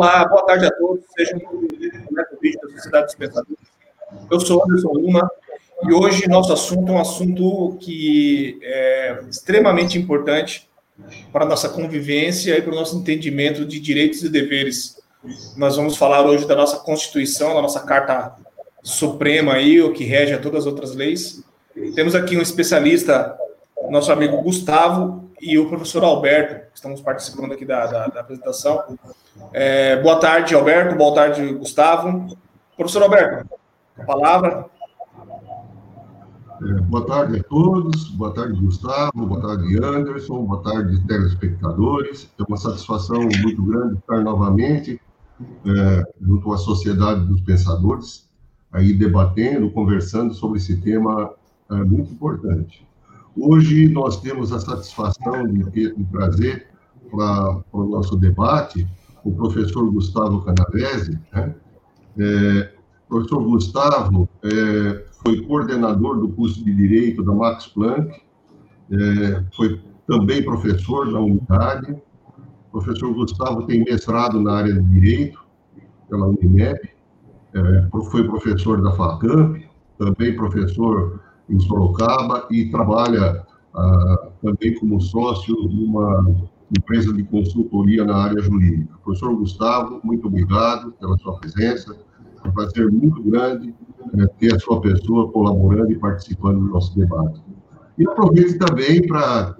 Olá, boa tarde a todos. Sejam bem-vindos ao vídeo da Sociedade dos Pensadores. Eu sou Anderson Lima e hoje nosso assunto é um assunto que é extremamente importante para a nossa convivência e para o nosso entendimento de direitos e deveres. Nós vamos falar hoje da nossa Constituição, da nossa Carta Suprema aí, o que rege a todas as outras leis. Temos aqui um especialista, nosso amigo Gustavo, e o professor Alberto, que estamos participando aqui da, da, da apresentação. É, boa tarde, Alberto. Boa tarde, Gustavo. Professor Alberto, a palavra. É, boa tarde a todos, boa tarde, Gustavo, boa tarde, Anderson, boa tarde, telespectadores. É uma satisfação muito grande estar novamente é, junto à Sociedade dos Pensadores, aí debatendo, conversando sobre esse tema é, muito importante. Hoje nós temos a satisfação de, ter, de trazer para o nosso debate o professor Gustavo Canavese. Né? É, o professor Gustavo é, foi coordenador do curso de Direito da Max Planck, é, foi também professor da unidade. O professor Gustavo tem mestrado na área de Direito pela Unimep, é, foi professor da FACAMP, também professor em Sorocaba e trabalha ah, também como sócio numa empresa de consultoria na área jurídica. Professor Gustavo, muito obrigado pela sua presença. É um prazer muito grande é, ter a sua pessoa colaborando e participando do nosso debate. E aproveito também para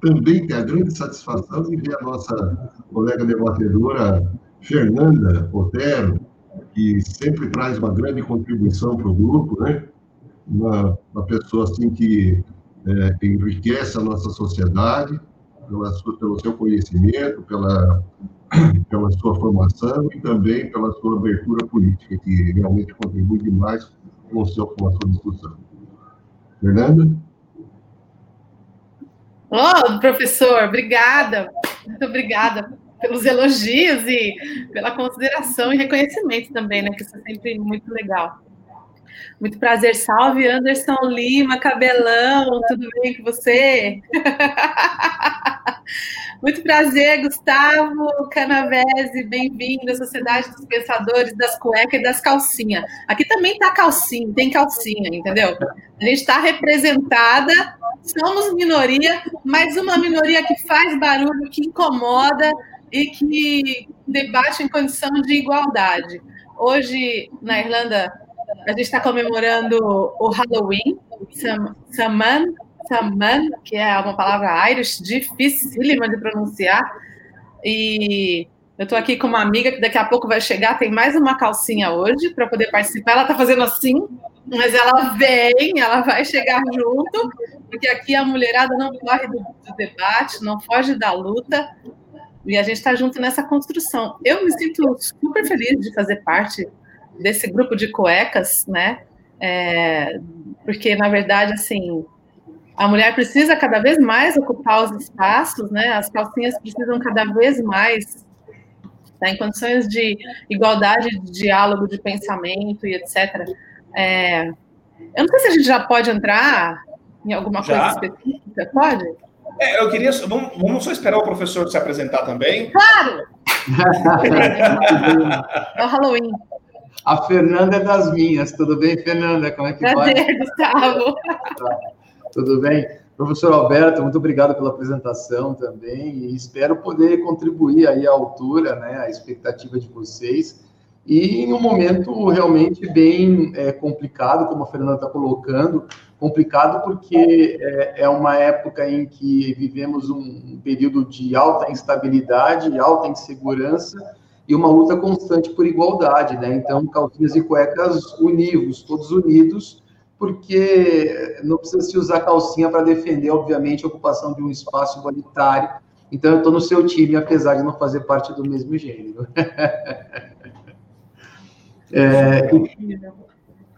também ter a grande satisfação de ver a nossa colega debatedora Fernanda Otero, que sempre traz uma grande contribuição para o grupo, né? Uma, uma pessoa assim que é, enriquece a nossa sociedade pela sua, pelo seu conhecimento, pela, pela sua formação e também pela sua abertura política, que realmente contribui demais com, o seu, com a sua discussão. Fernanda? Oh, professor, obrigada. Muito obrigada pelos elogios e pela consideração e reconhecimento também, né? Que isso é sempre muito legal. Muito prazer, salve Anderson Lima, cabelão, tudo bem com você? Muito prazer, Gustavo Canavese, bem-vindo à Sociedade dos Pensadores das Cuecas e das Calcinhas. Aqui também tá calcinha, tem calcinha, entendeu? A gente está representada, somos minoria, mas uma minoria que faz barulho, que incomoda e que debate em condição de igualdade. Hoje, na Irlanda, a gente está comemorando o Halloween, Saman, Saman, que é uma palavra Irish dificílima de pronunciar. E eu estou aqui com uma amiga que daqui a pouco vai chegar, tem mais uma calcinha hoje para poder participar. Ela está fazendo assim, mas ela vem, ela vai chegar junto, porque aqui a mulherada não corre do, do debate, não foge da luta. E a gente está junto nessa construção. Eu me sinto super feliz de fazer parte desse grupo de cuecas, né? É, porque, na verdade, assim, a mulher precisa cada vez mais ocupar os espaços, né? As calcinhas precisam cada vez mais estar em condições de igualdade, de diálogo, de pensamento e etc. É, eu não sei se a gente já pode entrar em alguma já? coisa específica, pode? É, eu queria. Vamos, vamos, só esperar o professor se apresentar também. Claro! é o Halloween. A Fernanda é das minhas. Tudo bem, Fernanda? Como é que Prazer, vai? Gustavo. Tudo bem? Professor Alberto, muito obrigado pela apresentação também e espero poder contribuir aí à altura, né, à expectativa de vocês e em um momento realmente bem é, complicado, como a Fernanda está colocando, complicado porque é, é, uma época em que vivemos um período de alta instabilidade, alta insegurança e uma luta constante por igualdade, né? Então, calcinhas e cuecas univos, todos unidos, porque não precisa se usar calcinha para defender, obviamente, a ocupação de um espaço igualitário. Então, eu estou no seu time, apesar de não fazer parte do mesmo gênero. é,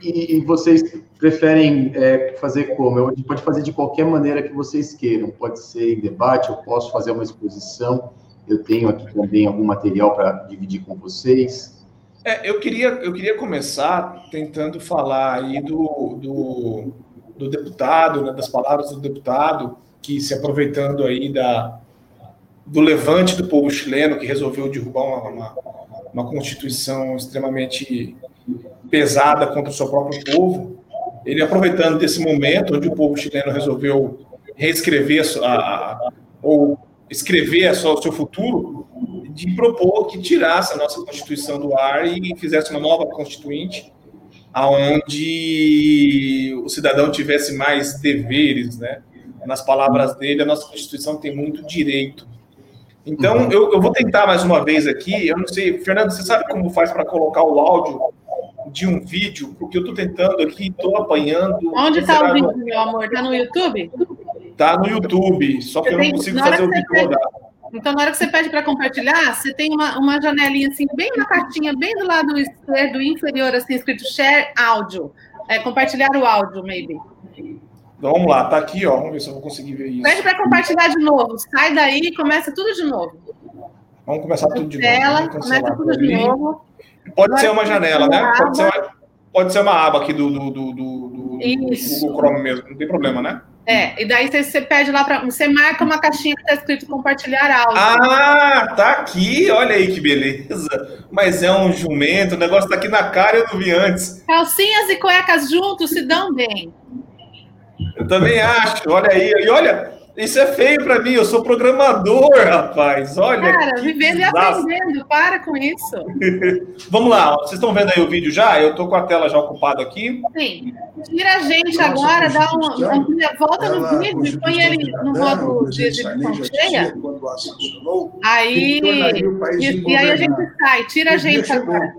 e, e, vocês preferem é, fazer como? A gente pode fazer de qualquer maneira que vocês queiram. Pode ser em debate, eu posso fazer uma exposição eu tenho aqui também algum material para dividir com vocês. É, eu, queria, eu queria começar tentando falar aí do, do, do deputado, né, das palavras do deputado, que se aproveitando aí da, do levante do povo chileno que resolveu derrubar uma, uma, uma constituição extremamente pesada contra o seu próprio povo, ele aproveitando desse momento onde o povo chileno resolveu reescrever a, a, ou escrever a sua, o seu futuro, de propor que tirasse a nossa Constituição do ar e fizesse uma nova Constituinte, aonde o cidadão tivesse mais deveres, né? Nas palavras dele, a nossa Constituição tem muito direito. Então, uhum. eu, eu vou tentar mais uma vez aqui. Eu não sei, Fernando, você sabe como faz para colocar o áudio de um vídeo? Porque eu estou tentando aqui, estou apanhando. Onde está o vídeo, meu amor? Está no YouTube? Está no YouTube, só que eu não consigo fazer o vídeo rodar. Então, na hora que você pede para compartilhar, você tem uma, uma janelinha assim, bem na cartinha, bem do lado esquerdo inferior, assim, escrito Share Áudio. É, compartilhar o áudio, maybe. Então, vamos lá, tá aqui, ó. Vamos ver se eu vou conseguir ver isso. Pede para compartilhar de novo. Sai daí e começa tudo de novo. Vamos começar tudo de tela, novo. Começa tudo de novo. Pode ser uma janela, né? Pode ser uma, pode ser uma aba aqui do, do, do, do, do Google Chrome mesmo, não tem problema, né? É, e daí você, você pede lá para. Você marca uma caixinha que está escrito compartilhar áudio. Ah, tá aqui, olha aí que beleza. Mas é um jumento, o negócio tá aqui na cara, eu não vi antes. Calcinhas e cuecas juntos se dão bem. Eu também acho, olha aí. E olha, isso é feio para mim, eu sou programador, rapaz. Olha. Cara, vivendo e aprendendo, para com isso. Vamos lá, vocês estão vendo aí o vídeo já? Eu estou com a tela já ocupada aqui. Sim. Tira a gente Nossa, agora, dá uma, uma volta no vídeo e põe ele no modo de exibição cheia. Aí, e, e, aí a gente sai, tira a gente agora.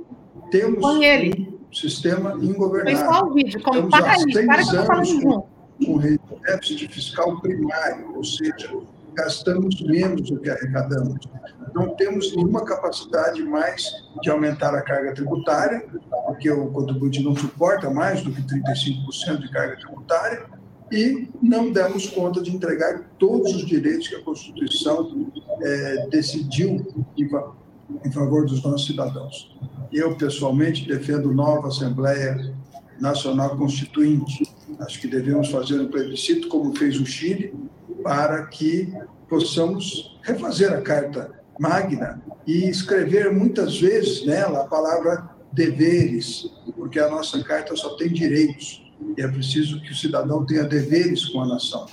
Temos põe ele. um sistema ingovernável. Foi só o vídeo, como para aí, para que eu tô falando junto com déficit fiscal primário, ou seja, gastamos menos do que arrecadamos. Não temos nenhuma capacidade mais de aumentar a carga tributária, porque o contribuinte não suporta mais do que 35% de carga tributária, e não demos conta de entregar todos os direitos que a Constituição é, decidiu em favor dos nossos cidadãos. Eu, pessoalmente, defendo nova Assembleia Nacional Constituinte, Acho que devemos fazer um plebiscito, como fez o Chile, para que possamos refazer a Carta Magna e escrever muitas vezes nela a palavra deveres, porque a nossa carta só tem direitos e é preciso que o cidadão tenha deveres com a nação.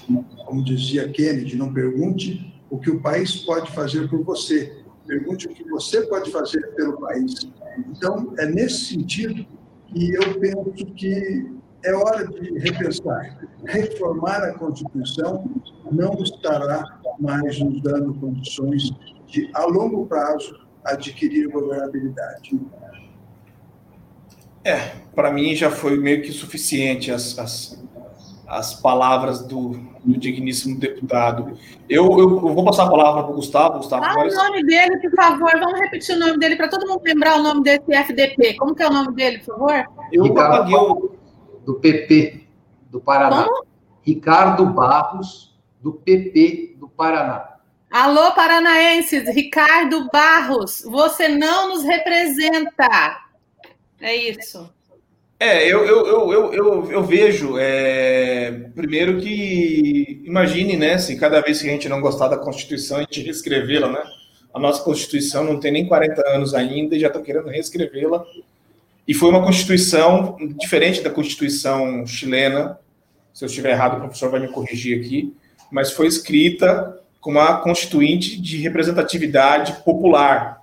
Como dizia Kennedy, não pergunte o que o país pode fazer por você, pergunte o que você pode fazer pelo país. Então, é nesse sentido que eu penso que é hora de repensar. Reformar a Constituição não estará mais nos dando condições de, a longo prazo, adquirir governabilidade. É, para mim já foi meio que suficiente as, as, as palavras do, do digníssimo deputado. Eu, eu, eu, vou passar a palavra para o Gustavo. Gustavo Fala mas... o nome dele, por favor. Vamos repetir o nome dele para todo mundo lembrar o nome desse FDP. Como que é o nome dele, por favor? Eu apaguei o do PP do Paraná. Como? Ricardo Barros, do PP do Paraná. Alô, paranaenses, Ricardo Barros, você não nos representa. É isso. É, eu, eu, eu, eu, eu vejo, é, primeiro que, imagine, né, se cada vez que a gente não gostar da Constituição, a gente reescrevê-la, né? A nossa Constituição não tem nem 40 anos ainda e já estão querendo reescrevê-la e foi uma constituição diferente da constituição chilena. Se eu estiver errado, o professor vai me corrigir aqui. Mas foi escrita com uma constituinte de representatividade popular.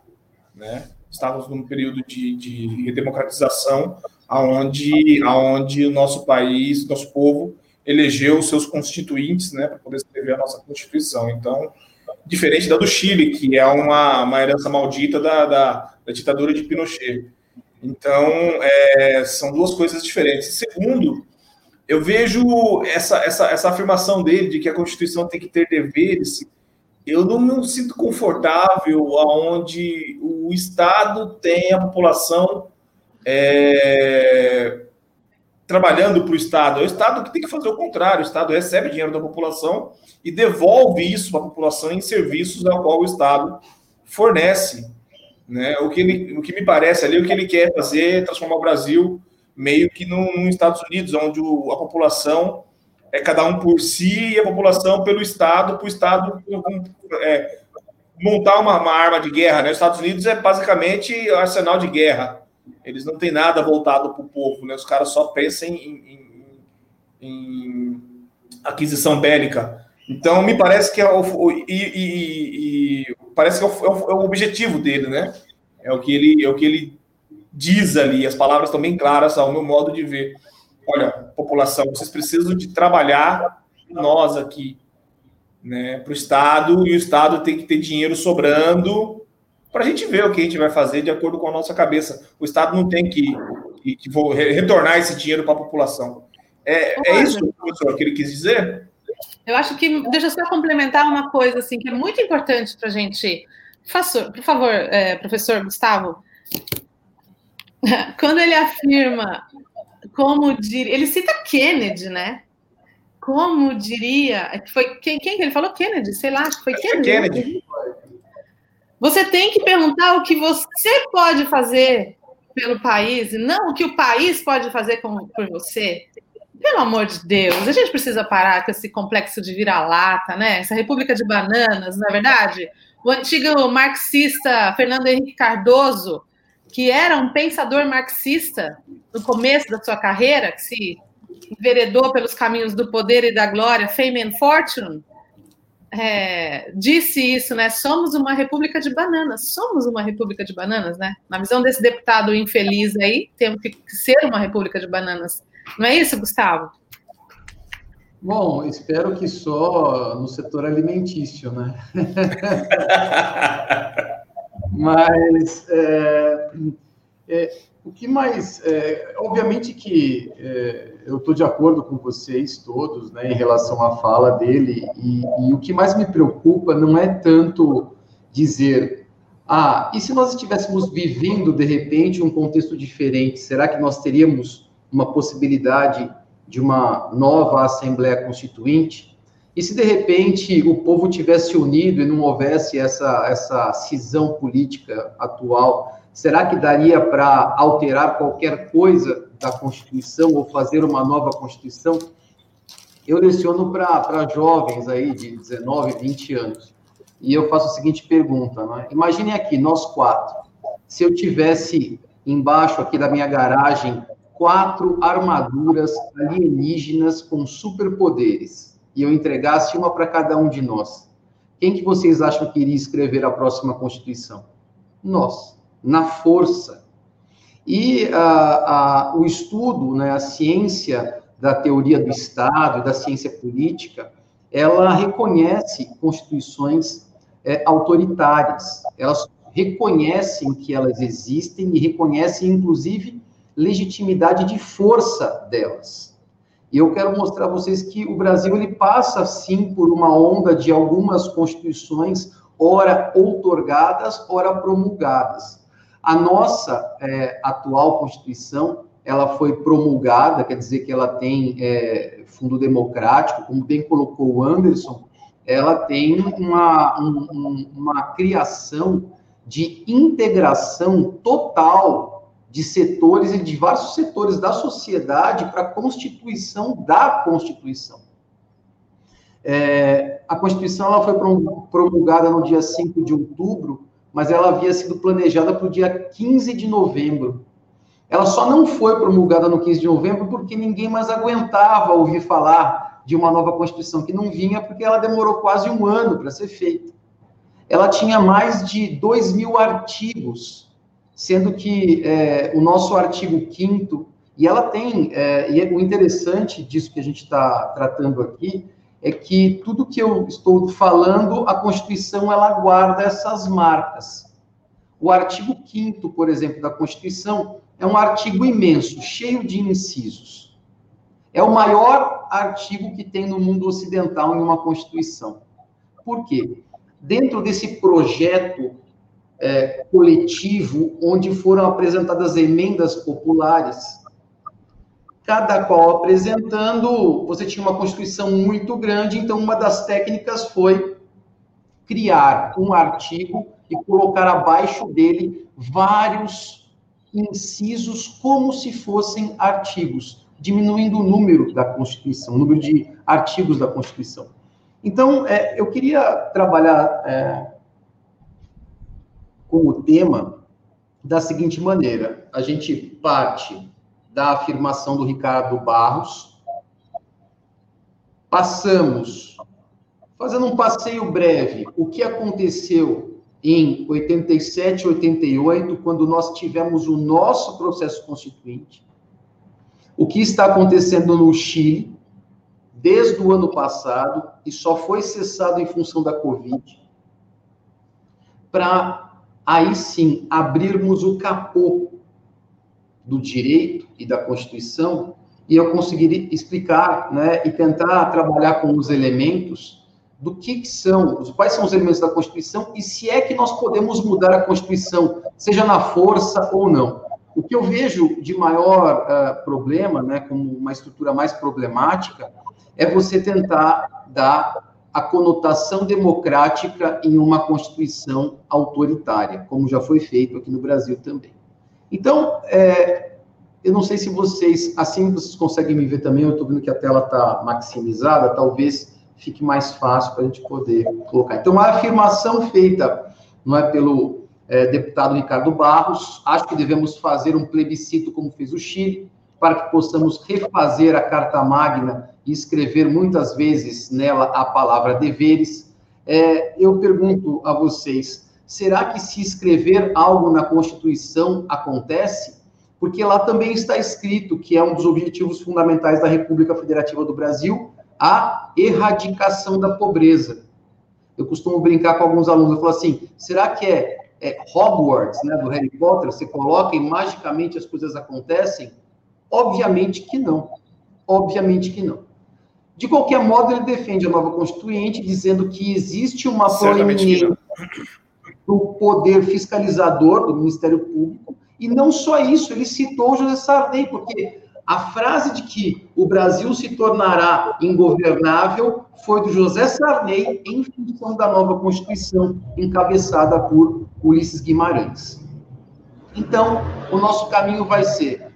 Né? Estávamos num período de, de redemocratização, aonde, aonde o nosso país, nosso povo, elegeu os seus constituintes né, para poder escrever a nossa Constituição. Então, diferente da do Chile, que é uma, uma herança maldita da, da, da ditadura de Pinochet. Então, é, são duas coisas diferentes. Segundo, eu vejo essa, essa, essa afirmação dele de que a Constituição tem que ter deveres. Eu não me sinto confortável aonde o Estado tem a população é, trabalhando para o Estado. É o Estado que tem que fazer o contrário. O Estado recebe dinheiro da população e devolve isso para a população em serviços ao qual o Estado fornece. Né? O, que ele, o que me parece ali, o que ele quer fazer é transformar o Brasil meio que nos Estados Unidos, onde o, a população é cada um por si e a população pelo Estado, para o Estado é, montar uma, uma, arma de guerra. Né? Os Estados Unidos é basicamente arsenal de guerra. Eles não têm nada voltado para o povo. Né? Os caras só pensam em, em, em aquisição bélica. Então, me parece que é e, e, e, parece que é o, é o, objetivo dele, né? É o que ele é o que ele diz ali. As palavras estão bem claras ao meu modo de ver. Olha, população, vocês precisam de trabalhar nós aqui, né, para o Estado, e o Estado tem que ter dinheiro sobrando para a gente ver o que a gente vai fazer de acordo com a nossa cabeça. O Estado não tem que, que, que retornar esse dinheiro para a população. É, é isso, professor, que ele quis dizer? Eu acho que, deixa eu só complementar uma coisa assim, que é muito importante para a gente. Por, por favor, é, professor Gustavo, quando ele afirma, como diria, ele cita Kennedy, né? Como diria, é foi quem, quem ele falou? Kennedy, sei lá, acho que foi Kennedy. Kennedy. Você tem que perguntar o que você pode fazer pelo país, não o que o país pode fazer com, por você. Pelo amor de Deus, a gente precisa parar com esse complexo de vira-lata, né? Essa república de bananas, não é verdade? O antigo marxista Fernando Henrique Cardoso, que era um pensador marxista no começo da sua carreira, que se enveredou pelos caminhos do poder e da glória, fame and fortune, é, disse isso, né? Somos uma república de bananas. Somos uma república de bananas, né? Na visão desse deputado infeliz aí, temos que ser uma república de bananas. Não é isso, Gustavo? Bom, espero que só no setor alimentício, né? Mas é, é, o que mais. É, obviamente que é, eu estou de acordo com vocês todos né, em relação à fala dele, e, e, o que mais me preocupa não é tanto dizer. Ah, e se nós estivéssemos vivendo de repente um contexto diferente, será que nós teríamos uma possibilidade de uma nova Assembleia Constituinte? E se de repente o povo tivesse unido e não houvesse essa, essa cisão política atual, será que daria para alterar qualquer coisa da Constituição ou fazer uma nova Constituição? Eu leciono para jovens aí de 19, 20 anos. E eu faço a seguinte pergunta, né? Imaginem aqui, nós quatro. Se eu tivesse embaixo aqui da minha garagem quatro armaduras alienígenas com superpoderes e eu entregasse uma para cada um de nós, quem que vocês acham que iria escrever a próxima Constituição? Nós, na força. E a, a, o estudo, né, a ciência da teoria do Estado, da ciência política, ela reconhece constituições é, autoritárias. Elas reconhecem que elas existem e reconhecem, inclusive, legitimidade de força delas. E eu quero mostrar a vocês que o Brasil ele passa sim por uma onda de algumas constituições, ora outorgadas, ora promulgadas. A nossa é, atual constituição ela foi promulgada, quer dizer que ela tem é, fundo democrático, como bem colocou o Anderson, ela tem uma, um, uma criação de integração total de setores e de vários setores da sociedade para a constituição da Constituição. É, a Constituição ela foi promulgada no dia 5 de outubro, mas ela havia sido planejada para o dia 15 de novembro. Ela só não foi promulgada no 15 de novembro porque ninguém mais aguentava ouvir falar de uma nova Constituição que não vinha, porque ela demorou quase um ano para ser feita. Ela tinha mais de 2 mil artigos sendo que é, o nosso artigo 5 e ela tem, é, e é, o interessante disso que a gente está tratando aqui, é que tudo que eu estou falando, a Constituição, ela guarda essas marcas. O artigo 5 por exemplo, da Constituição, é um artigo imenso, cheio de incisos. É o maior artigo que tem no mundo ocidental em uma Constituição. Por quê? Dentro desse projeto é, coletivo, onde foram apresentadas emendas populares, cada qual apresentando, você tinha uma constituição muito grande, então uma das técnicas foi criar um artigo e colocar abaixo dele vários incisos como se fossem artigos, diminuindo o número da Constituição, o número de artigos da Constituição. Então, é, eu queria trabalhar é, com o tema da seguinte maneira: a gente parte da afirmação do Ricardo Barros, passamos, fazendo um passeio breve, o que aconteceu em 87, 88, quando nós tivemos o nosso processo constituinte, o que está acontecendo no Chile, desde o ano passado, e só foi cessado em função da Covid, para aí sim abrirmos o capô do direito e da Constituição e eu conseguir explicar né, e tentar trabalhar com os elementos do que, que são, quais são os elementos da Constituição e se é que nós podemos mudar a Constituição, seja na força ou não. O que eu vejo de maior uh, problema, né, como uma estrutura mais problemática, é você tentar dar a conotação democrática em uma Constituição autoritária, como já foi feito aqui no Brasil também. Então, é, eu não sei se vocês, assim vocês conseguem me ver também, eu estou vendo que a tela está maximizada, talvez fique mais fácil para a gente poder colocar. Então, a afirmação feita não é pelo é, deputado Ricardo Barros, acho que devemos fazer um plebiscito como fez o Chile, para que possamos refazer a Carta Magna e escrever muitas vezes nela a palavra deveres. É, eu pergunto a vocês, será que se escrever algo na Constituição acontece? Porque lá também está escrito que é um dos objetivos fundamentais da República Federativa do Brasil, a erradicação da pobreza. Eu costumo brincar com alguns alunos, eu falo assim, será que é, é Hogwarts, né, do Harry Potter, você coloca e magicamente as coisas acontecem? Obviamente que não. Obviamente que não. De qualquer modo, ele defende a nova Constituinte, dizendo que existe uma proeminência do poder fiscalizador do Ministério Público, e não só isso, ele citou José Sarney, porque a frase de que o Brasil se tornará ingovernável foi do José Sarney em função da nova Constituição, encabeçada por Ulisses Guimarães. Então, o nosso caminho vai ser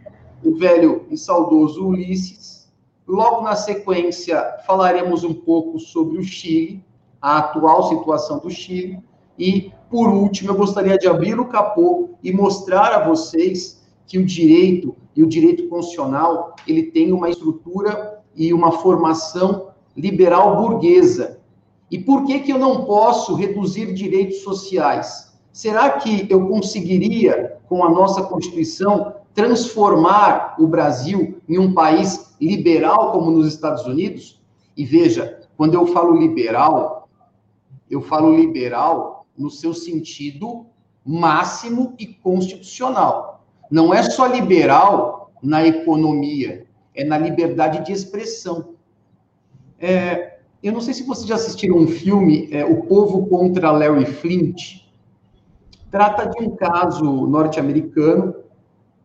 o velho e saudoso Ulisses. Logo na sequência, falaremos um pouco sobre o Chile, a atual situação do Chile. E, por último, eu gostaria de abrir o capô e mostrar a vocês que o direito e o direito constitucional ele tem uma estrutura e uma formação liberal burguesa. E por que que eu não posso reduzir direitos sociais? Será que eu conseguiria, com a nossa Constituição, transformar o Brasil em um país liberal como nos Estados Unidos? E veja, quando eu falo liberal, eu falo liberal no seu sentido máximo e constitucional. Não é só liberal na economia, é na liberdade de expressão. É, eu não sei se vocês já assistiram um filme, é, O Povo contra Larry Flint. Trata de um caso norte-americano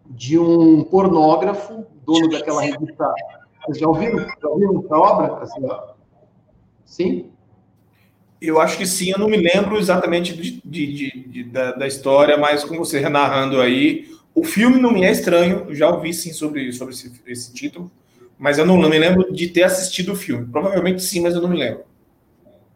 de um pornógrafo, dono daquela revista. Vocês já ouviram? Já ouviram essa obra? Sim? Eu acho que sim, eu não me lembro exatamente de, de, de, da, da, história, mas com você narrando aí, o filme não me é estranho, já ouvi sim sobre, sobre esse, esse título, mas eu não me lembro de ter assistido o filme. Provavelmente sim, mas eu não me lembro.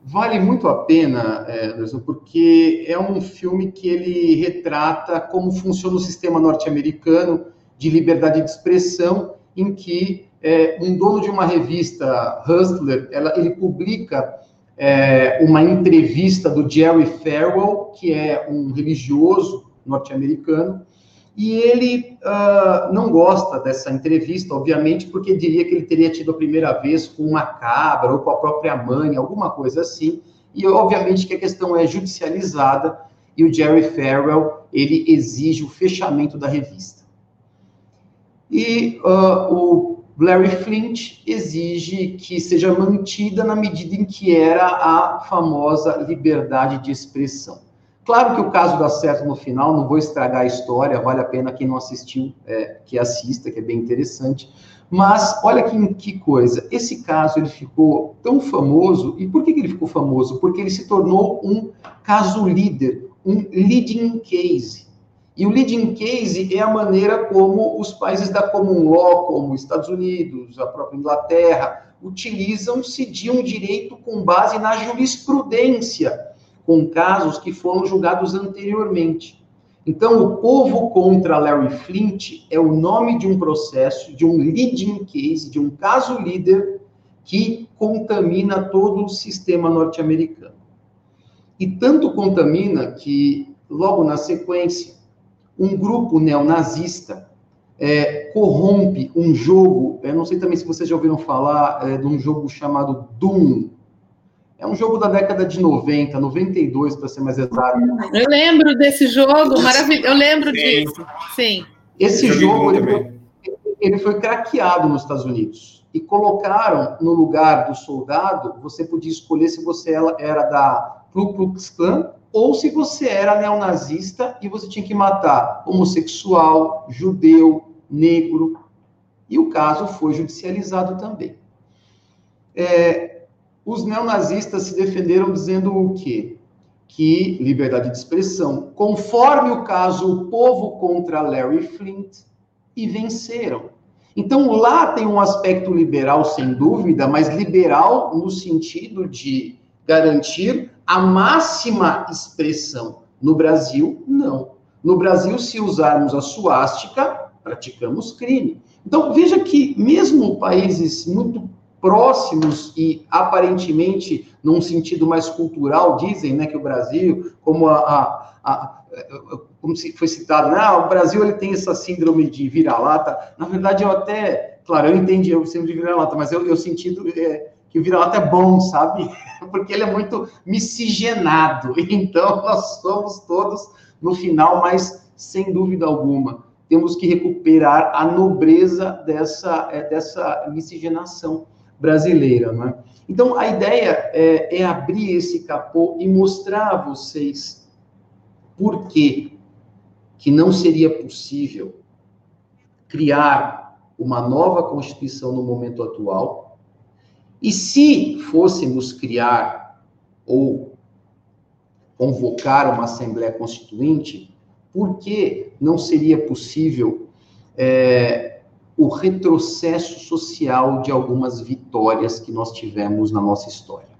Vale muito a pena, Anderson, porque é um filme que ele retrata como funciona o sistema norte-americano de liberdade de expressão, em que é, um dono de uma revista, Hustler, ela, ele publica é, uma entrevista do Jerry Farwell, que é um religioso norte-americano, e ele uh, não gosta dessa entrevista, obviamente, porque diria que ele teria tido a primeira vez com uma cabra ou com a própria mãe, alguma coisa assim. E obviamente que a questão é judicializada e o Jerry Farrell ele exige o fechamento da revista. E uh, o Larry Flint exige que seja mantida na medida em que era a famosa liberdade de expressão. Claro que o caso dá certo no final, não vou estragar a história, vale a pena quem não assistiu é, que assista, que é bem interessante. Mas olha que, que coisa, esse caso ele ficou tão famoso, e por que, que ele ficou famoso? Porque ele se tornou um caso líder, um leading case. E o leading case é a maneira como os países da common law, como os Estados Unidos, a própria Inglaterra, utilizam-se de um direito com base na jurisprudência com casos que foram julgados anteriormente. Então, o povo contra Larry Flint é o nome de um processo, de um leading case, de um caso líder que contamina todo o sistema norte-americano. E tanto contamina que, logo na sequência, um grupo neonazista é, corrompe um jogo. Eu não sei também se vocês já ouviram falar é, de um jogo chamado Doom. É um jogo da década de 90, 92, para ser mais exato. Eu lembro desse jogo, maravilhoso. Eu lembro Sim. disso. Sim. Esse jogo ele foi, ele foi craqueado nos Estados Unidos e colocaram no lugar do soldado, você podia escolher se você era da Ku Klux Klan ou se você era neonazista e você tinha que matar homossexual, judeu, negro. E o caso foi judicializado também. É, os neonazistas se defenderam dizendo o quê? Que liberdade de expressão, conforme o caso o povo contra Larry Flint, e venceram. Então lá tem um aspecto liberal, sem dúvida, mas liberal no sentido de garantir a máxima expressão. No Brasil, não. No Brasil, se usarmos a suástica, praticamos crime. Então, veja que, mesmo países muito próximos e aparentemente num sentido mais cultural, dizem né, que o Brasil, como a, a, a como foi citado, né, ah, o Brasil ele tem essa síndrome de vira-lata. Na verdade, eu até, claro, eu entendi o síndrome de vira-lata, mas eu, eu senti é, que o vira-lata é bom, sabe? Porque ele é muito miscigenado. Então, nós somos todos, no final, mas sem dúvida alguma, temos que recuperar a nobreza dessa, é, dessa miscigenação brasileira, não é? Então, a ideia é, é abrir esse capô e mostrar a vocês por que que não seria possível criar uma nova Constituição no momento atual, e se fôssemos criar ou convocar uma Assembleia Constituinte, por que não seria possível é, o retrocesso social de algumas vitórias que nós tivemos na nossa história?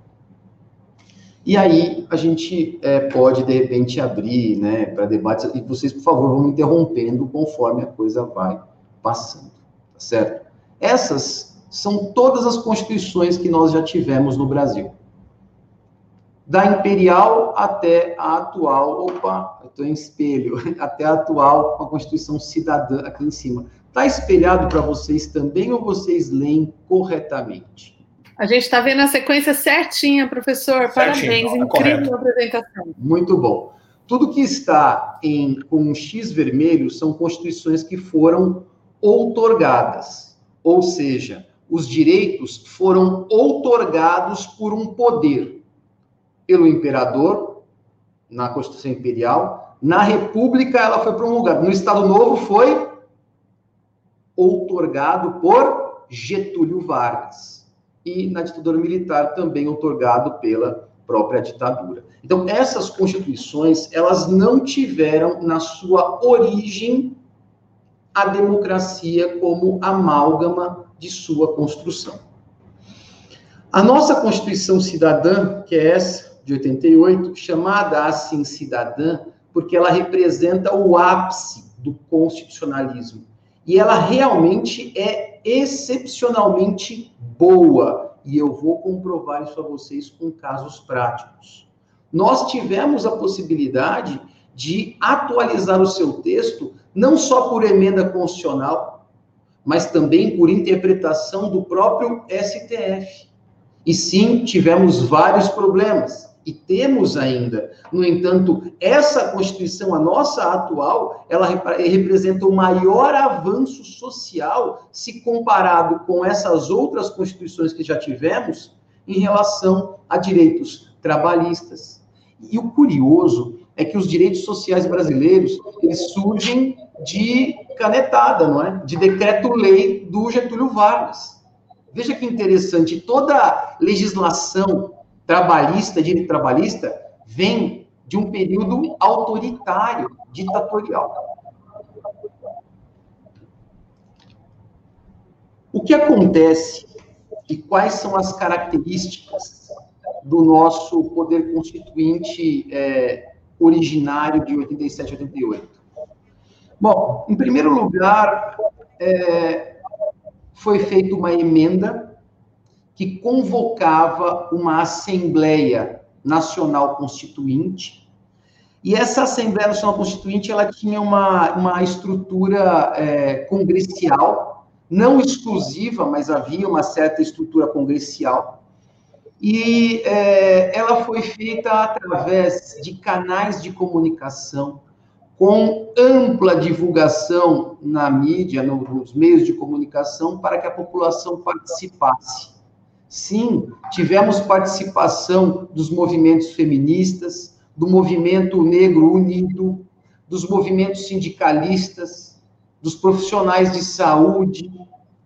E aí a gente é, pode, de repente, abrir né, para debates, e vocês, por favor, vão interrompendo conforme a coisa vai passando, tá certo? Essas são todas as constituições que nós já tivemos no Brasil. Da imperial até a atual, opa, eu estou em espelho, até a atual, com a Constituição Cidadã aqui em cima. Está espelhado para vocês também ou vocês leem corretamente? A gente está vendo a sequência certinha, professor. Certinho, Parabéns, tá incrível correto. apresentação. Muito bom. Tudo que está em com um X vermelho são constituições que foram outorgadas, ou seja, os direitos foram outorgados por um poder, pelo imperador, na Constituição Imperial, na República ela foi promulgada, no Estado Novo foi outorgado por Getúlio Vargas, e na ditadura militar também outorgado pela própria ditadura. Então, essas constituições, elas não tiveram na sua origem a democracia como amálgama de sua construção. A nossa Constituição Cidadã, que é essa de 88, chamada assim cidadã, porque ela representa o ápice do constitucionalismo. E ela realmente é excepcionalmente boa. E eu vou comprovar isso a vocês com casos práticos. Nós tivemos a possibilidade de atualizar o seu texto, não só por emenda constitucional, mas também por interpretação do próprio STF. E sim, tivemos vários problemas. E temos ainda. No entanto, essa Constituição, a nossa atual, ela representa o maior avanço social se comparado com essas outras Constituições que já tivemos em relação a direitos trabalhistas. E o curioso é que os direitos sociais brasileiros, eles surgem de canetada, não é? De decreto-lei do Getúlio Vargas. Veja que interessante, toda legislação trabalhista, direito trabalhista, vem de um período autoritário, ditatorial. O que acontece e quais são as características do nosso poder constituinte é, originário de 87 e 88. Bom, em primeiro lugar, é, foi feita uma emenda que convocava uma Assembleia Nacional Constituinte, e essa Assembleia Nacional Constituinte ela tinha uma, uma estrutura é, congressial, não exclusiva, mas havia uma certa estrutura congressial, e é, ela foi feita através de canais de comunicação, com ampla divulgação na mídia, nos meios de comunicação, para que a população participasse. Sim, tivemos participação dos movimentos feministas, do movimento negro unido, dos movimentos sindicalistas, dos profissionais de saúde,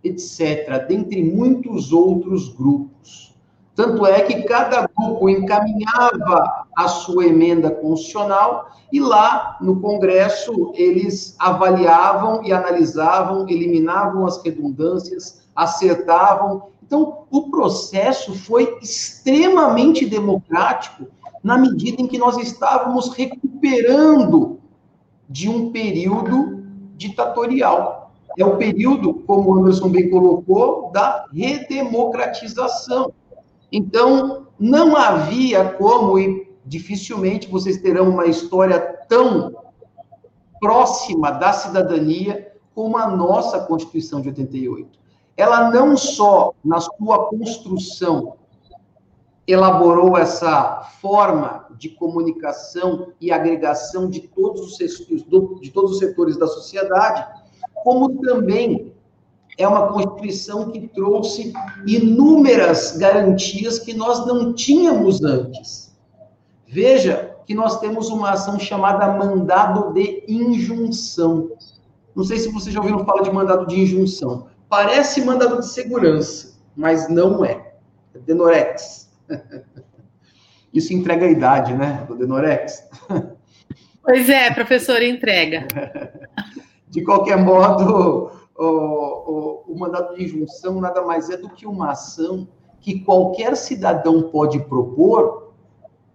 etc., dentre muitos outros grupos. Tanto é que cada grupo encaminhava a sua emenda constitucional e lá no Congresso eles avaliavam e analisavam, eliminavam as redundâncias, acertavam. Então, o processo foi extremamente democrático na medida em que nós estávamos recuperando de um período ditatorial. É o período, como o Anderson bem colocou, da redemocratização. Então, não havia como, e dificilmente vocês terão uma história tão próxima da cidadania como a nossa Constituição de 88. Ela não só na sua construção elaborou essa forma de comunicação e agregação de todos os de todos os setores da sociedade, como também é uma Constituição que trouxe inúmeras garantias que nós não tínhamos antes. Veja que nós temos uma ação chamada mandado de injunção. Não sei se vocês já ouviram falar de mandado de injunção. Parece mandado de segurança, mas não é. É Denorex. Isso entrega a idade, né, do Denorex? Pois é, professor, entrega. De qualquer modo, o, o, o mandato de injunção nada mais é do que uma ação que qualquer cidadão pode propor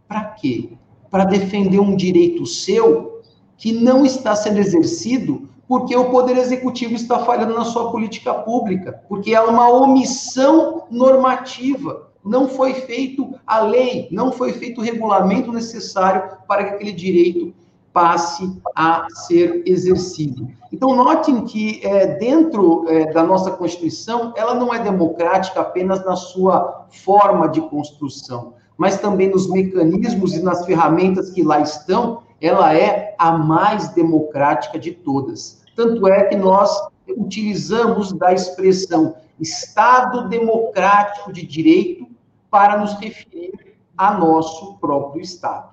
para quê? Para defender um direito seu que não está sendo exercido porque o Poder Executivo está falhando na sua política pública, porque há uma omissão normativa. Não foi feito a lei, não foi feito o regulamento necessário para que aquele direito passe a ser exercido. Então, notem que é, dentro é, da nossa Constituição, ela não é democrática apenas na sua forma de construção, mas também nos mecanismos e nas ferramentas que lá estão, ela é a mais democrática de todas. Tanto é que nós utilizamos da expressão Estado democrático de direito para nos referir a nosso próprio Estado.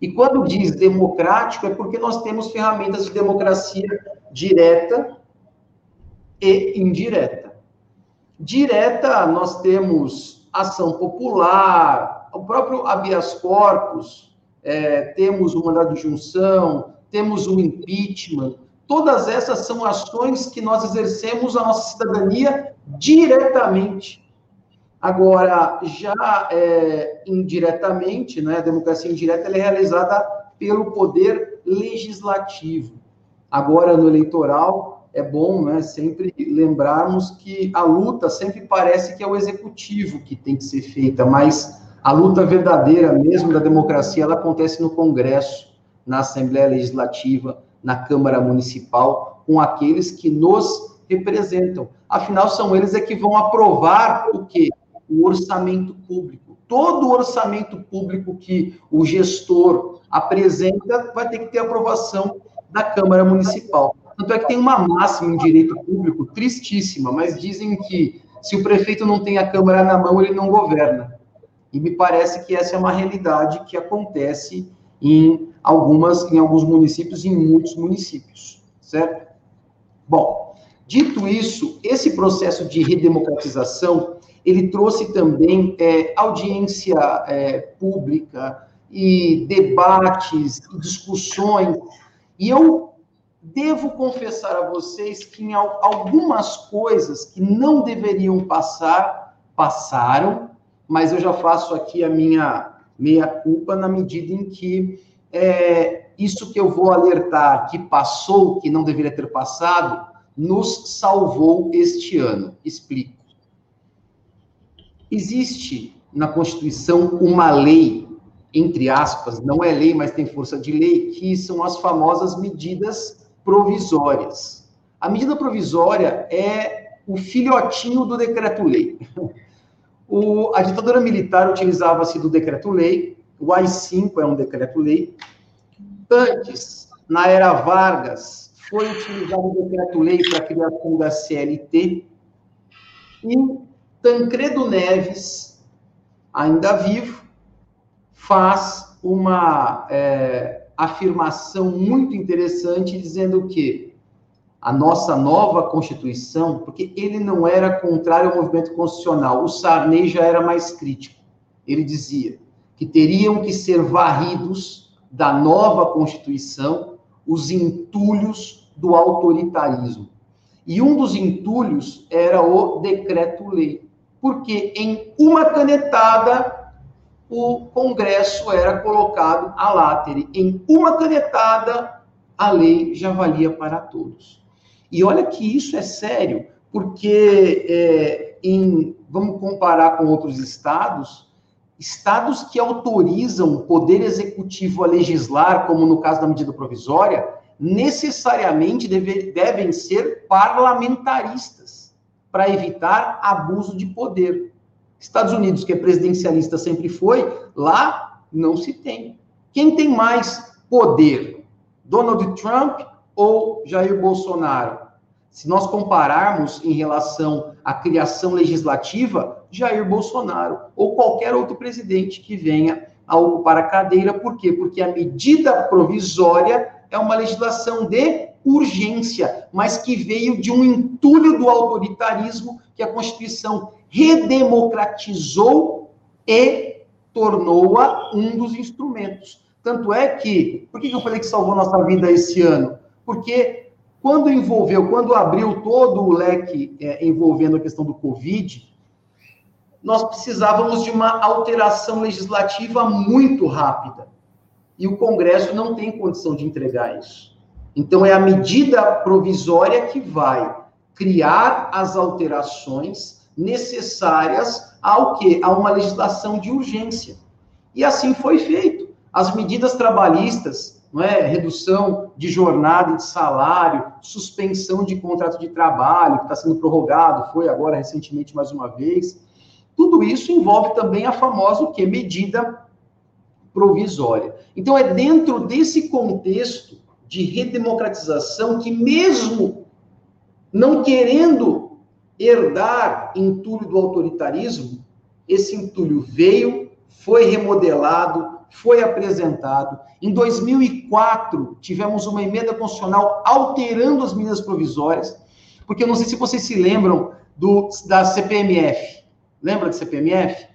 E quando diz democrático, é porque nós temos ferramentas de democracia direta e indireta. Direta, nós temos ação popular, o próprio habeas corpus, é, temos o mandado de junção, temos o impeachment. Todas essas são ações que nós exercemos a nossa cidadania diretamente. Agora, já é, indiretamente, né, a democracia indireta é realizada pelo poder legislativo. Agora, no eleitoral, é bom né, sempre lembrarmos que a luta sempre parece que é o executivo que tem que ser feita, mas a luta verdadeira mesmo da democracia, ela acontece no Congresso, na Assembleia Legislativa, na Câmara Municipal, com aqueles que nos representam. Afinal, são eles é que vão aprovar o quê? o orçamento público. Todo o orçamento público que o gestor apresenta vai ter que ter aprovação da Câmara Municipal. Tanto é que tem uma máxima em direito público tristíssima, mas dizem que se o prefeito não tem a Câmara na mão, ele não governa. E me parece que essa é uma realidade que acontece em algumas, em alguns municípios, em muitos municípios, certo? Bom, dito isso, esse processo de redemocratização ele trouxe também é, audiência é, pública e debates discussões. E eu devo confessar a vocês que em algumas coisas que não deveriam passar, passaram, mas eu já faço aqui a minha meia-culpa na medida em que é, isso que eu vou alertar que passou, que não deveria ter passado, nos salvou este ano. Explico. Existe na Constituição uma lei, entre aspas, não é lei, mas tem força de lei, que são as famosas medidas provisórias. A medida provisória é o filhotinho do decreto-lei. a ditadura militar utilizava-se do decreto-lei, o AI-5 é um decreto-lei. Antes, na era Vargas, foi utilizado o decreto-lei para a criação da CLT. E Tancredo Neves, ainda vivo, faz uma é, afirmação muito interessante dizendo que a nossa nova Constituição, porque ele não era contrário ao movimento constitucional, o Sarney já era mais crítico. Ele dizia que teriam que ser varridos da nova Constituição os entulhos do autoritarismo. E um dos entulhos era o decreto-lei, porque em uma canetada o Congresso era colocado a látere. Em uma canetada, a lei já valia para todos. E olha que isso é sério, porque é, em, vamos comparar com outros estados, estados que autorizam o poder executivo a legislar, como no caso da medida provisória, necessariamente deve, devem ser parlamentaristas para evitar abuso de poder. Estados Unidos, que é presidencialista, sempre foi, lá não se tem. Quem tem mais poder? Donald Trump ou Jair Bolsonaro? Se nós compararmos em relação à criação legislativa, Jair Bolsonaro ou qualquer outro presidente que venha a ocupar a cadeira, por quê? Porque a medida provisória é uma legislação de urgência, mas que veio de um entulho do autoritarismo que a Constituição redemocratizou e tornou-a um dos instrumentos. Tanto é que, por que eu falei que salvou nossa vida esse ano? Porque quando envolveu, quando abriu todo o leque é, envolvendo a questão do Covid, nós precisávamos de uma alteração legislativa muito rápida. E o Congresso não tem condição de entregar isso. Então, é a medida provisória que vai criar as alterações necessárias ao que? A uma legislação de urgência. E assim foi feito. As medidas trabalhistas não é? redução de jornada e de salário, suspensão de contrato de trabalho, que está sendo prorrogado, foi agora recentemente mais uma vez. Tudo isso envolve também a famosa o quê? medida provisória. Então, é dentro desse contexto de redemocratização que, mesmo não querendo herdar entulho do autoritarismo, esse entulho veio, foi remodelado, foi apresentado. Em 2004, tivemos uma emenda constitucional alterando as medidas provisórias, porque eu não sei se vocês se lembram do, da CPMF. Lembra da CPMF?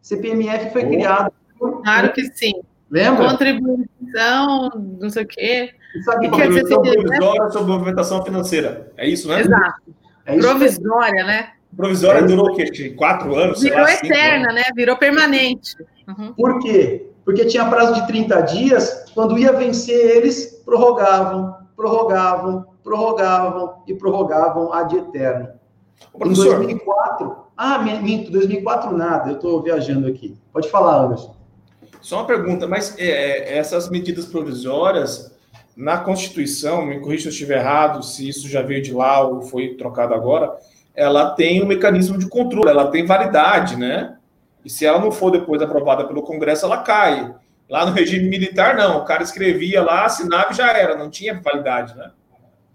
CPMF foi oh. criada. Claro que sim. Lembra? Contribuição, não sei o quê. Sabe, que contribuição provisória sobre movimentação financeira. É isso, né? Exato. É isso provisória, né? Provisória é durou o quê? Quatro anos? Virou lá, eterna, anos. né? Virou permanente. Uhum. Por quê? Porque tinha prazo de 30 dias, quando ia vencer eles, prorrogavam, prorrogavam, prorrogavam e prorrogavam ad eterno. Em 2004, ah, minto, 2004 nada, eu estou viajando aqui. Pode falar, Anderson. Só uma pergunta, mas é, é, essas medidas provisórias, na Constituição, me corrija se eu estiver errado, se isso já veio de lá ou foi trocado agora, ela tem um mecanismo de controle, ela tem validade, né? E se ela não for depois aprovada pelo Congresso, ela cai. Lá no regime militar, não. O cara escrevia lá, assinava e já era, não tinha validade, né?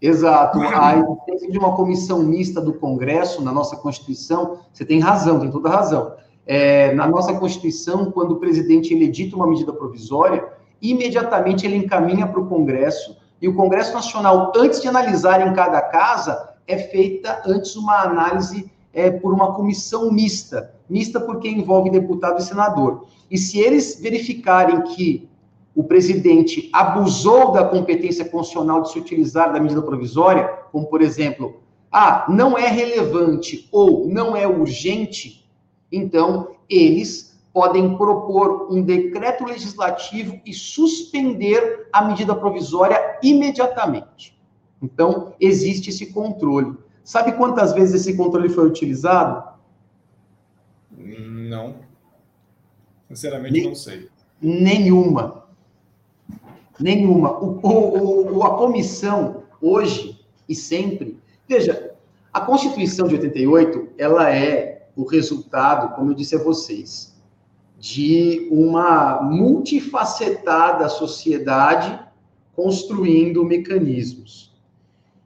Exato. A existência de uma comissão mista do Congresso na nossa Constituição, você tem razão, tem toda razão. É, na nossa Constituição, quando o presidente edita uma medida provisória, imediatamente ele encaminha para o Congresso, e o Congresso Nacional, antes de analisar em cada casa, é feita antes uma análise é, por uma comissão mista mista porque envolve deputado e senador. E se eles verificarem que o presidente abusou da competência constitucional de se utilizar da medida provisória, como por exemplo, ah, não é relevante ou não é urgente, Então, eles podem propor um decreto legislativo e suspender a medida provisória imediatamente. Então, existe esse controle. Sabe quantas vezes esse controle foi utilizado? Não. Sinceramente, não sei. Nenhuma. Nenhuma. O, o, o, a comissão, hoje e sempre. Veja, a Constituição de 88, ela é o resultado, como eu disse a vocês, de uma multifacetada sociedade construindo mecanismos.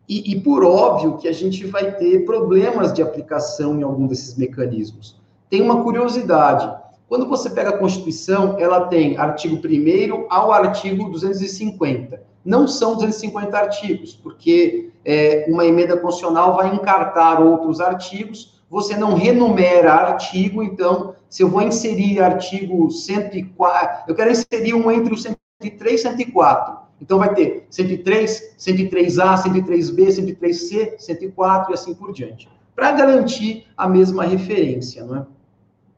E, e, por óbvio que a gente vai ter problemas de aplicação em algum desses mecanismos. Tem uma curiosidade. Quando você pega a Constituição, ela tem artigo 1 ao artigo 250. Não são 250 artigos, porque é, uma emenda constitucional vai encartar outros artigos, você não renumera artigo, então, se eu vou inserir artigo 104, eu quero inserir um entre o 103 e 104. Então, vai ter 103, 103A, 103B, 103C, 104 e assim por diante. Para garantir a mesma referência, não é?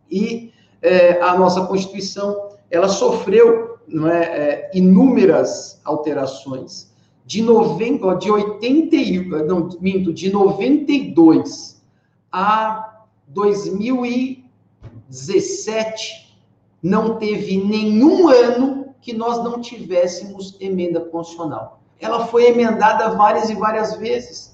E é, a nossa Constituição, ela sofreu é, é inúmeras alterações. De, 90, de 80, não, minto, de 92 a 2017, não teve nenhum ano que nós não tivéssemos emenda constitucional. Ela foi emendada várias e várias vezes.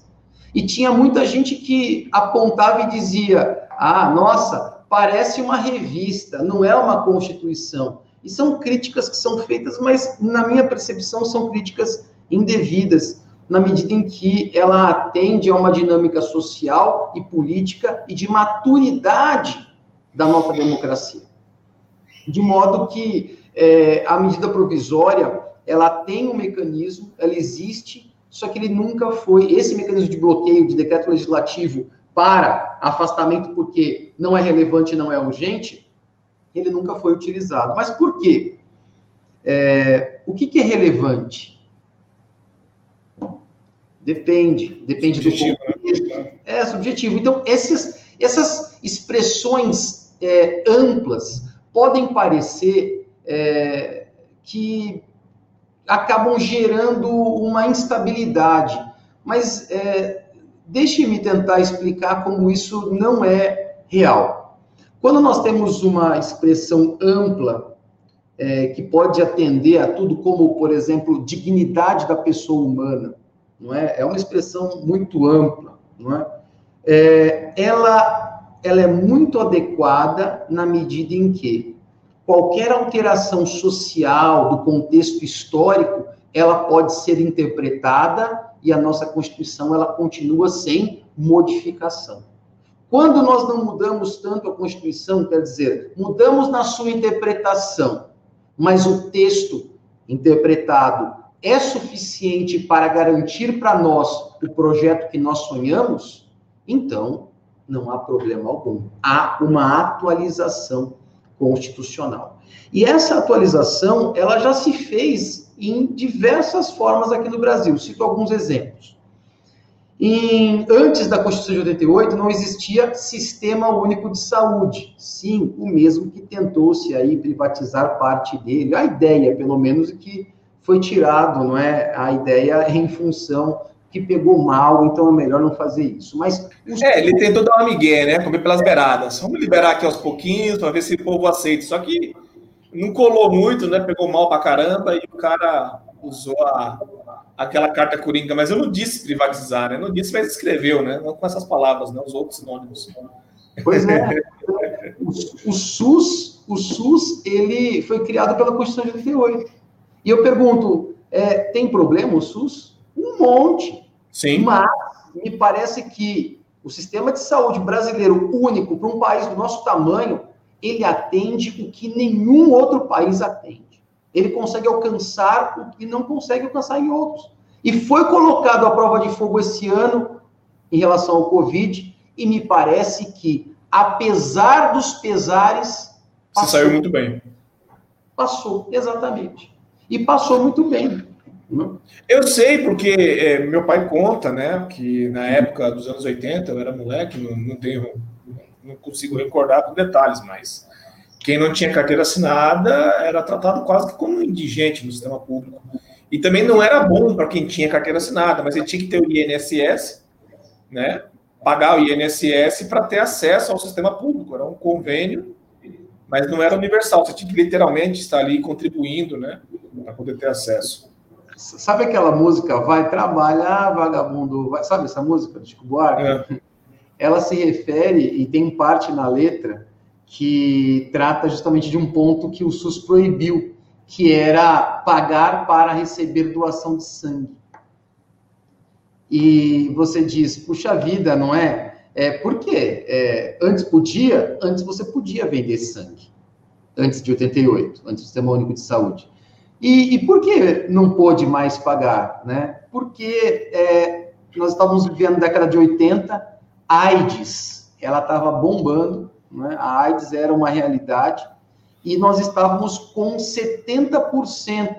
E tinha muita gente que apontava e dizia: ah, nossa, parece uma revista, não é uma constituição. E são críticas que são feitas, mas, na minha percepção, são críticas indevidas na medida em que ela atende a uma dinâmica social e política e de maturidade da nossa democracia. De modo que é, a medida provisória, ela tem um mecanismo, ela existe, só que ele nunca foi, esse mecanismo de bloqueio de decreto legislativo para afastamento porque não é relevante, não é urgente, ele nunca foi utilizado. Mas por quê? É, o que, que é relevante? Depende, depende subjetivo, do contexto. Né? É subjetivo. Então, esses, essas expressões é, amplas podem parecer é, que acabam gerando uma instabilidade, mas é, deixe-me tentar explicar como isso não é real. Quando nós temos uma expressão ampla, é, que pode atender a tudo, como, por exemplo, dignidade da pessoa humana, não é? É uma expressão muito ampla, não é? é ela, ela é muito adequada na medida em que qualquer alteração social do contexto histórico, ela pode ser interpretada e a nossa Constituição ela continua sem modificação. Quando nós não mudamos tanto a Constituição, quer dizer, mudamos na sua interpretação, mas o texto interpretado é suficiente para garantir para nós o projeto que nós sonhamos, então não há problema algum. Há uma atualização constitucional. E essa atualização, ela já se fez em diversas formas aqui no Brasil. Cito alguns exemplos. Em, antes da Constituição de 88, não existia sistema único de saúde. Sim, o mesmo que tentou-se aí privatizar parte dele. A ideia, pelo menos, é que foi tirado, não é? A ideia em função que pegou mal, então é melhor não fazer isso. Mas os... é, ele tentou dar uma migué, né? Comer pelas beiradas. Vamos liberar aqui aos pouquinhos para ver se o povo aceita. Só que não colou muito, né? Pegou mal para caramba e o cara usou a, aquela carta coringa. Mas eu não disse privatizar, né? Não disse, mas escreveu, né? Não com essas palavras, né? Os outros sinônimos. Pois é. o, o SUS, o SUS, ele foi criado pela Constituição de 88. E eu pergunto, é, tem problema o SUS? Um monte. Sim. Mas me parece que o sistema de saúde brasileiro único para um país do nosso tamanho, ele atende o que nenhum outro país atende. Ele consegue alcançar o que não consegue alcançar em outros. E foi colocado à prova de fogo esse ano em relação ao Covid, e me parece que, apesar dos pesares. Passou. Você saiu muito bem. Passou, exatamente e passou muito bem. Eu sei, porque é, meu pai conta, né, que na época dos anos 80, eu era moleque, não, não tenho não consigo recordar com detalhes, mas quem não tinha carteira assinada era tratado quase que como indigente no sistema público. E também não era bom para quem tinha carteira assinada, mas ele tinha que ter o INSS, né? Pagar o INSS para ter acesso ao sistema público. Era um convênio, mas não era universal. Você tinha que literalmente estar ali contribuindo, né? Para poder ter acesso. Sabe aquela música Vai trabalhar, vagabundo? Vai... Sabe essa música do Chico Buarque? É. Ela se refere, e tem parte na letra, que trata justamente de um ponto que o SUS proibiu, que era pagar para receber doação de sangue. E você diz, puxa vida, não é? É, por quê? É, antes podia, antes você podia vender sangue. Antes de 88, antes do Sistema Único de Saúde. E, e por que não pôde mais pagar? Né? Porque é, nós estávamos vivendo na década de 80, AIDS, ela estava bombando, né? a AIDS era uma realidade, e nós estávamos com 70%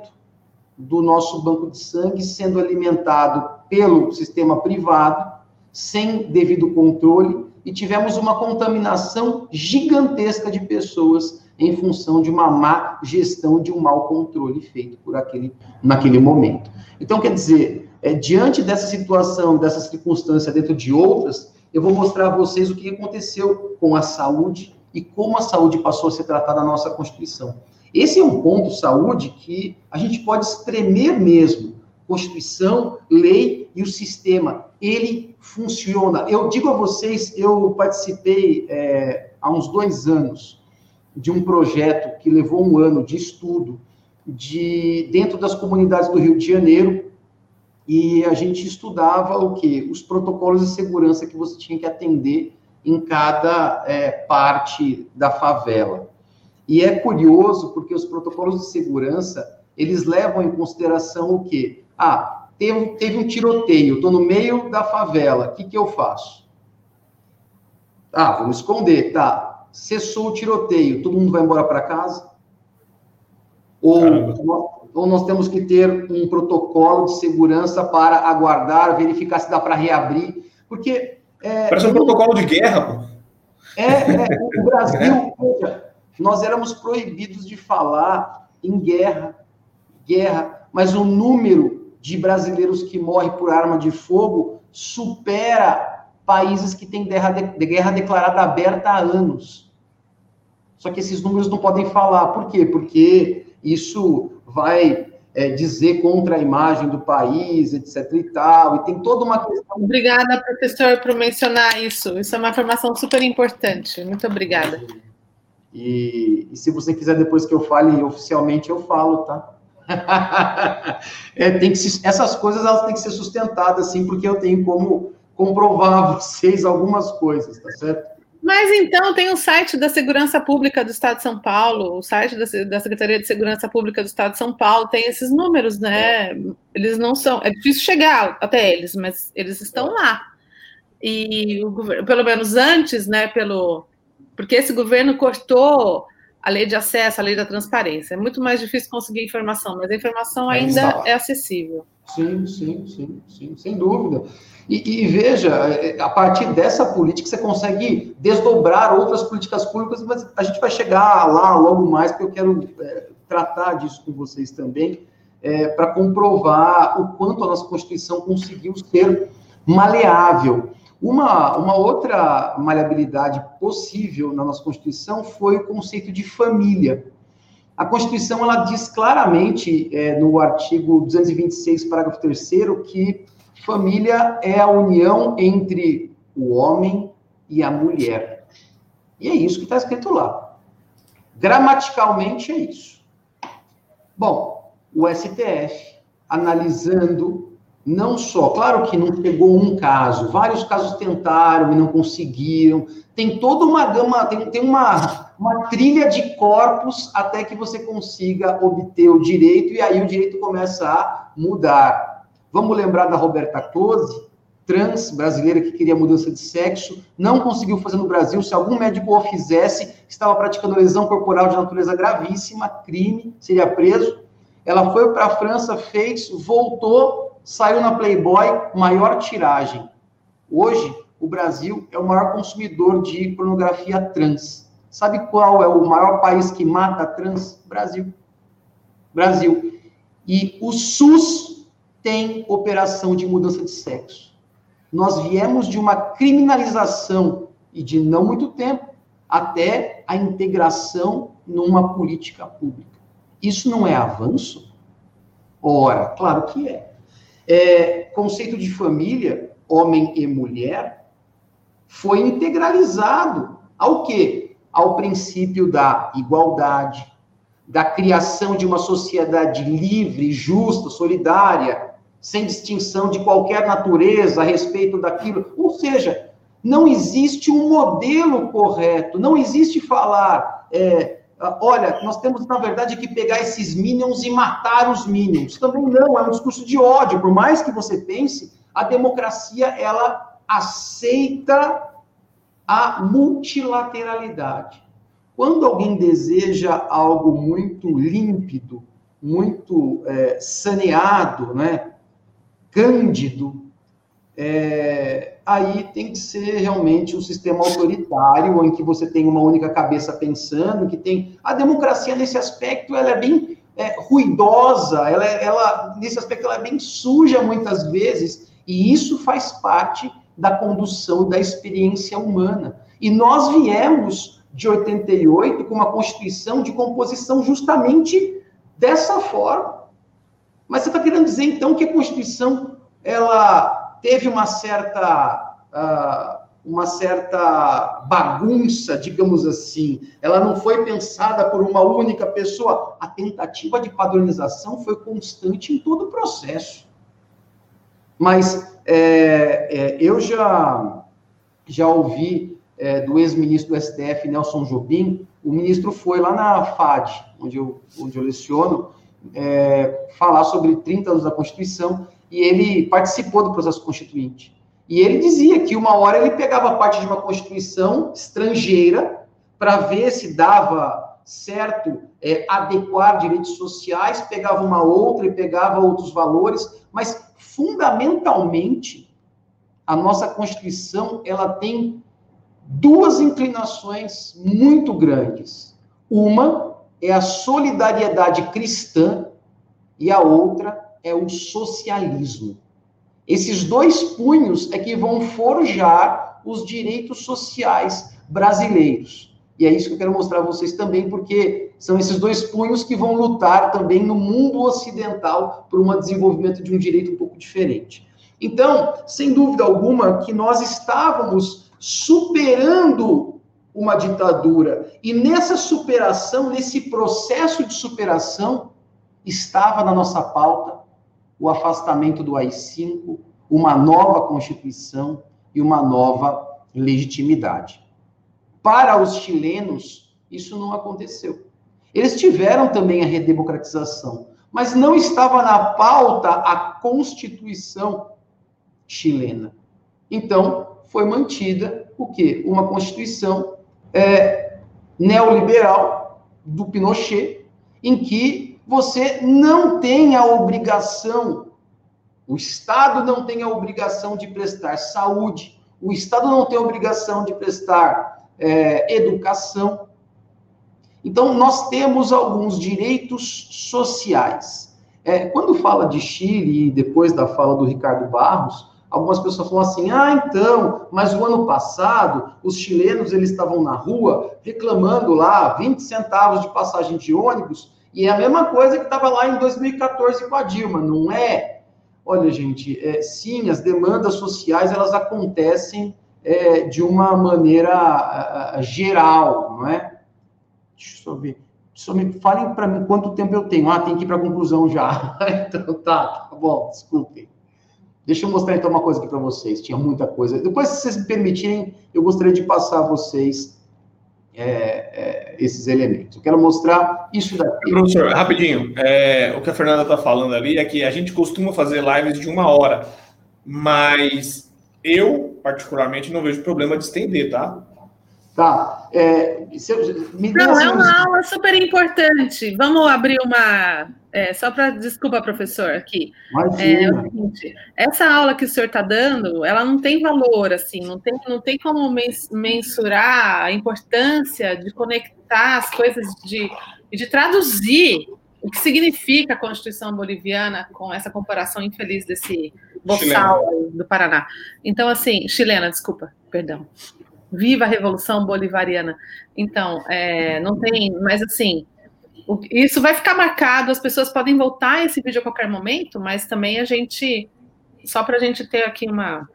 do nosso banco de sangue sendo alimentado pelo sistema privado, sem devido controle, e tivemos uma contaminação gigantesca de pessoas em função de uma má gestão, de um mau controle feito por aquele, naquele momento. Então, quer dizer, é, diante dessa situação, dessa circunstância, dentro de outras, eu vou mostrar a vocês o que aconteceu com a saúde e como a saúde passou a ser tratada na nossa Constituição. Esse é um ponto, saúde, que a gente pode espremer mesmo. Constituição, lei e o sistema, ele funciona. Eu digo a vocês, eu participei é, há uns dois anos de um projeto que levou um ano de estudo de dentro das comunidades do Rio de Janeiro e a gente estudava o que os protocolos de segurança que você tinha que atender em cada é, parte da favela. E é curioso porque os protocolos de segurança, eles levam em consideração o quê? Ah, teve, teve um tiroteio, estou no meio da favela, o que, que eu faço? Ah, vamos esconder, tá. Cessou o tiroteio, todo mundo vai embora para casa? Ou, ou nós temos que ter um protocolo de segurança para aguardar, verificar se dá para reabrir? Porque é, Parece um protocolo de guerra, pô. É, é o Brasil, nós éramos proibidos de falar em guerra, guerra, mas o número de brasileiros que morrem por arma de fogo supera países que têm guerra, de, guerra declarada aberta há anos. Só que esses números não podem falar. Por quê? Porque isso vai é, dizer contra a imagem do país, etc. e tal, e tem toda uma questão. Obrigada, professor, por mencionar isso. Isso é uma informação super importante. Muito obrigada. E, e se você quiser depois que eu fale oficialmente, eu falo, tá? é, tem que se, essas coisas elas têm que ser sustentadas, assim, porque eu tenho como comprovar a vocês algumas coisas, tá certo? Mas então tem o site da Segurança Pública do Estado de São Paulo, o site da, da, Secretaria de Segurança Pública do Estado de São Paulo tem esses números, né? Eles não são, é difícil chegar até eles, mas eles estão lá. E o governo, pelo menos antes, né? Pelo porque esse governo cortou a lei de acesso, a lei da transparência. É muito mais difícil conseguir informação, mas a informação ainda é acessível. Sim, sim, sim, sim, sem dúvida. E, e, veja, a partir dessa política você consegue desdobrar outras políticas públicas, mas a gente vai chegar lá logo mais, porque eu quero é, tratar disso com vocês também, é, para comprovar o quanto a nossa Constituição conseguiu ser maleável. Uma, uma outra maleabilidade possível na nossa Constituição foi o conceito de família. A Constituição ela diz claramente, é, no artigo 226, parágrafo 3, que Família é a união entre o homem e a mulher. E é isso que está escrito lá. Gramaticalmente é isso. Bom, o STF, analisando não só, claro que não pegou um caso, vários casos tentaram e não conseguiram, tem toda uma gama, tem, tem uma, uma trilha de corpos até que você consiga obter o direito, e aí o direito começa a mudar. Vamos lembrar da Roberta Close, trans brasileira que queria mudança de sexo, não conseguiu fazer no Brasil. Se algum médico o fizesse, estava praticando lesão corporal de natureza gravíssima, crime, seria preso. Ela foi para a França, fez, voltou, saiu na Playboy, maior tiragem. Hoje, o Brasil é o maior consumidor de pornografia trans. Sabe qual é o maior país que mata trans? Brasil. Brasil. E o SUS tem operação de mudança de sexo. Nós viemos de uma criminalização e de não muito tempo até a integração numa política pública. Isso não é avanço? Ora, claro que é. é conceito de família, homem e mulher, foi integralizado ao quê? Ao princípio da igualdade, da criação de uma sociedade livre, justa, solidária, sem distinção de qualquer natureza a respeito daquilo. Ou seja, não existe um modelo correto, não existe falar, é, olha, nós temos, na verdade, que pegar esses minions e matar os minions. Também não, é um discurso de ódio. Por mais que você pense, a democracia, ela aceita a multilateralidade. Quando alguém deseja algo muito límpido, muito é, saneado, né, cândido, é, aí tem que ser realmente um sistema autoritário, em que você tem uma única cabeça pensando, que tem... A democracia, nesse aspecto, ela é bem é, ruidosa, ela, é, ela, nesse aspecto, ela é bem suja muitas vezes, e isso faz parte da condução da experiência humana. E nós viemos de 88 com uma Constituição de composição justamente dessa forma. Mas você está querendo dizer, então, que a Constituição ela teve uma certa, uh, uma certa bagunça, digamos assim. Ela não foi pensada por uma única pessoa. A tentativa de padronização foi constante em todo o processo. Mas é, é, eu já, já ouvi é, do ex-ministro do STF, Nelson Jobim, o ministro foi lá na FAD, onde eu, onde eu leciono, é, falar sobre 30 anos da Constituição, e ele participou do processo constituinte. E ele dizia que uma hora ele pegava parte de uma Constituição estrangeira para ver se dava certo é, adequar direitos sociais, pegava uma outra e pegava outros valores, mas fundamentalmente a nossa Constituição ela tem duas inclinações muito grandes. Uma é a solidariedade cristã e a outra é o socialismo. Esses dois punhos é que vão forjar os direitos sociais brasileiros. E é isso que eu quero mostrar a vocês também, porque são esses dois punhos que vão lutar também no mundo ocidental por um desenvolvimento de um direito um pouco diferente. Então, sem dúvida alguma, que nós estávamos superando uma ditadura. E nessa superação, nesse processo de superação, estava na nossa pauta o afastamento do AI-5, uma nova Constituição e uma nova legitimidade. Para os chilenos, isso não aconteceu. Eles tiveram também a redemocratização, mas não estava na pauta a Constituição chilena. Então, foi mantida o quê? Uma Constituição é, neoliberal do Pinochet, em que você não tem a obrigação, o Estado não tem a obrigação de prestar saúde, o Estado não tem a obrigação de prestar é, educação. Então, nós temos alguns direitos sociais. É, quando fala de Chile, e depois da fala do Ricardo Barros, Algumas pessoas falam assim: ah, então, mas o ano passado os chilenos eles estavam na rua reclamando lá 20 centavos de passagem de ônibus, e é a mesma coisa que estava lá em 2014 com a Dilma, não é? Olha, gente, é, sim, as demandas sociais elas acontecem é, de uma maneira geral, não é? Deixa eu ver. Só me falem para mim quanto tempo eu tenho. Ah, tem que ir para a conclusão já. então tá, tá bom, desculpem. Deixa eu mostrar então uma coisa aqui para vocês. Tinha muita coisa. Depois, se vocês me permitirem, eu gostaria de passar a vocês é, é, esses elementos. Eu quero mostrar isso daqui. Professor, rapidinho. É, o que a Fernanda está falando ali é que a gente costuma fazer lives de uma hora, mas eu, particularmente, não vejo problema de estender, tá? Tá. É, Não, é uma aula super importante. Vamos abrir uma. É, só para. Desculpa, professor, aqui. É, é, o seguinte, essa aula que o senhor está dando, ela não tem valor, assim, não tem, não tem como mensurar a importância de conectar as coisas, de, de traduzir o que significa a Constituição Boliviana com essa comparação infeliz desse boçal do Paraná. Então, assim, chilena, desculpa, perdão. Viva a Revolução Bolivariana. Então, é, não tem, mas assim, isso vai ficar marcado, as pessoas podem voltar a esse vídeo a qualquer momento, mas também a gente, só para a gente ter aqui uma.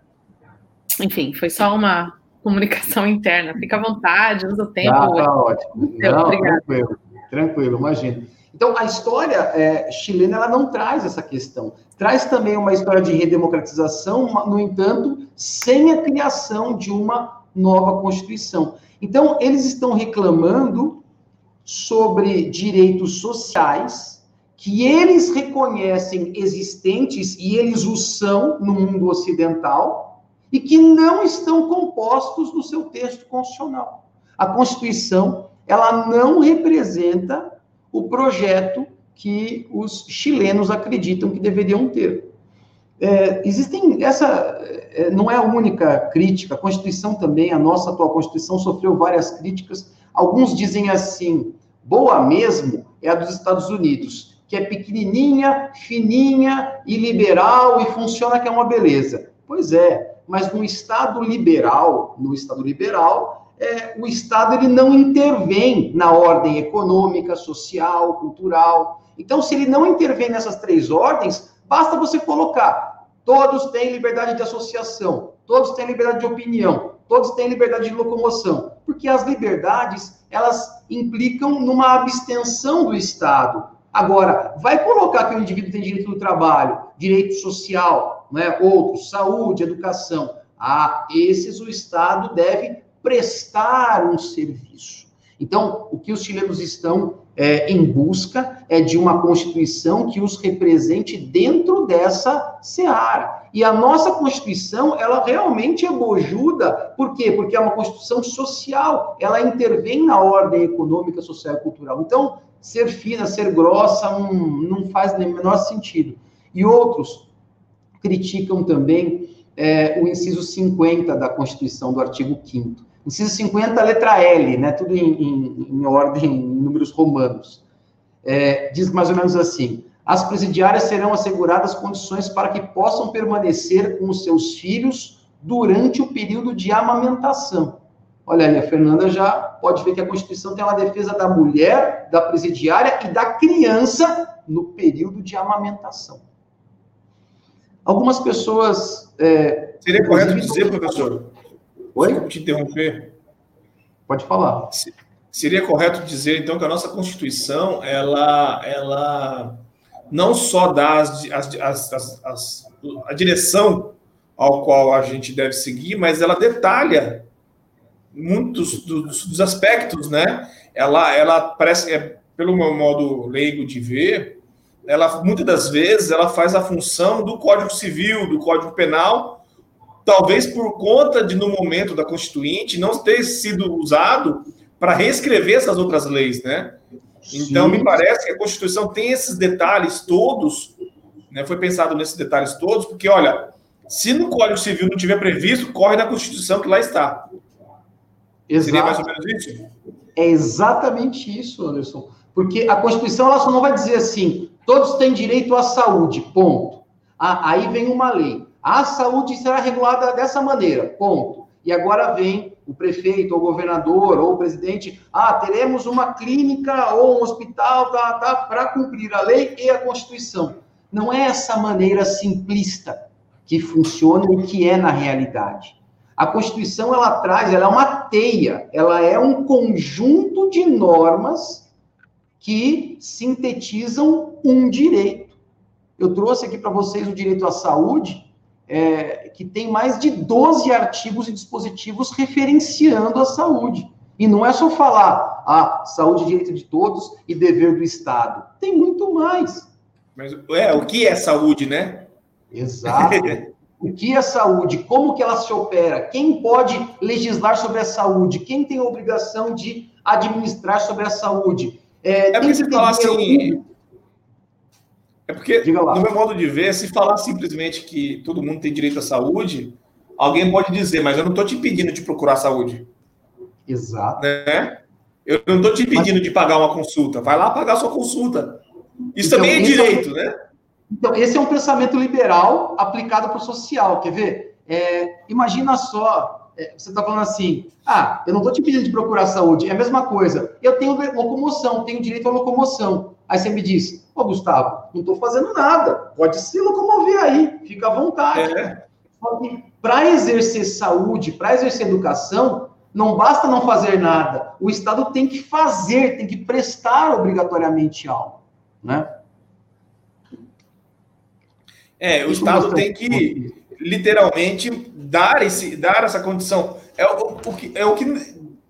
Enfim, foi só uma comunicação interna. Fica à vontade, usa o tempo. Ah, tá ótimo. Não, tranquilo, tranquilo, imagina. Então, a história é, chilena ela não traz essa questão. Traz também uma história de redemocratização, no entanto, sem a criação de uma nova Constituição. Então, eles estão reclamando sobre direitos sociais que eles reconhecem existentes e eles os são no mundo ocidental e que não estão compostos no seu texto constitucional. A Constituição, ela não representa o projeto que os chilenos acreditam que deveriam ter. É, existem essa é, não é a única crítica. A Constituição também, a nossa atual Constituição sofreu várias críticas. Alguns dizem assim: boa mesmo é a dos Estados Unidos, que é pequenininha, fininha e liberal e funciona que é uma beleza. Pois é, mas no Estado liberal, no Estado liberal, é, o Estado ele não intervém na ordem econômica, social, cultural. Então, se ele não intervém nessas três ordens, Basta você colocar: todos têm liberdade de associação, todos têm liberdade de opinião, todos têm liberdade de locomoção, porque as liberdades elas implicam numa abstenção do Estado. Agora, vai colocar que o indivíduo tem direito do trabalho, direito social, né, outros, saúde, educação. Ah, esses o Estado deve prestar um serviço. Então, o que os chilenos estão é, em busca é de uma Constituição que os represente dentro dessa seara. E a nossa Constituição, ela realmente é bojuda, por quê? Porque é uma Constituição social, ela intervém na ordem econômica, social e cultural. Então, ser fina, ser grossa, não, não faz nem o menor sentido. E outros criticam também é, o inciso 50 da Constituição, do artigo 5 Inciso 50, letra L, né? Tudo em, em, em ordem, em números romanos. É, diz mais ou menos assim: as presidiárias serão asseguradas condições para que possam permanecer com os seus filhos durante o período de amamentação. Olha aí, a Fernanda já pode ver que a Constituição tem uma defesa da mulher, da presidiária e da criança no período de amamentação. Algumas pessoas. É, Seria correto dizer, professor, Oi? Desculpa te interromper. Pode falar. Seria correto dizer, então, que a nossa Constituição, ela, ela não só dá as, as, as, as, a direção ao qual a gente deve seguir, mas ela detalha muitos dos, dos aspectos, né? Ela, ela parece, é, pelo meu modo leigo de ver, ela muitas das vezes ela faz a função do Código Civil, do Código Penal, talvez por conta de, no momento da Constituinte, não ter sido usado para reescrever essas outras leis, né? Então, Sim. me parece que a Constituição tem esses detalhes todos, né? Foi pensado nesses detalhes todos, porque, olha, se no Código Civil não tiver previsto, corre na Constituição que lá está. Exato. Seria mais ou menos isso? É exatamente isso, Anderson. Porque a Constituição ela só não vai dizer assim, todos têm direito à saúde, ponto. Ah, aí vem uma lei. A saúde será regulada dessa maneira, ponto. E agora vem o prefeito, ou o governador, ou o presidente, ah, teremos uma clínica ou um hospital tá, tá, para cumprir a lei e a Constituição. Não é essa maneira simplista que funciona e que é na realidade. A Constituição, ela traz, ela é uma teia, ela é um conjunto de normas que sintetizam um direito. Eu trouxe aqui para vocês o direito à saúde, é, que tem mais de 12 artigos e dispositivos referenciando a saúde. E não é só falar, ah, saúde é direito de todos e dever do Estado. Tem muito mais. Mas é, o que é saúde, né? Exato. o que é saúde, como que ela se opera, quem pode legislar sobre a saúde, quem tem a obrigação de administrar sobre a saúde. É, é porque se falar assim... É porque, no meu modo de ver, se falar simplesmente que todo mundo tem direito à saúde, alguém pode dizer, mas eu não estou te impedindo de procurar saúde. Exato. Né? Eu não estou te impedindo mas... de pagar uma consulta. Vai lá pagar sua consulta. Isso então, também é direito, é... né? Então, esse é um pensamento liberal aplicado para o social. Quer ver? É, imagina só, você está falando assim, ah, eu não estou te pedindo de procurar saúde, é a mesma coisa. Eu tenho locomoção, tenho direito à locomoção. Aí você me diz, ô Gustavo, não estou fazendo nada, pode se locomover aí, fica à vontade. É. Para exercer saúde, para exercer educação, não basta não fazer nada. O Estado tem que fazer, tem que prestar obrigatoriamente algo, né? É, o Estado tem que literalmente dar, esse, dar essa condição. É o, o, que, é o que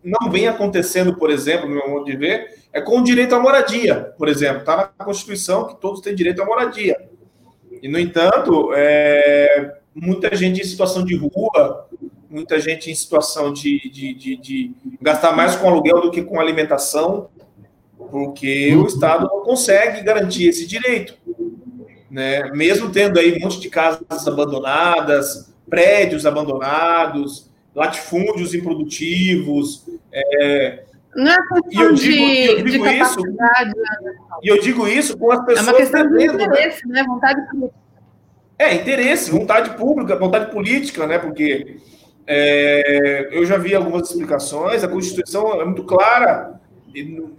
não vem acontecendo, por exemplo, no meu modo de ver, é com o direito à moradia, por exemplo. Está na Constituição que todos têm direito à moradia. E, no entanto, é, muita gente em situação de rua, muita gente em situação de, de, de, de gastar mais com aluguel do que com alimentação, porque o Estado não consegue garantir esse direito né? Mesmo tendo aí um monte de casas abandonadas, prédios abandonados, latifúndios improdutivos. É... Não é eu digo, de, digo isso. Né? E eu digo isso com as pessoas. É uma questão de interesse, né? Vontade política. É, interesse, vontade pública, vontade política, né? Porque é, eu já vi algumas explicações, a Constituição é muito clara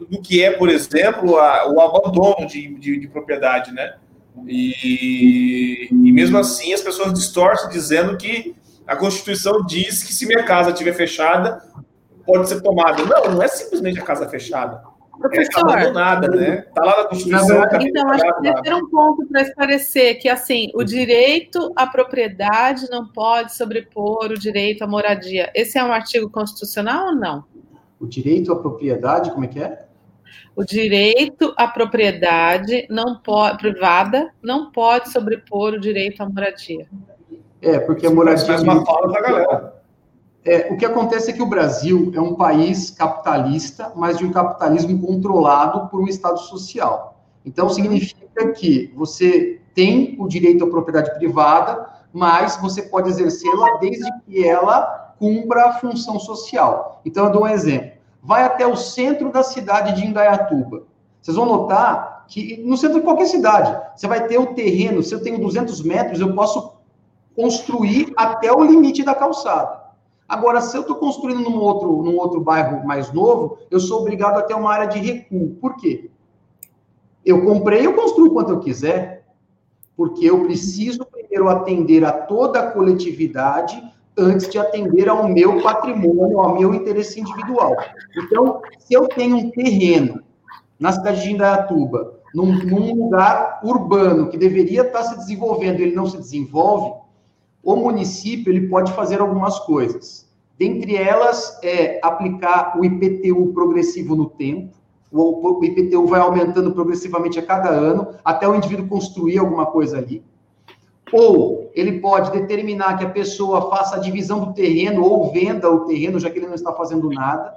do que é, por exemplo, a, o abandono de, de, de propriedade, né? E, e mesmo assim as pessoas distorcem dizendo que a Constituição diz que se minha casa estiver fechada, pode ser tomada. Não, não é simplesmente a casa fechada. Professor, é abandonada, né? Está lá na Constituição. então, acho que deve ter um ponto para esclarecer que assim, o direito à propriedade não pode sobrepor o direito à moradia. Esse é um artigo constitucional ou não? O direito à propriedade, como é que é? O direito à propriedade não pode, privada não pode sobrepor o direito à moradia. É, porque a moradia. Faz uma fala da galera. É, o que acontece é que o Brasil é um país capitalista, mas de um capitalismo controlado por um Estado social. Então, significa que você tem o direito à propriedade privada, mas você pode exercê-la desde que ela cumpra a função social. Então, eu dou um exemplo vai até o centro da cidade de Indaiatuba. Vocês vão notar que no centro de qualquer cidade, você vai ter o terreno, se eu tenho 200 metros, eu posso construir até o limite da calçada. Agora, se eu estou construindo num outro, num outro bairro mais novo, eu sou obrigado a ter uma área de recuo. Por quê? Eu comprei, eu construo quanto eu quiser, porque eu preciso primeiro atender a toda a coletividade antes de atender ao meu patrimônio, ao meu interesse individual. Então, se eu tenho um terreno na cidade de Indaiatuba, num, num lugar urbano que deveria estar se desenvolvendo, ele não se desenvolve, o município ele pode fazer algumas coisas. Dentre elas, é aplicar o IPTU progressivo no tempo. O, IPTU vai aumentando progressivamente a cada ano, até o indivíduo construir alguma coisa ali. Ou ele pode determinar que a pessoa faça a divisão do terreno ou venda o terreno, já que ele não está fazendo nada.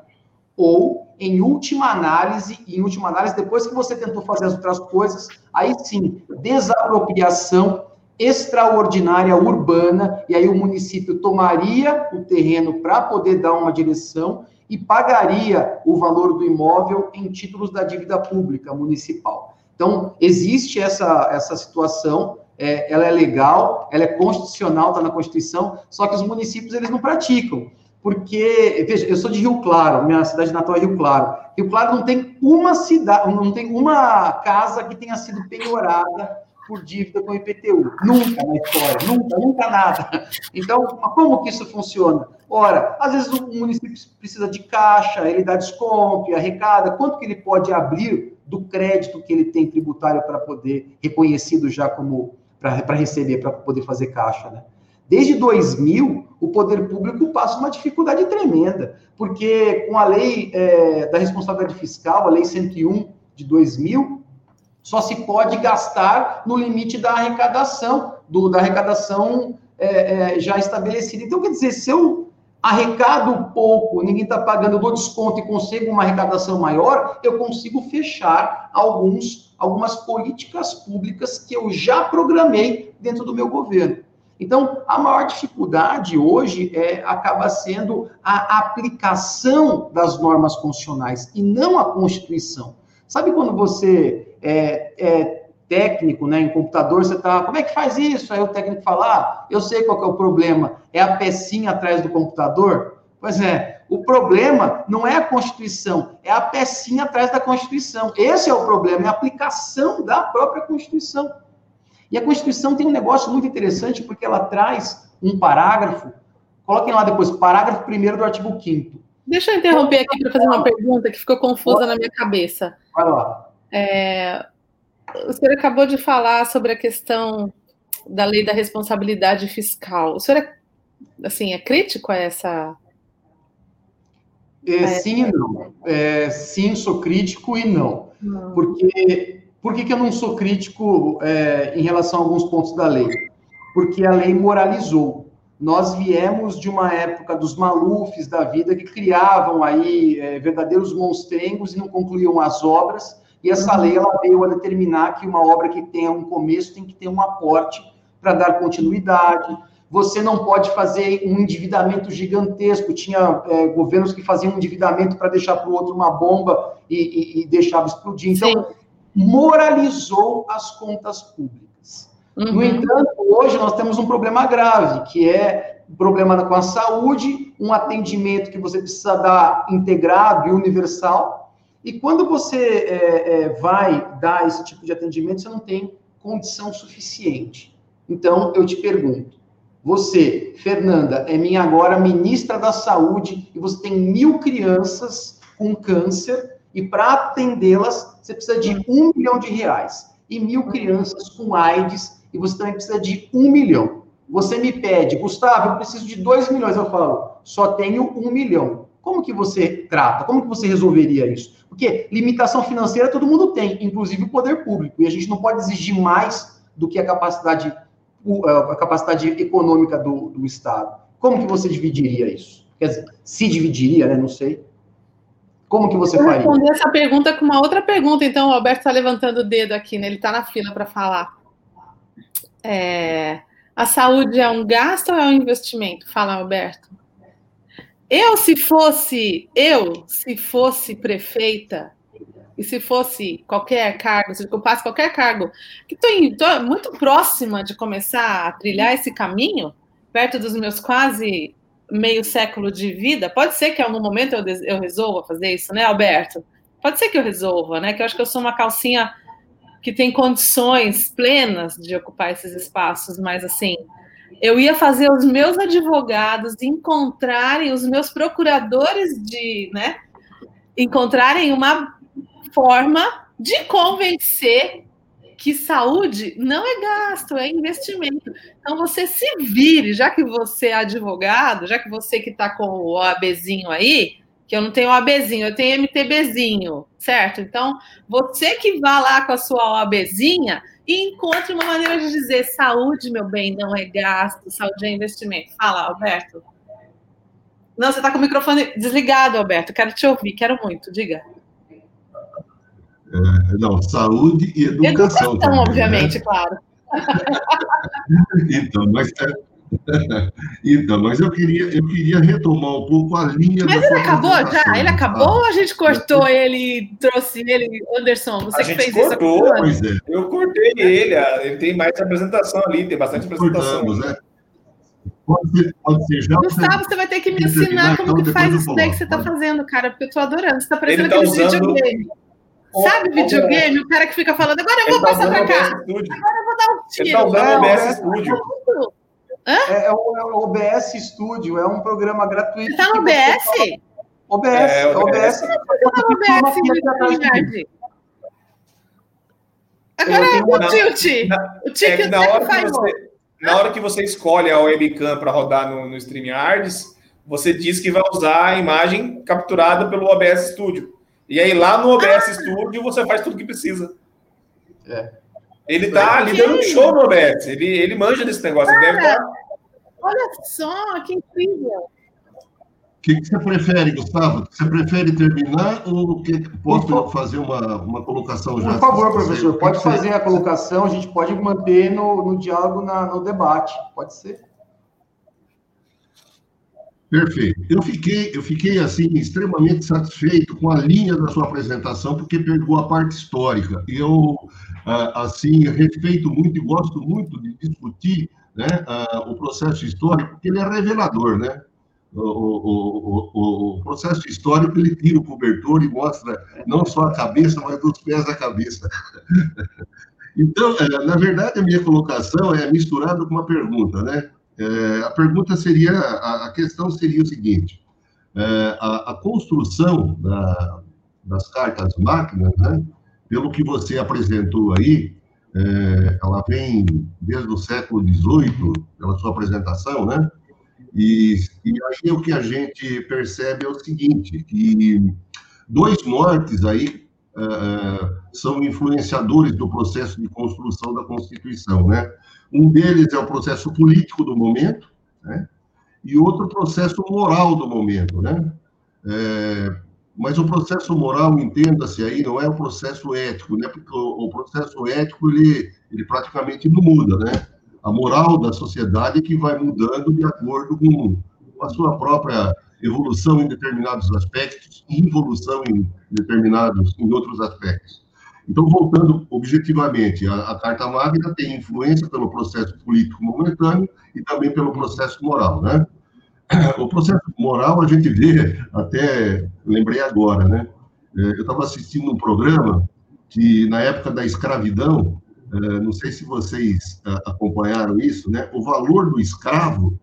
Ou, em última análise, em última análise, depois que você tentou fazer as outras coisas, aí sim, desapropriação extraordinária urbana, e aí o município tomaria o terreno para poder dar uma direção e pagaria o valor do imóvel em títulos da dívida pública municipal. Então, existe essa, essa situação é, ela é legal, ela é constitucional, está na Constituição, só que os municípios eles não praticam. Porque, veja, eu sou de Rio Claro, minha cidade natal é Rio Claro. Rio Claro não tem uma cidade, não tem uma casa que tenha sido penhorada por dívida com o IPTU. Nunca na história, nunca, nunca nada. Então, como que isso funciona? Ora, às vezes o município precisa de caixa, ele dá desconto, arrecada, quanto que ele pode abrir do crédito que ele tem tributário para poder, reconhecido já como para receber, para poder fazer caixa, né? Desde 2000, o poder público passa uma dificuldade tremenda, porque com a lei é, da responsabilidade fiscal, a lei 101 de 2000, só se pode gastar no limite da arrecadação, do, da arrecadação é, é, já estabelecida. Então, quer dizer, se eu arrecado pouco, ninguém está pagando, eu dou desconto e consigo uma arrecadação maior, eu consigo fechar alguns, algumas políticas públicas que eu já programei dentro do meu governo. Então, a maior dificuldade hoje é, acaba sendo a aplicação das normas constitucionais e não a Constituição. Sabe quando você é, é técnico, né, em computador, você tá, como é que faz isso? Aí o técnico fala, ah, eu sei qual é o problema, é a pecinha atrás do computador? Pois é, o problema não é a Constituição, é a pecinha atrás da Constituição. Esse é o problema, é a aplicação da própria Constituição. E a Constituição tem um negócio muito interessante, porque ela traz um parágrafo, coloquem lá depois, parágrafo 1 do artigo 5 Deixa eu interromper aqui para fazer uma pergunta que ficou confusa na minha cabeça. Vai lá. É, o senhor acabou de falar sobre a questão da lei da responsabilidade fiscal. O senhor é, assim, é crítico a essa. É, sim e não. É, sim, sou crítico e não. não. Porque por que, que eu não sou crítico é, em relação a alguns pontos da lei? Porque a lei moralizou. Nós viemos de uma época dos malufes da vida que criavam aí é, verdadeiros monstrengos e não concluíam as obras e essa lei ela veio a determinar que uma obra que tenha um começo tem que ter um aporte para dar continuidade. Você não pode fazer um endividamento gigantesco. Tinha é, governos que faziam um endividamento para deixar para o outro uma bomba e, e, e deixava explodir. Então, Sim. moralizou as contas públicas. Uhum. No entanto, hoje nós temos um problema grave, que é um problema com a saúde, um atendimento que você precisa dar integrado e universal, e quando você é, é, vai dar esse tipo de atendimento, você não tem condição suficiente. Então, eu te pergunto: você, Fernanda, é minha agora ministra da Saúde e você tem mil crianças com câncer e para atendê-las você precisa de um milhão de reais. E mil crianças com AIDS e você também precisa de um milhão. Você me pede, Gustavo, eu preciso de dois milhões. Eu falo, só tenho um milhão. Como que você trata? Como que você resolveria isso? Porque limitação financeira todo mundo tem, inclusive o poder público, e a gente não pode exigir mais do que a capacidade, a capacidade econômica do, do Estado. Como que você dividiria isso? Quer dizer, se dividiria, né? Não sei. Como que você faria? Eu responder essa pergunta com uma outra pergunta, então o Alberto está levantando o dedo aqui, né? Ele está na fila para falar. É, a saúde é um gasto ou é um investimento? Fala, Alberto. Eu, se fosse, eu, se fosse prefeita, e se fosse qualquer cargo, se ocupasse qualquer cargo, que estou muito próxima de começar a trilhar esse caminho, perto dos meus quase meio século de vida, pode ser que em algum momento eu, eu resolva fazer isso, né, Alberto? Pode ser que eu resolva, né? Que eu acho que eu sou uma calcinha que tem condições plenas de ocupar esses espaços, mas assim, eu ia fazer os meus advogados encontrarem, os meus procuradores de, né, encontrarem uma forma de convencer que saúde não é gasto, é investimento. Então você se vire, já que você é advogado, já que você que está com o OABzinho aí, que eu não tenho OABzinho, eu tenho MTBzinho, certo? Então, você que vá lá com a sua OABzinha e encontre uma maneira de dizer saúde, meu bem, não é gasto, saúde é investimento. Fala, Alberto. Não, você está com o microfone desligado, Alberto. Quero te ouvir, quero muito, diga. É, não, saúde e educação. Educação, também, né? obviamente, né? claro. então, mas é, então, mas eu queria, eu queria retomar um pouco a linha. Mas ele acabou já? Ele acabou ou a gente cortou ele e trouxe ele? Anderson, você a que fez cortou, isso? Pois é. Eu cortei ele, ele tem mais apresentação ali, tem bastante apresentação. Cortamos, né? Pode ser, pode ser já. Gustavo, você vai ter que me ensinar como então, que faz isso daí que você está fazendo, cara, porque eu estou adorando. Você está parecendo tá aquele usando... videogame. Sabe videogame? O cara que fica falando, agora eu vou tá passar para cá. Agora eu vou dar um tiro. Ele está usando o OBS Studio. É, é, o, é, o, OBS Studio, é um programa gratuito. Você está no OBS? OBS, é, OBS. OBS. OBS Agora é o tilt. O tilt é na hora que você, na hora que você escolhe a webcam para rodar no, no StreamYards, você diz que vai usar a imagem capturada pelo OBS Studio. E aí lá no OBS ah. Studio você faz tudo que precisa. É. Ele tá ali dando um show no OBS. Ele, ele manja desse negócio. Ele deve estar. Tá Olha só, que incrível! O que, que, você prefere, Gustavo? Você prefere terminar ou que, posso fazer uma, uma colocação já? Por favor, professor, pode fazer a colocação, a gente pode manter no, no diálogo, na, no debate, pode ser. Perfeito. Eu fiquei, eu fiquei assim extremamente satisfeito com a linha da sua apresentação, porque pegou a parte histórica. E eu ah, assim respeito muito e gosto muito de discutir né, o processo histórico, porque ele é revelador, né? O, o, o, o, processo histórico ele tira o cobertor e mostra não só a cabeça, mas dos pés à cabeça. Então, eh, na verdade, a minha colocação é misturada com uma pergunta, né? É, a pergunta seria, a, a, questão seria o seguinte, é, a, a, construção da, das cartas máquinas, né, pelo que você apresentou aí, é, ela vem desde o século XVIII, pela sua apresentação, né? E, e aí o que a gente percebe é o seguinte, que dois nortes aí é, são influenciadores do processo de construção da Constituição, né? Um deles é o processo político do momento, né? e outro processo moral do momento, né? É, mas o processo moral, entenda-se aí, não é o processo ético, né? Porque o, o, processo ético, ele, ele praticamente não muda, né? A moral da sociedade é que vai mudando de acordo com a sua própria evolução em determinados aspectos e involução em determinados, em outros aspectos. Então, voltando objetivamente, a, a, Carta Magna tem influência pelo processo político momentâneo e também pelo processo moral, né? O processo moral a gente vê, até lembrei agora, né? É, eu estava assistindo um programa que, na época da escravidão, é, não sei se vocês é, acompanharam isso, né? O valor do escravo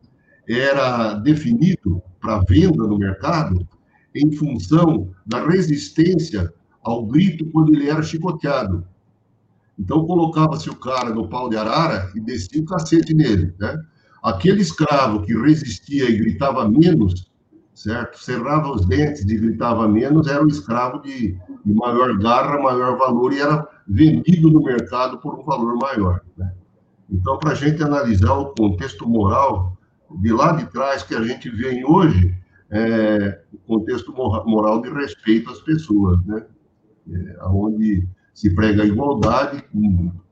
era definido para venda no mercado em função da resistência ao grito quando ele era chicoteado. Então, colocava-se o cara no pau de arara e descia o cacete nele, né? Aquele escravo que resistia e gritava menos, certo? Cerrava os dentes e gritava menos, era um escravo de, de maior garra, maior valor e era vendido no mercado por um valor maior, né? Então, para a gente analisar o contexto moral de lá de trás que a gente vê hoje, é, o contexto moral de respeito às pessoas, né? é, onde se prega a igualdade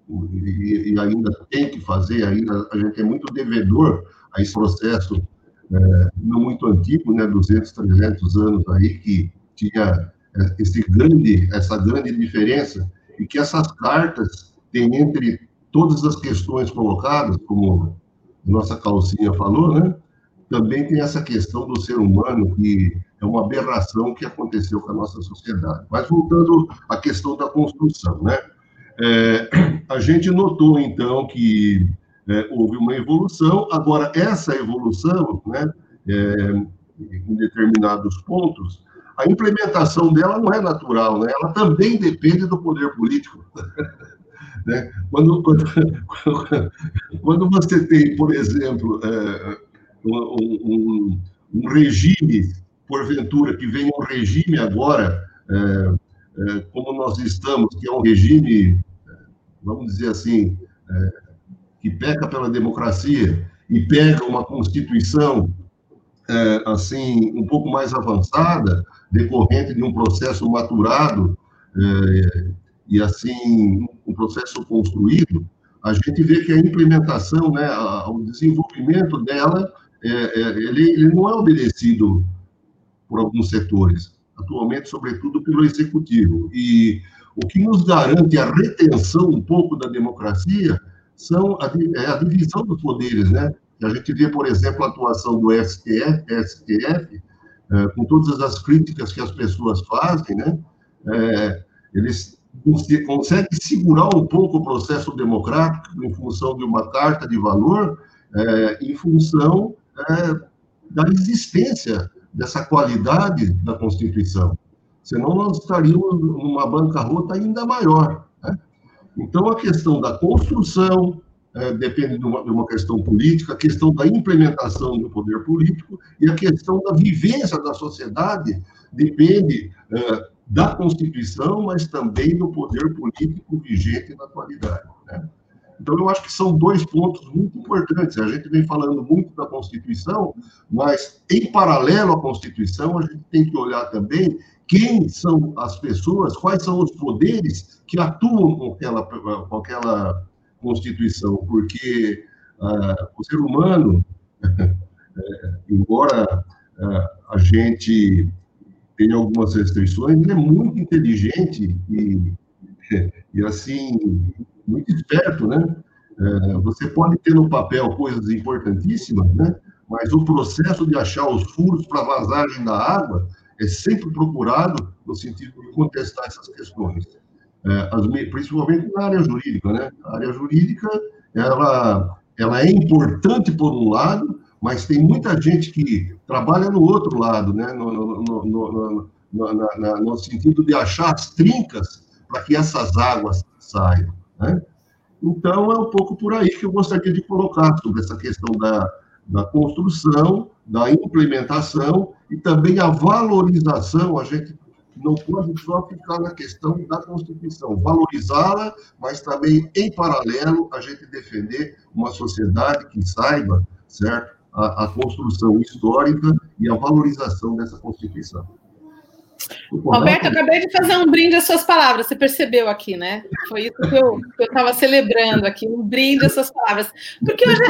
e, e, ainda tem que fazer, ainda a gente é muito devedor a esse processo é, não muito antigo, né, 200, 300 anos aí, que tinha é, esse grande, essa grande diferença e que essas cartas têm entre todas as questões colocadas, como nossa calcinha falou, né, também tem essa questão do ser humano que é uma aberração que aconteceu com a nossa sociedade. Mas voltando à questão da construção, né? É, a gente notou então que é, houve uma evolução. Agora essa evolução, né, é, em determinados pontos, a implementação dela não é natural, né? Ela também depende do poder político. né? Quando, quando, quando, você tem, por exemplo, é, um, um, um regime porventura, que venha um regime agora, é, como nós estamos, que é um regime, vamos dizer assim, é, que peca pela democracia e pega uma Constituição, é, assim, um pouco mais avançada, decorrente de um processo maturado é, e, assim, um processo construído, a gente vê que a implementação, né, o desenvolvimento dela, é, ele, ele não é obedecido por alguns setores, atualmente, sobretudo, pelo executivo. E o que nos garante a retenção um pouco da democracia são a, é a divisão dos poderes, né? A gente vê, por exemplo, a atuação do STF, STF é, com todas as críticas que as pessoas fazem, né? É, eles conseguem segurar um pouco o processo democrático em função de uma carta de valor, é, em função da existência dessa qualidade da Constituição. Senão nós estaríamos numa bancarrota ainda maior. Né? Então, a questão da construção é, depende de uma, de uma, questão política, a questão da implementação do poder político e a questão da vivência da sociedade depende é, da Constituição, mas também do poder político vigente na atualidade. Né? Então, eu acho que são dois pontos muito importantes. A gente vem falando muito da Constituição, mas, em paralelo à Constituição, a gente tem que olhar também quem são as pessoas, quais são os poderes que atuam com aquela, com aquela Constituição, porque uh, o ser humano, embora uh, a gente tenha algumas restrições, ele é muito inteligente e, e assim, muito esperto, né? É, você pode ter no papel coisas importantíssimas, né? Mas o processo de achar os furos para vazagem da água é sempre procurado no sentido de contestar essas questões, é, as, principalmente na área jurídica, né? A área jurídica, ela, ela é importante por um lado, mas tem muita gente que trabalha no outro lado, né? no, no, no, no, no sentido de achar as trincas para que essas águas saiam. Né? Então, é um pouco por aí que eu gostaria de colocar sobre essa questão da, da construção, da implementação e também a valorização. A gente não pode só ficar na questão da Constituição, valorizá-la, mas também, em paralelo, a gente defender uma sociedade que saiba, certo, a, a construção histórica e a valorização dessa Constituição. Roberto, acabei de fazer um brinde às suas palavras, você percebeu aqui, né? Foi isso que eu estava celebrando aqui, um brinde às suas palavras. Porque hoje é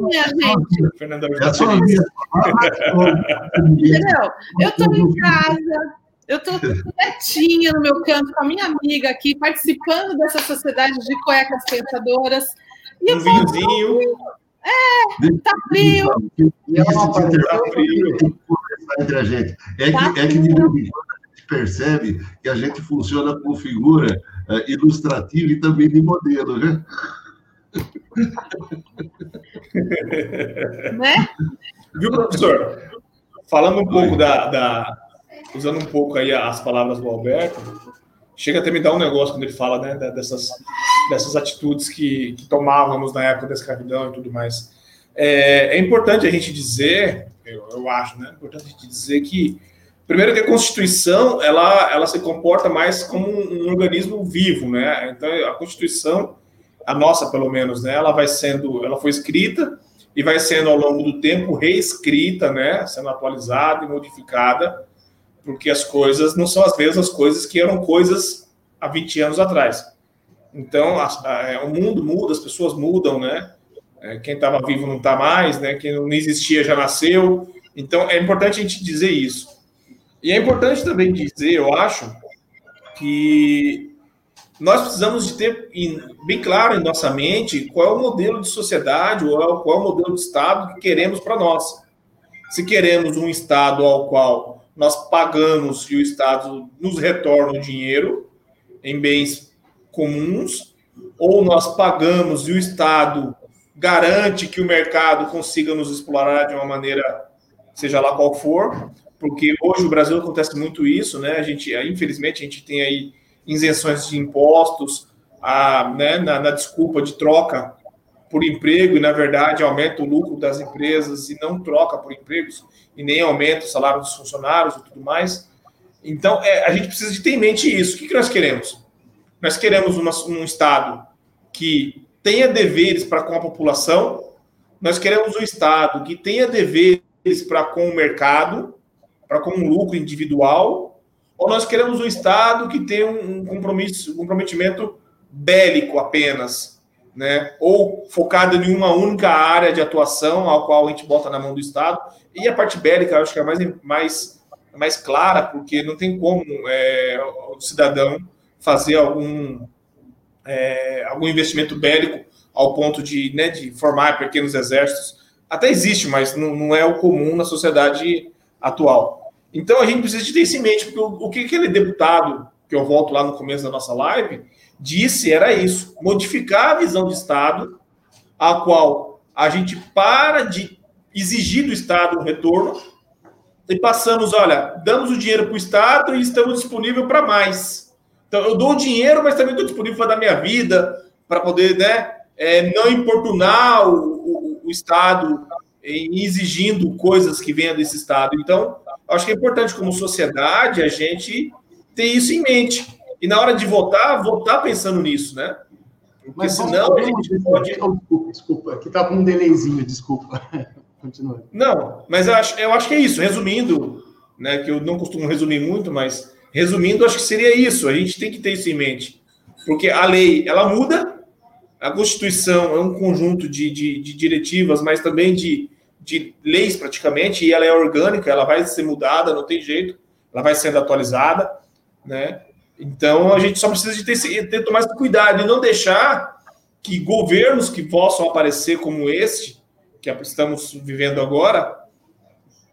minha, gente. Fernanda, é. Entendeu? Eu estou em casa, eu estou quietinha no meu canto com a minha amiga aqui, participando dessa sociedade de cuecas pensadoras. E um vinhozinho. É, tá frio. Tá frio. Entre a gente. É que, tá é que de percebe que a gente funciona como figura é, ilustrativa e também de modelo, né? né? Viu, professor? Falando um pouco da, da, Usando um pouco aí as palavras do Alberto, chega até me dar um negócio quando ele fala né, dessas, dessas atitudes que, que tomávamos na época da escravidão e tudo mais. É, é importante a gente dizer, eu, eu acho, né? É importante a gente dizer que, primeiro, que a Constituição ela, ela se comporta mais como um, um organismo vivo, né? Então, a Constituição, a nossa pelo menos, né? Ela vai sendo, ela foi escrita e vai sendo ao longo do tempo reescrita, né? Sendo atualizada e modificada, porque as coisas não são as mesmas coisas que eram coisas há 20 anos atrás. Então, a, a, o mundo muda, as pessoas mudam, né? É, quem estava vivo não está mais, né? Quem não existia já nasceu. Então, é importante a gente dizer isso. E é importante também dizer, eu acho, que nós precisamos de ter bem claro em nossa mente qual é o modelo de sociedade ou qual é o modelo de Estado que queremos para nós. Se queremos um Estado ao qual nós pagamos e o Estado nos retorna o dinheiro em bens comuns, ou nós pagamos e o Estado garante que o mercado consiga nos explorar de uma maneira, seja lá qual for, porque hoje no Brasil acontece muito isso, né? A gente, infelizmente, a gente tem aí isenções de impostos, a, né, na, na desculpa de troca por emprego e, na verdade, aumenta o lucro das empresas e não troca por empregos e nem aumenta o salário dos funcionários e tudo mais. Então, é, a gente precisa de ter em mente isso. O que, que nós queremos? Nós queremos uma, um Estado que tenha deveres para com a população, nós queremos um Estado que tenha deveres para com o mercado, para com um lucro individual, ou nós queremos um Estado que tenha um compromisso, um comprometimento bélico apenas, né? ou focado em uma única área de atuação, ao qual a gente bota na mão do Estado. E a parte bélica, eu acho que é mais, mais, mais clara, porque não tem como é, o cidadão fazer algum é, algum investimento bélico ao ponto de, né, de formar pequenos exércitos. Até existe, mas não, não, é o comum na sociedade atual. Então a gente precisa ter isso em mente, porque o, o que aquele deputado, que eu volto lá no começo da nossa live, disse era isso: modificar a visão de Estado, a qual a gente para de exigir do Estado um retorno e passamos, olha, damos o dinheiro para o Estado e estamos disponíveis para mais. Então, eu dou o dinheiro, mas também estou disponível para dar minha vida, para poder né, é, não importunar o, o, o, Estado exigindo coisas que venham desse Estado. Então, acho que é importante, como sociedade, a gente ter isso em mente. E na hora de votar, votar pensando nisso, né? Porque Mas senão a gente pode. Desculpa, aqui está com um delayzinho, desculpa. Continua. Não, mas eu acho, eu acho que é isso. Resumindo, né, que eu não costumo resumir muito, mas resumindo, acho que seria isso. A gente tem que ter isso em mente. Porque a lei, ela muda, a Constituição é um conjunto de, de, de diretivas, mas também de, de leis praticamente, e ela é orgânica, ela vai ser mudada, não tem jeito, ela vai sendo atualizada, né? Então a gente só precisa de ter, ter tomar esse cuidado e não deixar que governos que possam aparecer como este, que estamos vivendo agora,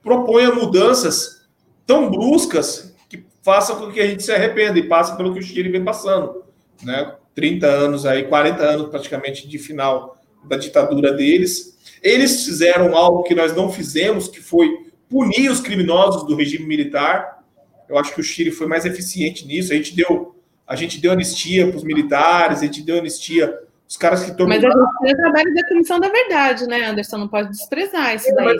proponham mudanças tão bruscas que façam com que a gente se arrependa e passe pelo que o Chile vem passando, né? 30 anos aí, 40 anos praticamente de final da ditadura deles. Eles fizeram algo que nós não fizemos, que foi punir os criminosos do regime militar. Eu acho que o Chile foi mais eficiente nisso. A gente deu, a gente deu anistia para os militares, a gente deu anistia os caras que tornaram. Mas a gente tem o trabalho da Comissão da Verdade, né, Anderson? Não pode desprezar isso é, daí.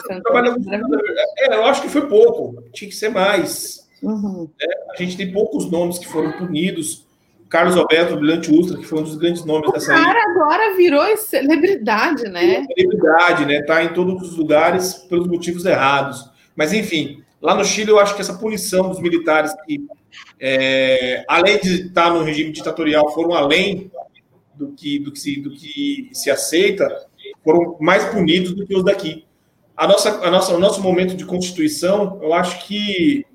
É, eu acho que foi pouco, tinha que ser mais. Uhum. É, a gente tem poucos nomes que foram punidos. Carlos Alberto Brilhante Ustra, que foi um dos grandes nomes o dessa O cara agora virou celebridade, né? Celebridade, né? Tá em todos os lugares pelos motivos errados. Mas, enfim, lá no Chile, eu acho que essa punição dos militares que, é, além de estar no regime ditatorial, foram além do que, do que, se, do que se aceita, foram mais punidos do que os daqui. A nossa, a nossa, o nosso momento de constituição, eu acho que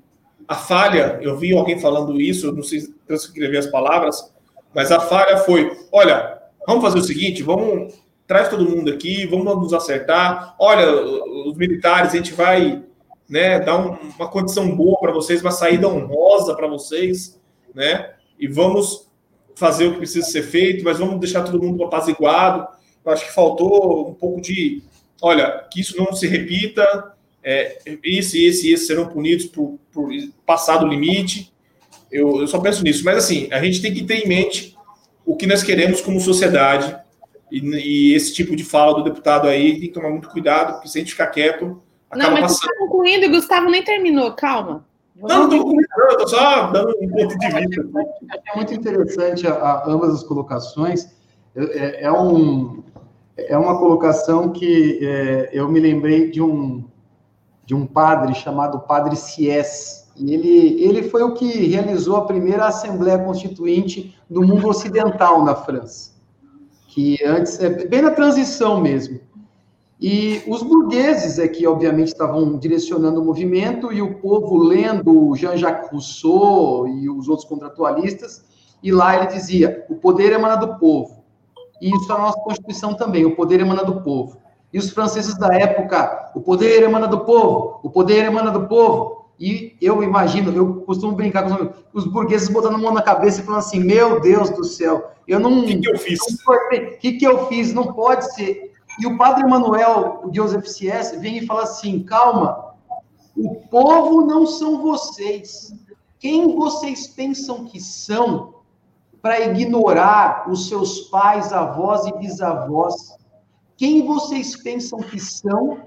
a falha, eu vi alguém falando isso, não sei se transcrever as palavras, mas a falha foi: olha, vamos fazer o seguinte, vamos traz todo mundo aqui, vamos nos acertar. Olha, os militares, a gente vai né, dar um, uma condição boa para vocês, uma saída honrosa para vocês, né? E vamos fazer o que precisa ser feito, mas vamos deixar todo mundo apaziguado. Eu acho que faltou um pouco de, olha, que isso não se repita, é, esse, esse e esse serão punidos por, por passar do limite. Eu, eu só penso nisso. Mas, assim, a gente tem que ter em mente o que nós queremos como sociedade. E, e esse tipo de fala do deputado aí tem que tomar muito cuidado, porque se a gente ficar quieto, acaba não, mas passando. Você tá concluindo e o Gustavo nem terminou, calma. Não, não estou concluindo, estou só dando um ponto de vista. É muito interessante a, a ambas as colocações. É, é, um, é uma colocação que é, eu me lembrei de um, de um padre chamado Padre Sies. E ele, ele foi o que realizou a primeira Assembleia Constituinte do mundo ocidental na França, que antes, é bem na transição mesmo. E os burgueses é que, obviamente, estavam direcionando o movimento e o povo lendo Jean-Jacques Rousseau e os outros contratualistas, e lá ele dizia: o poder emana do povo. E isso é a nossa Constituição também: o poder emana do povo. E os franceses da época, o poder emana do povo, o poder emana do povo. E eu imagino, eu costumo brincar com os, burgueses botando a mão na cabeça e falando assim: Meu Deus do céu, eu não. O que, que eu fiz? O que, que eu fiz? Não pode ser. E o padre Manuel, o Joseph C.S., vem e fala assim: Calma, o povo não são vocês. Quem vocês pensam que são para ignorar os seus pais, avós e bisavós? Quem vocês pensam que são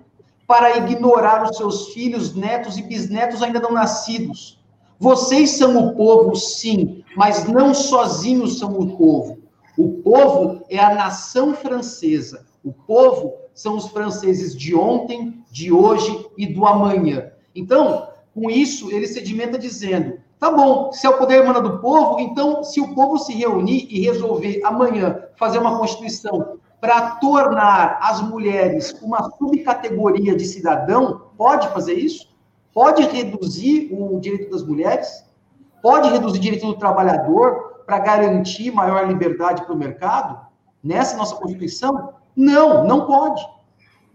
para ignorar os seus filhos, netos e bisnetos ainda não nascidos? Vocês são o povo, sim, mas não sozinhos são o povo. O povo é a nação francesa. O povo são os franceses de ontem, de hoje e do amanhã. Então, com isso, ele sedimenta dizendo: tá bom, se é o poder emana do povo, então, se o povo se reunir e resolver amanhã fazer uma constituição para tornar as mulheres uma subcategoria de cidadão, pode fazer isso? Pode reduzir o direito das mulheres? Pode reduzir o direito do trabalhador para garantir maior liberdade para o mercado? Nessa nossa Constituição? Não, não pode.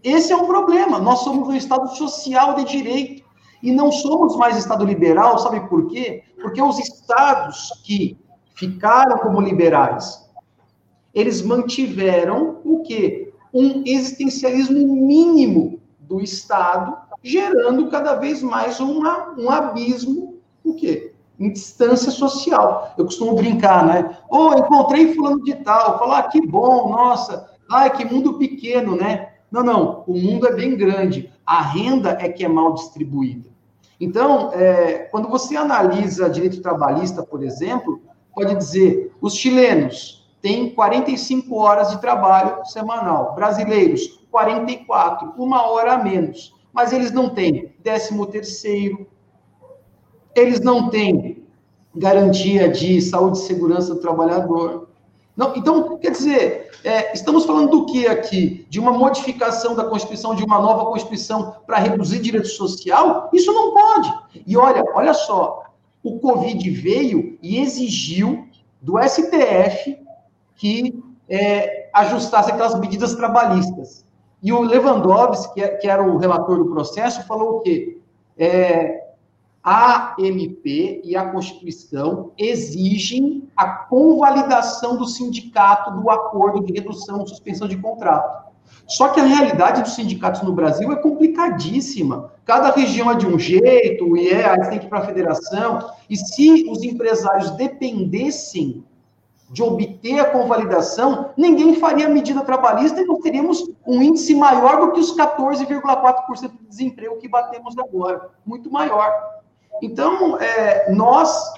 Esse é um problema. Nós somos um Estado social de direito e não somos mais Estado liberal, sabe por quê? Porque os estados que ficaram como liberais eles mantiveram o quê? Um existencialismo mínimo do Estado, gerando cada vez mais uma, um abismo, o quê? Em distância social. Eu costumo brincar, né? Ou oh, encontrei fulano de tal, falar, ah, que bom, nossa, ai, que mundo pequeno, né? Não, não, o mundo é bem grande. A renda é que é mal distribuída. Então, é, quando você analisa direito trabalhista, por exemplo, pode dizer, os chilenos têm 45 horas de trabalho semanal. Brasileiros, 44, uma hora a menos. Mas eles não têm 13 terceiro, eles não têm garantia de saúde e segurança do trabalhador. Não, então, quer dizer, é, estamos falando do que aqui? De uma modificação da Constituição, de uma nova Constituição para reduzir direito social? Isso não pode. E olha, olha só, o Covid veio e exigiu do STF que é, ajustasse aquelas medidas trabalhistas. E o Lewandowski, que, é, que era o relator do processo, falou o quê? É, a MP e a Constituição exigem a convalidação do sindicato do acordo de redução ou suspensão de contrato. Só que a realidade dos sindicatos no Brasil é complicadíssima. Cada região é de um jeito, e é, aí tem que ir para a federação. E se os empresários dependessem de obter a convalidação, ninguém faria medida trabalhista e nós teríamos um índice maior do que os 14,4% de desemprego que batemos agora. Muito maior. Então, é, nós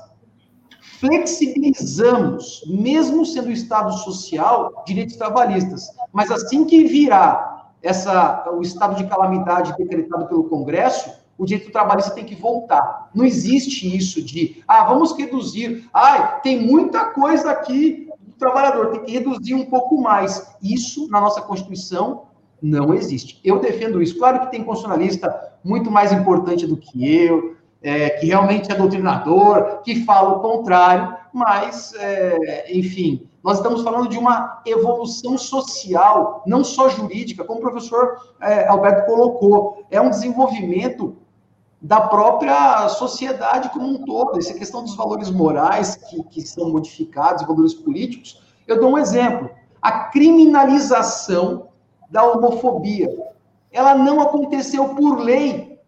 flexibilizamos, mesmo sendo Estado social, direitos trabalhistas. Mas assim que virar essa, o estado de calamidade decretado pelo Congresso, o direito trabalhista tem que voltar. Não existe isso de, ah, vamos reduzir. Ai, tem muita coisa aqui do trabalhador, tem que reduzir um pouco mais. Isso, na nossa Constituição, não existe. Eu defendo isso. Claro que tem constitucionalista muito mais importante do que eu, é, que realmente é doutrinador, que fala o contrário, mas, é, enfim, nós estamos falando de uma evolução social, não só jurídica, como o professor é, Alberto colocou, é um desenvolvimento da própria sociedade como um todo, essa questão dos valores morais que, que são modificados, valores políticos. Eu dou um exemplo: a criminalização da homofobia. Ela não aconteceu por lei,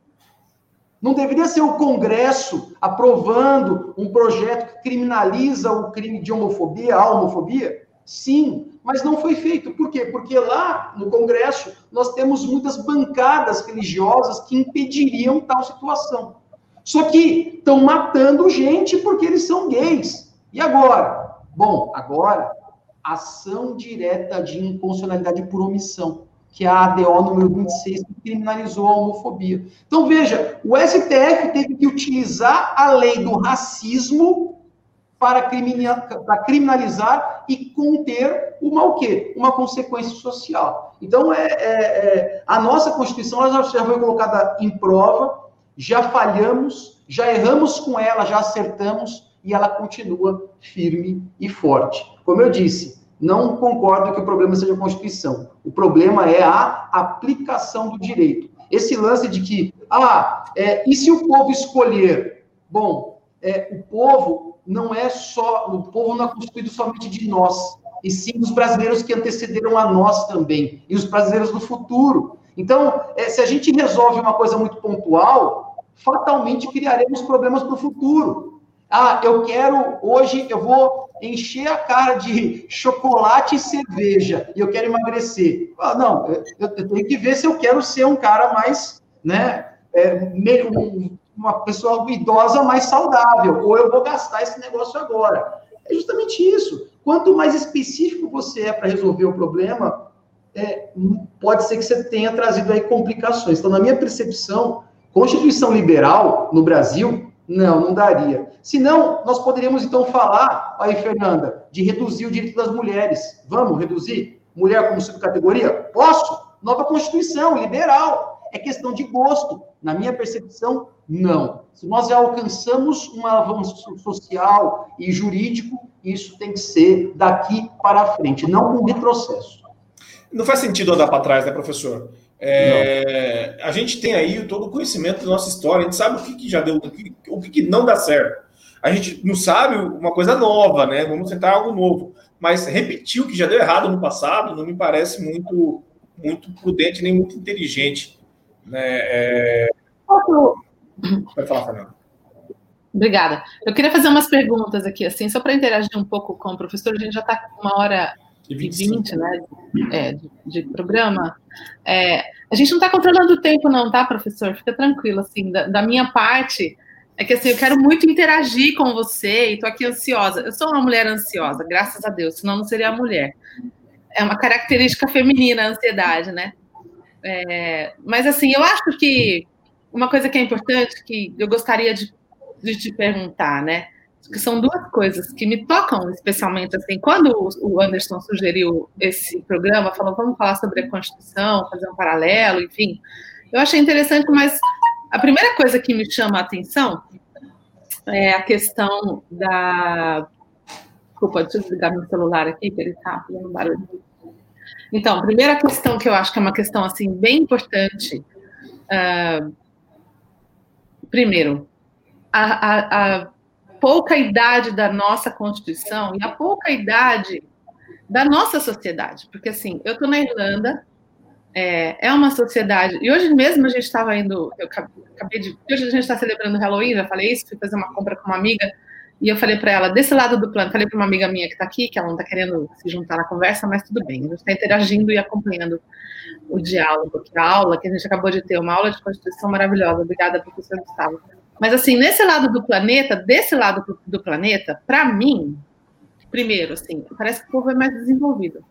não deveria ser o Congresso aprovando um projeto que criminaliza o crime de homofobia, a homofobia? Sim, mas não foi feito. Por quê? Porque lá no Congresso nós temos muitas bancadas religiosas que impediriam tal situação. Só que estão matando gente porque eles são gays. E agora? Bom, agora, ação direta de inconstitucionalidade por omissão que é a ADO número 26, que criminalizou a homofobia. Então, veja, o STF teve que utilizar a lei do racismo para, criminalizar e conter uma o quê? Uma consequência social. Então, é, é, é a nossa Constituição ela já foi colocada em prova, já falhamos, já erramos com ela, já acertamos, e ela continua firme e forte. Como eu disse, não concordo que o problema seja a Constituição. O problema é a aplicação do direito. Esse lance de que, ah, é, e se o povo escolher? Bom, é, o povo não é só, o povo não é constituído somente de nós, e sim dos brasileiros que antecederam a nós também, e os brasileiros do futuro. Então, é, se a gente resolve uma coisa muito pontual, fatalmente criaremos problemas para o futuro. Ah, eu quero, hoje eu vou encher a cara de chocolate e cerveja e eu quero emagrecer. Ah, não, eu, eu, tenho que ver se eu quero ser um cara mais, né, é, uma pessoa idosa mais saudável, ou eu vou gastar esse negócio agora. É justamente isso. Quanto mais específico você é para resolver o problema, é, pode ser que você tenha trazido aí complicações. Então, na minha percepção, Constituição liberal no Brasil não, não daria. Senão, nós poderíamos então falar, aí, Fernanda, de reduzir o direito das mulheres. Vamos reduzir? Mulher como subcategoria? Posso? Nova Constituição, liberal. É questão de gosto. Na minha percepção, não. Se nós já alcançamos um avanço social e jurídico, isso tem que ser daqui para frente, não um retrocesso. Não faz sentido andar para trás, né, professor? É, a gente tem aí todo o conhecimento da nossa história, a gente sabe o que, que já deu, o que, o que, não dá certo. A gente não sabe uma coisa nova, né? Vamos tentar algo novo. Mas repetir o que já deu errado no passado não me parece muito, muito prudente nem muito inteligente. Né? É... Pode falar, Fernanda. Obrigada. Eu queria fazer umas perguntas aqui, assim, só para interagir um pouco com o professor. A gente já está com uma hora e 20, né? É, de, de programa. É, a gente não está controlando o tempo, não, tá, professor? Fica tranquilo, assim, da, da minha parte, É que assim, eu quero muito interagir com você e tô aqui ansiosa. Eu sou uma mulher ansiosa, graças a Deus, senão não seria mulher. É uma característica feminina a ansiedade, né? É, mas assim, eu acho que uma coisa que é importante, que eu gostaria de, de te perguntar, né? Que são duas coisas que me tocam especialmente assim. Quando o Anderson sugeriu esse programa, falou vamos falar sobre a Constituição, fazer um paralelo, enfim, eu achei interessante, mas a primeira coisa que me chama a atenção é a questão da. Desculpa, deixa eu desligar meu celular aqui, que ele está fazendo barulho. Então, primeira questão que eu acho que é uma questão assim bem importante. Uh, primeiro, a, a, a pouca idade da nossa Constituição e a pouca idade da nossa sociedade. Porque, assim, eu estou na Irlanda, é, é uma sociedade. E hoje mesmo a gente estava indo. Eu acabei de. Hoje a gente está celebrando Halloween, já falei isso, fui fazer uma compra com uma amiga. E eu falei para ela, desse lado do plano, falei para uma amiga minha que está aqui, que ela não está querendo se juntar na conversa, mas tudo bem, a gente está interagindo e acompanhando o diálogo, que a aula que a gente acabou de ter, uma aula de Constituição maravilhosa. Obrigada, professor Gustavo. Mas assim, nesse lado do planeta, desse lado do, do planeta, para mim, primeiro, assim, parece que o povo é mais desenvolvido.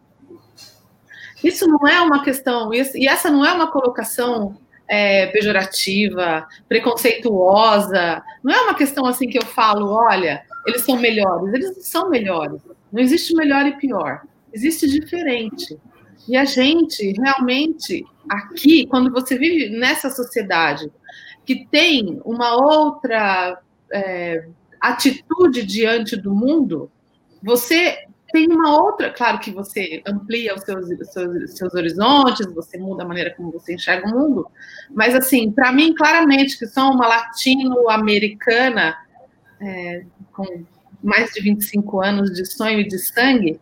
Isso não é uma questão, e essa não é uma colocação é, pejorativa, preconceituosa, não é uma questão assim que eu falo, olha, eles são melhores, eles são melhores. Não existe melhor e pior, existe diferente. E a gente realmente aqui, quando você vive nessa sociedade que tem uma outra é, atitude diante do mundo, você tem uma outra, claro que você amplia os seus, seus, seus, horizontes, você muda a maneira como você enxerga o mundo, mas assim, para mim, claramente, que sou uma latino-americana é, com mais de 25 anos de sonho e de sangue,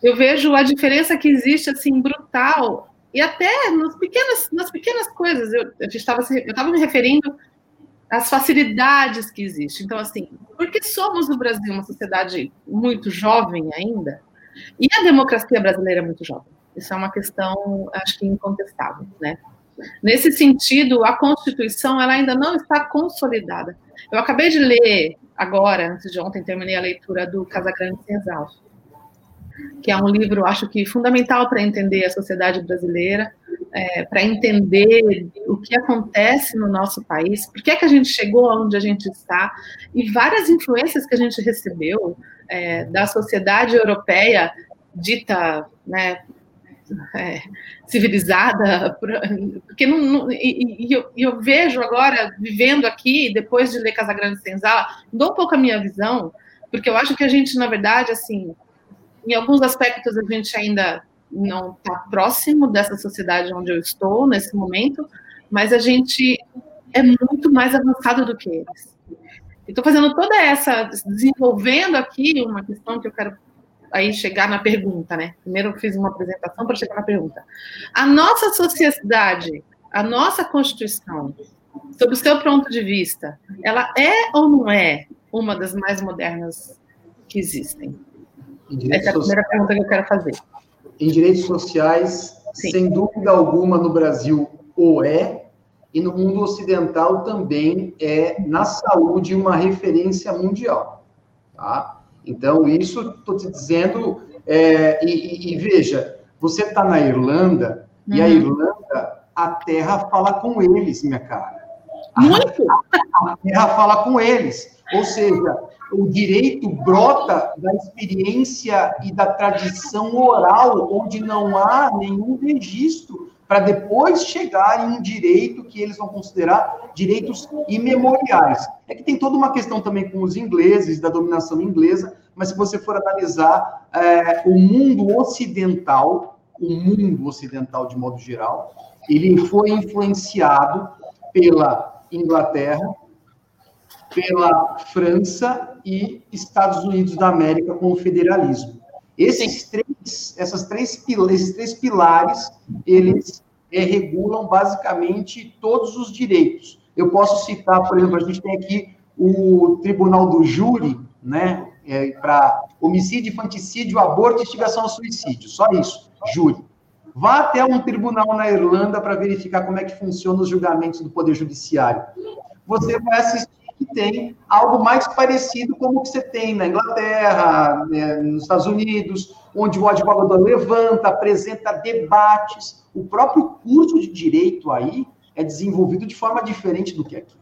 eu vejo a diferença que existe, assim, brutal, e até nas pequenas, nas pequenas coisas, eu estava eu me referindo as facilidades que existem. Então, assim, porque somos no Brasil uma sociedade muito jovem ainda, e a democracia brasileira é muito jovem. Isso é uma questão, acho que incontestável, né? Nesse sentido, a Constituição ela ainda não está consolidada. Eu acabei de ler agora, antes de ontem, terminei a leitura do Casagrande Senzal, que é um livro, acho que fundamental para entender a sociedade brasileira, é, para entender o que acontece no nosso país, por que, é que a gente chegou onde a gente está, e várias influências que a gente recebeu é, da sociedade europeia dita né, é, civilizada, porque não, não e, e, eu, eu, vejo agora, vivendo aqui, depois de ler Casagrande Senzala, mudou um pouco a minha visão, porque eu acho que a gente, na verdade, assim, em alguns aspectos a gente ainda não está próximo dessa sociedade onde eu estou nesse momento, mas a gente é muito mais avançado do que eles. Estou fazendo toda essa, desenvolvendo aqui uma questão que eu quero aí chegar na pergunta, né? Primeiro eu fiz uma apresentação para chegar na pergunta. A nossa sociedade, a nossa Constituição, sob o seu ponto de vista, ela é ou não é uma das mais modernas que existem? Essa é a primeira pergunta que eu quero fazer. Em direitos sociais, Sim. sem dúvida alguma, no Brasil, ou é, e no mundo ocidental também é, na saúde, uma referência mundial. Tá? Então, isso estou te dizendo, é, e, e, e, veja, você está na Irlanda, uhum. e a uhum. Irlanda, a terra fala com eles, minha cara. Muito! A, a terra fala com eles. Ou seja, o direito brota da experiência e da tradição oral, onde não há nenhum registro para depois chegar em um direito que eles vão considerar direitos imemoriais. É que tem toda uma questão também com os ingleses, da dominação inglesa, mas se você for analisar é, o mundo ocidental, o mundo ocidental de modo geral, ele foi influenciado pela Inglaterra, pela França e Estados Unidos da América com o federalismo. Esses três, essas três, esses três pilares, eles é, regulam basicamente todos os direitos. Eu posso citar, por exemplo, a gente tem aqui o Tribunal do Júri, né, é, para homicídio, infanticídio, aborto e instigação ao suicídio, só isso, júri. Vá até um tribunal na Irlanda para verificar como é que funcionam os julgamentos do Poder Judiciário. Você vai assistir que tem algo mais parecido com o que você tem na Inglaterra, né, nos Estados Unidos, onde o advogado levanta, apresenta debates. O próprio curso de direito aí é desenvolvido de forma diferente do que aqui.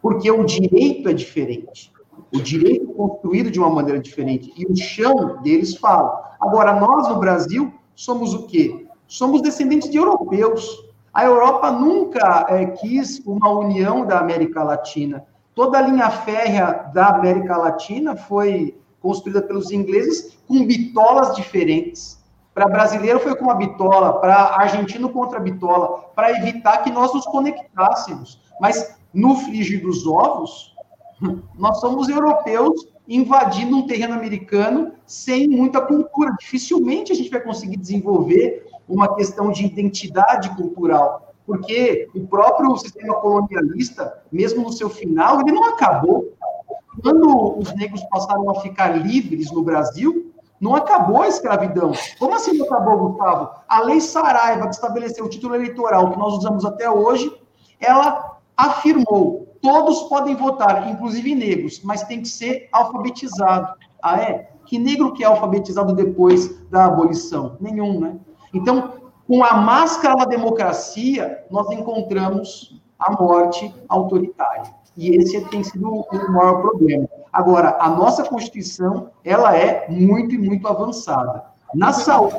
Porque o direito é diferente. O direito é construído de uma maneira diferente. E o chão deles fala. Agora, nós no Brasil somos o quê? Somos descendentes de europeus. A Europa nunca é, quis uma união da América Latina. Toda a linha férrea da América Latina foi construída pelos ingleses com bitolas diferentes. Para brasileiro foi com uma bitola, para argentino contra bitola, para evitar que nós nos conectássemos. Mas no frigir dos ovos, nós somos europeus invadindo um terreno americano sem muita cultura. Dificilmente a gente vai conseguir desenvolver uma questão de identidade cultural, porque o próprio sistema colonialista, mesmo no seu final, ele não acabou. Quando os negros passaram a ficar livres no Brasil, não acabou a escravidão. Como assim não acabou, Gustavo? A lei Saraiva, que estabeleceu o título eleitoral que nós usamos até hoje, ela afirmou: todos podem votar, inclusive negros, mas tem que ser alfabetizado. Ah, é? Que negro que é alfabetizado depois da abolição? Nenhum, né? Então, com a máscara da democracia, nós encontramos a morte autoritária. E esse tem sido o maior problema. Agora, a nossa Constituição, ela é muito e muito avançada. Na saúde,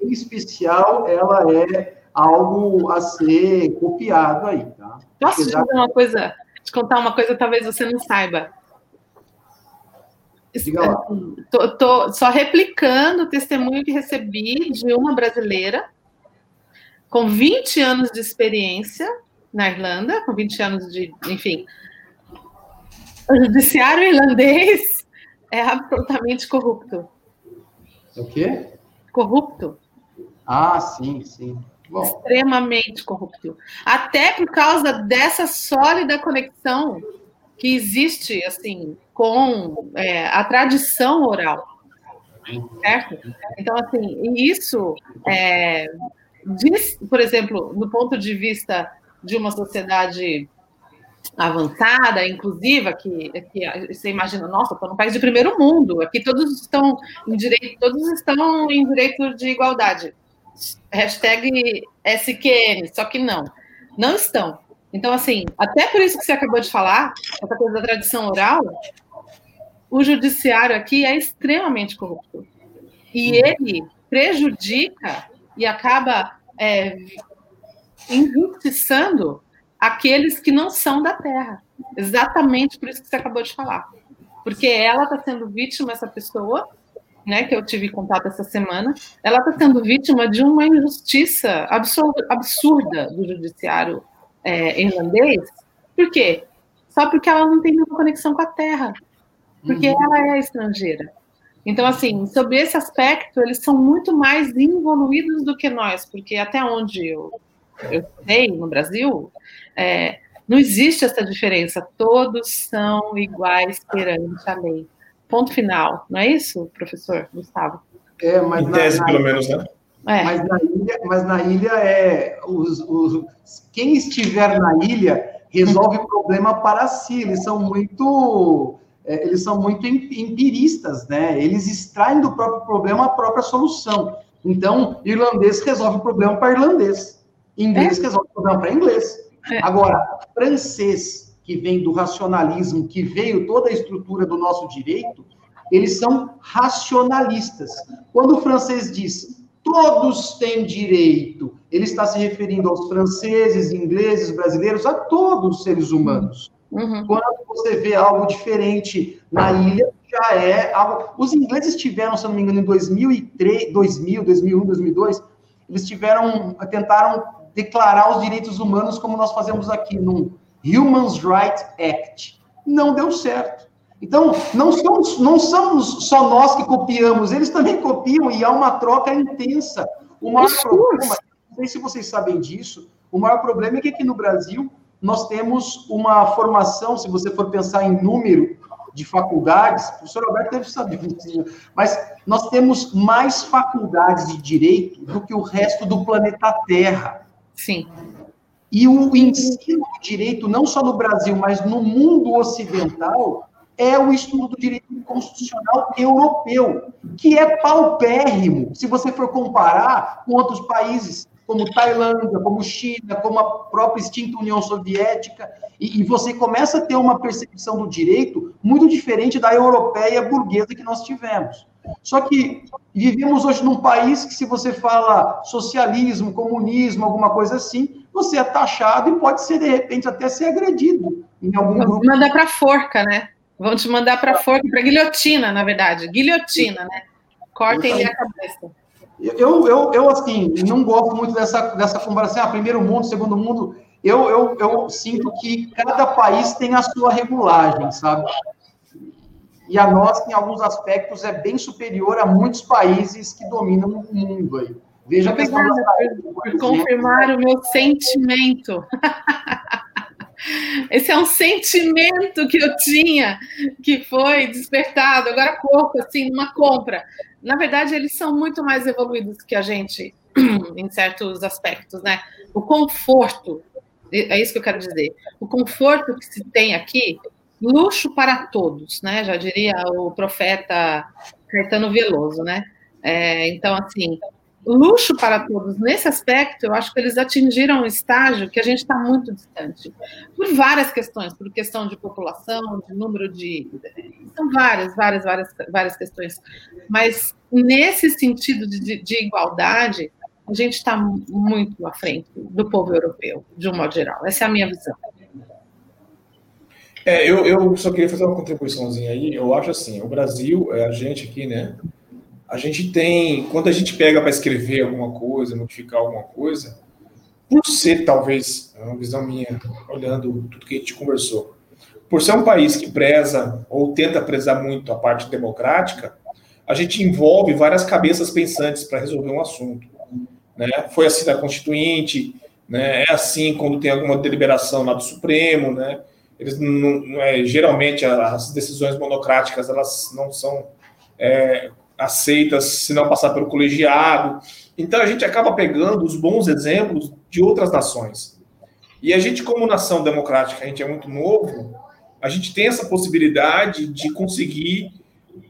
em especial, ela é algo a ser copiado aí, tá? Posso te dizer uma coisa, te contar uma coisa talvez você não saiba. Diga lá. Tô, tô só replicando o testemunho que recebi de uma brasileira com 20 anos de experiência na Irlanda, com 20 anos de, enfim. O judiciário irlandês é absolutamente corrupto. O quê? Corrupto. Ah, sim, sim. Bom. Extremamente corrupto. Até por causa dessa sólida conexão que existe, assim, com é, a tradição oral. Certo? Então, assim, isso é, diz, por exemplo, no ponto de vista de uma sociedade avançada, inclusiva, que, que você imagina, nossa, estou num país de primeiro mundo, aqui todos estão em direito, todos estão em direito de igualdade. Hashtag SQN, só que não, não estão. Então, assim, até por isso que você acabou de falar, essa coisa da tradição oral, o judiciário aqui é extremamente corrupto. E uhum. ele prejudica e acaba é, injustiçando aqueles que não são da terra. Exatamente por isso que você acabou de falar. Porque ela está sendo vítima, essa pessoa, né, que eu tive contato essa semana, ela está sendo vítima de uma injustiça absurda, do judiciário é, irlandês. Por quê? Só porque ela não tem nenhuma conexão com a terra. Porque uhum. ela é estrangeira. Então, assim, sobre esse aspecto, eles são muito mais evoluídos do que nós, porque até onde eu, eu sei no Brasil, é, não existe essa diferença. Todos são iguais perante a lei. Ponto final. Não é isso, professor Gustavo? É, mas em tese, na, pelo menos, né? É. Mas, na ilha, mas na ilha é os, os, quem estiver na ilha resolve o problema para si. Eles são muito é, eles são muito empiristas, né? Eles extraem do próprio problema a própria solução. Então, irlandês resolve o problema para irlandês, inglês é. resolve o problema para inglês. É. Agora, francês, que vem do racionalismo, que veio toda a estrutura do nosso direito, eles são racionalistas. Quando o francês diz todos têm direito, ele está se referindo aos franceses, ingleses, brasileiros, a todos os seres humanos. Uhum. Quando você vê algo diferente na ilha, já é algo. Os ingleses tiveram, se não me engano, em 2003, 2000, 2001, 2002, eles tiveram, tentaram declarar os direitos humanos como nós fazemos aqui no Human Rights Act. Não deu certo. Então, não somos, não somos só nós que copiamos, eles também copiam e há uma troca intensa. O maior problema, não sei se vocês sabem disso, o maior problema é que aqui no Brasil nós temos uma formação, se você for pensar em número de faculdades, o professor Alberto deve saber mas nós temos mais faculdades de direito do que o resto do planeta Terra. Sim. E o ensino do direito, não só no Brasil, mas no mundo ocidental, é o estudo do direito constitucional europeu, que é paupérrimo, se você for comparar com outros países, como Tailândia, como China, como a própria extinta União Soviética, e, e, você começa a ter uma percepção do direito muito diferente da europeia burguesa que nós tivemos. Só que vivemos hoje num país que, se você fala socialismo, comunismo, alguma coisa assim, você é taxado e pode ser, de repente, até ser agredido em algum Vamos grupo. Mandar para forca, né? Vão te mandar para forca, para guilhotina, na verdade. Guilhotina, né? Cortem a cabeça. Eu, eu, eu, assim, não gosto muito dessa, dessa comparação, ah, primeiro mundo, segundo mundo. Eu, eu, eu sinto que cada país tem a sua regulagem, sabe? E a nossa, em alguns aspectos, é bem superior a muitos países que dominam o mundo aí. Veja a questão por, por confirmar o meu sentimento. Esse é um sentimento que eu tinha, que foi despertado agora pouco, assim, numa compra. Na verdade, eles são muito mais evoluídos que a gente em certos aspectos, né? O conforto, é isso que eu quero dizer. O conforto que se tem aqui luxo para todos, né? Já diria o profeta Caetano Veloso, né? É, então, assim, luxo para todos nesse aspecto, eu acho que eles atingiram um estágio que a gente está muito distante. Por várias questões, por questão de população, de número de. São várias, várias, várias, várias questões. Mas nesse sentido de, de igualdade, a gente está muito à frente do povo europeu, de um modo geral. Essa é a minha visão. É, eu, eu só queria fazer uma contribuiçãozinha aí. Eu acho assim, o Brasil, é a gente aqui, né? A gente tem, quando a gente pega para escrever alguma coisa, modificar alguma coisa, por ser talvez, é uma visão minha, olhando tudo que a gente conversou, por ser um país que preza ou tenta prezar muito a parte democrática, a gente envolve várias cabeças pensantes para resolver um assunto. Né? Foi assim da Constituinte, né? é assim quando tem alguma deliberação lá do Supremo, né? eles não, não é, geralmente as decisões monocráticas elas não são é, aceitas se não passar pelo colegiado. Então a gente acaba pegando os bons exemplos de outras nações. E a gente, como nação democrática, a gente é muito novo, a gente tem essa possibilidade de conseguir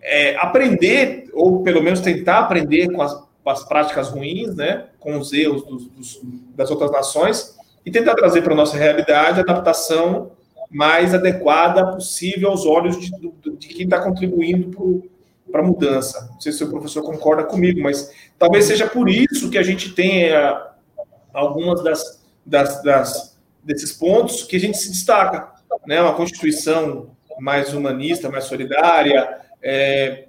é, aprender, ou pelo menos tentar aprender com as, com as práticas ruins, né, com os erros dos, dos, das outras nações, e tentar trazer para a nossa realidade a adaptação mais adequada possível aos olhos de, de, quem está contribuindo para mudança. Não sei se o professor concorda comigo, mas talvez seja por isso que a gente tenha algumas das, das, das desses pontos que a gente se destaca, né? Uma constituição mais humanista, mais solidária, é,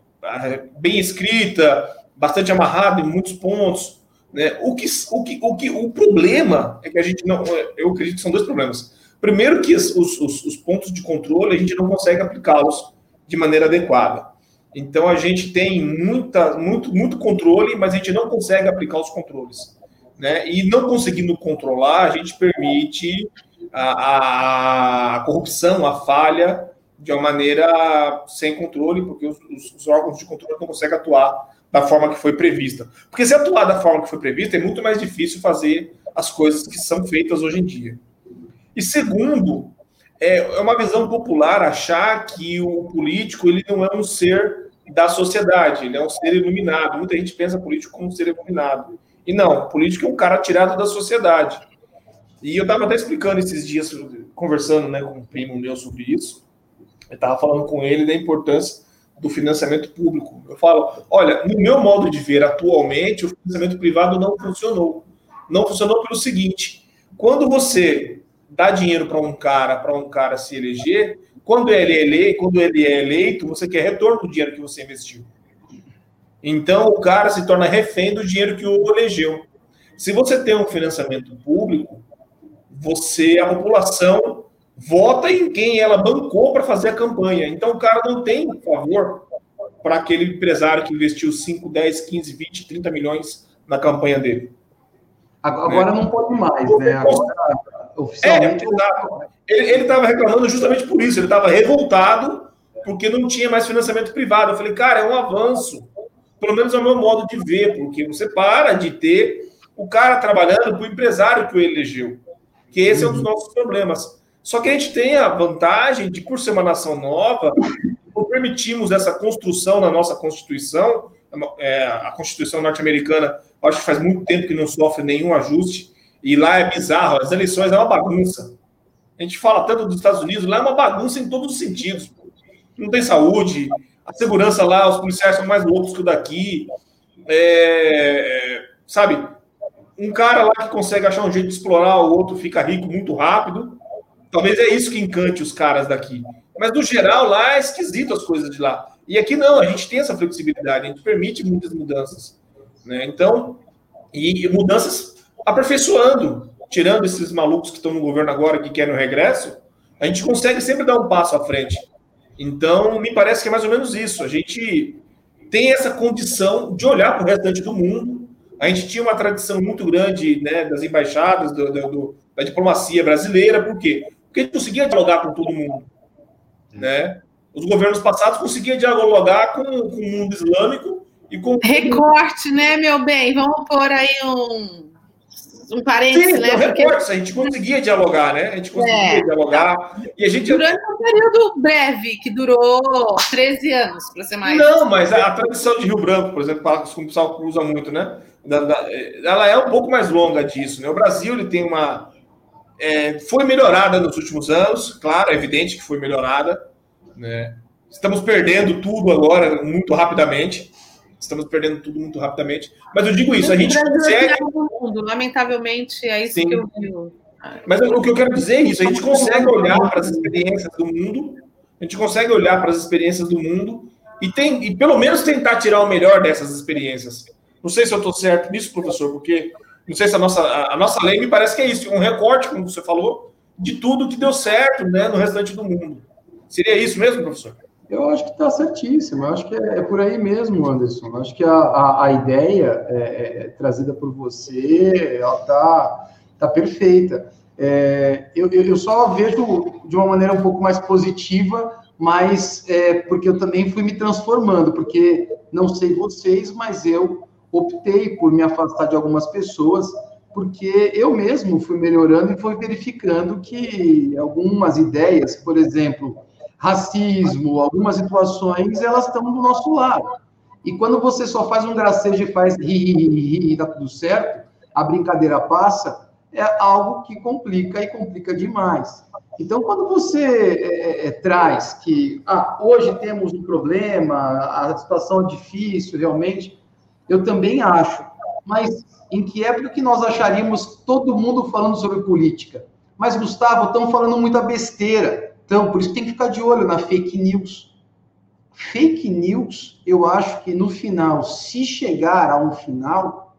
bem escrita, bastante amarrada em muitos pontos. Né? O, que, o, que, o que o problema é que a gente não. Eu acredito que são dois problemas. Primeiro, que os, os, os pontos de controle a gente não consegue aplicá-los de maneira adequada. Então a gente tem muita, muito, muito controle, mas a gente não consegue aplicar os controles. Né? E não conseguindo controlar, a gente permite a, a, a corrupção, a falha, de uma maneira sem controle, porque os, os, os, órgãos de controle não conseguem atuar da forma que foi prevista. Porque se atuar da forma que foi prevista, é muito mais difícil fazer as coisas que são feitas hoje em dia. E segundo, é, é uma visão popular achar que o político ele não é um ser da sociedade, ele é um ser iluminado. Muita gente pensa político como um ser iluminado. E não, político é um cara tirado da sociedade. E eu estava até explicando esses dias, conversando né, com um primo meu sobre isso. Eu estava falando com ele da importância do financiamento público. Eu falo, olha, no meu modo de ver atualmente, o financiamento privado não funcionou. Não funcionou pelo seguinte: quando você dá dinheiro para um cara, para um cara se eleger, quando ele é eleito, quando ele é eleito, você quer retorno do dinheiro que você investiu. Então o cara se torna refém do dinheiro que o elegeu. Se você tem um financiamento público, você, a população, vota em quem ela bancou para fazer a campanha. Então o cara não tem favor para aquele empresário que investiu 5, 10, 15, 20, 30 milhões na campanha dele. Agora né? não pode mais, né? Agora, oficialmente. É, ele estava reclamando justamente por isso, ele estava revoltado porque não tinha mais financiamento privado. Eu falei, cara, é um avanço. Pelo menos é o meu modo de ver, porque você para de ter o cara trabalhando para o empresário que o elegeu. Que esse é um dos nossos problemas. Só que a gente tem a vantagem de, por ser uma nação nova, não permitimos essa construção na nossa Constituição, é, a Constituição norte-americana, acho que faz muito tempo que não sofre nenhum ajuste, e lá é bizarro, as eleições é uma bagunça. A gente fala tanto dos Estados Unidos, lá é uma bagunça em todos os sentidos. Não tem saúde, a segurança lá, os policiais são mais loucos que o daqui. É, sabe, um cara lá que consegue achar um jeito de explorar o outro fica rico muito rápido. Talvez é isso que encante os caras daqui. Mas no geral lá é esquisito as coisas de lá. E aqui não, a gente tem essa flexibilidade, a gente permite muitas mudanças. Né? Então, e mudanças aperfeiçoando, tirando esses malucos que estão no governo agora que querem o regresso, a gente consegue sempre dar um passo à frente. Então, me parece que é mais ou menos isso. A gente tem essa condição de olhar para o restante do mundo. A gente tinha uma tradição muito grande né, das embaixadas, do, do, da diplomacia brasileira, por quê? Porque a gente conseguia dialogar com todo mundo. Né? Os governos passados conseguiam dialogar com, com o mundo islâmico e com. Recorte, né, meu bem? Vamos pôr aí um um parênteses, Sim, né? Porque... a gente conseguia dialogar, né? A gente conseguia é. dialogar. E a gente... Durante um período breve, que durou 13 anos, para ser mais. Não, mas a, a tradição de Rio Branco, por exemplo, que o pessoal usa muito, né? Da, da, ela é um pouco mais longa disso, né? O Brasil ele tem uma. É, foi melhorada nos últimos anos, claro, é evidente que foi melhorada. Né? Estamos perdendo tudo agora muito rapidamente. Estamos perdendo tudo muito rapidamente. Mas eu digo isso, a gente consegue. Mundo, lamentavelmente, é isso Sim. que eu digo. Mas o que eu quero dizer é isso: a gente consegue olhar para as experiências do mundo, a gente consegue olhar para as experiências do mundo e, tem, e pelo menos tentar tirar o melhor dessas experiências. Não sei se eu estou certo nisso, professor, porque não sei se a nossa, a nossa lei me parece que é isso, um recorte, como você falou, de tudo que deu certo né, no restante do mundo. Seria isso mesmo, professor? Eu acho que está certíssimo, eu acho que é, é, por aí mesmo, Anderson. Eu acho que a, a, a ideia é, é, é trazida por você, ela está tá perfeita. É, eu, eu só vejo de uma maneira um pouco mais positiva, mas é, porque eu também fui me transformando, porque não sei vocês, mas eu optei por me afastar de algumas pessoas, porque eu mesmo fui melhorando e fui verificando que algumas ideias, por exemplo, racismo, algumas situações, elas estão do nosso lado. E quando você só faz um gracejo e faz ri, ri, ri, ri, tá tudo certo, a brincadeira passa, é algo que complica e complica demais. Então, quando você é, é traz que ah, hoje temos um problema, a situação é difícil, realmente, eu também acho. Mas em que época que nós acharíamos todo mundo falando sobre política? Mas, Gustavo, estão falando muita besteira. Então, por isso tem que ficar de olho na fake news. Fake news, eu acho que no final, se chegar a um final,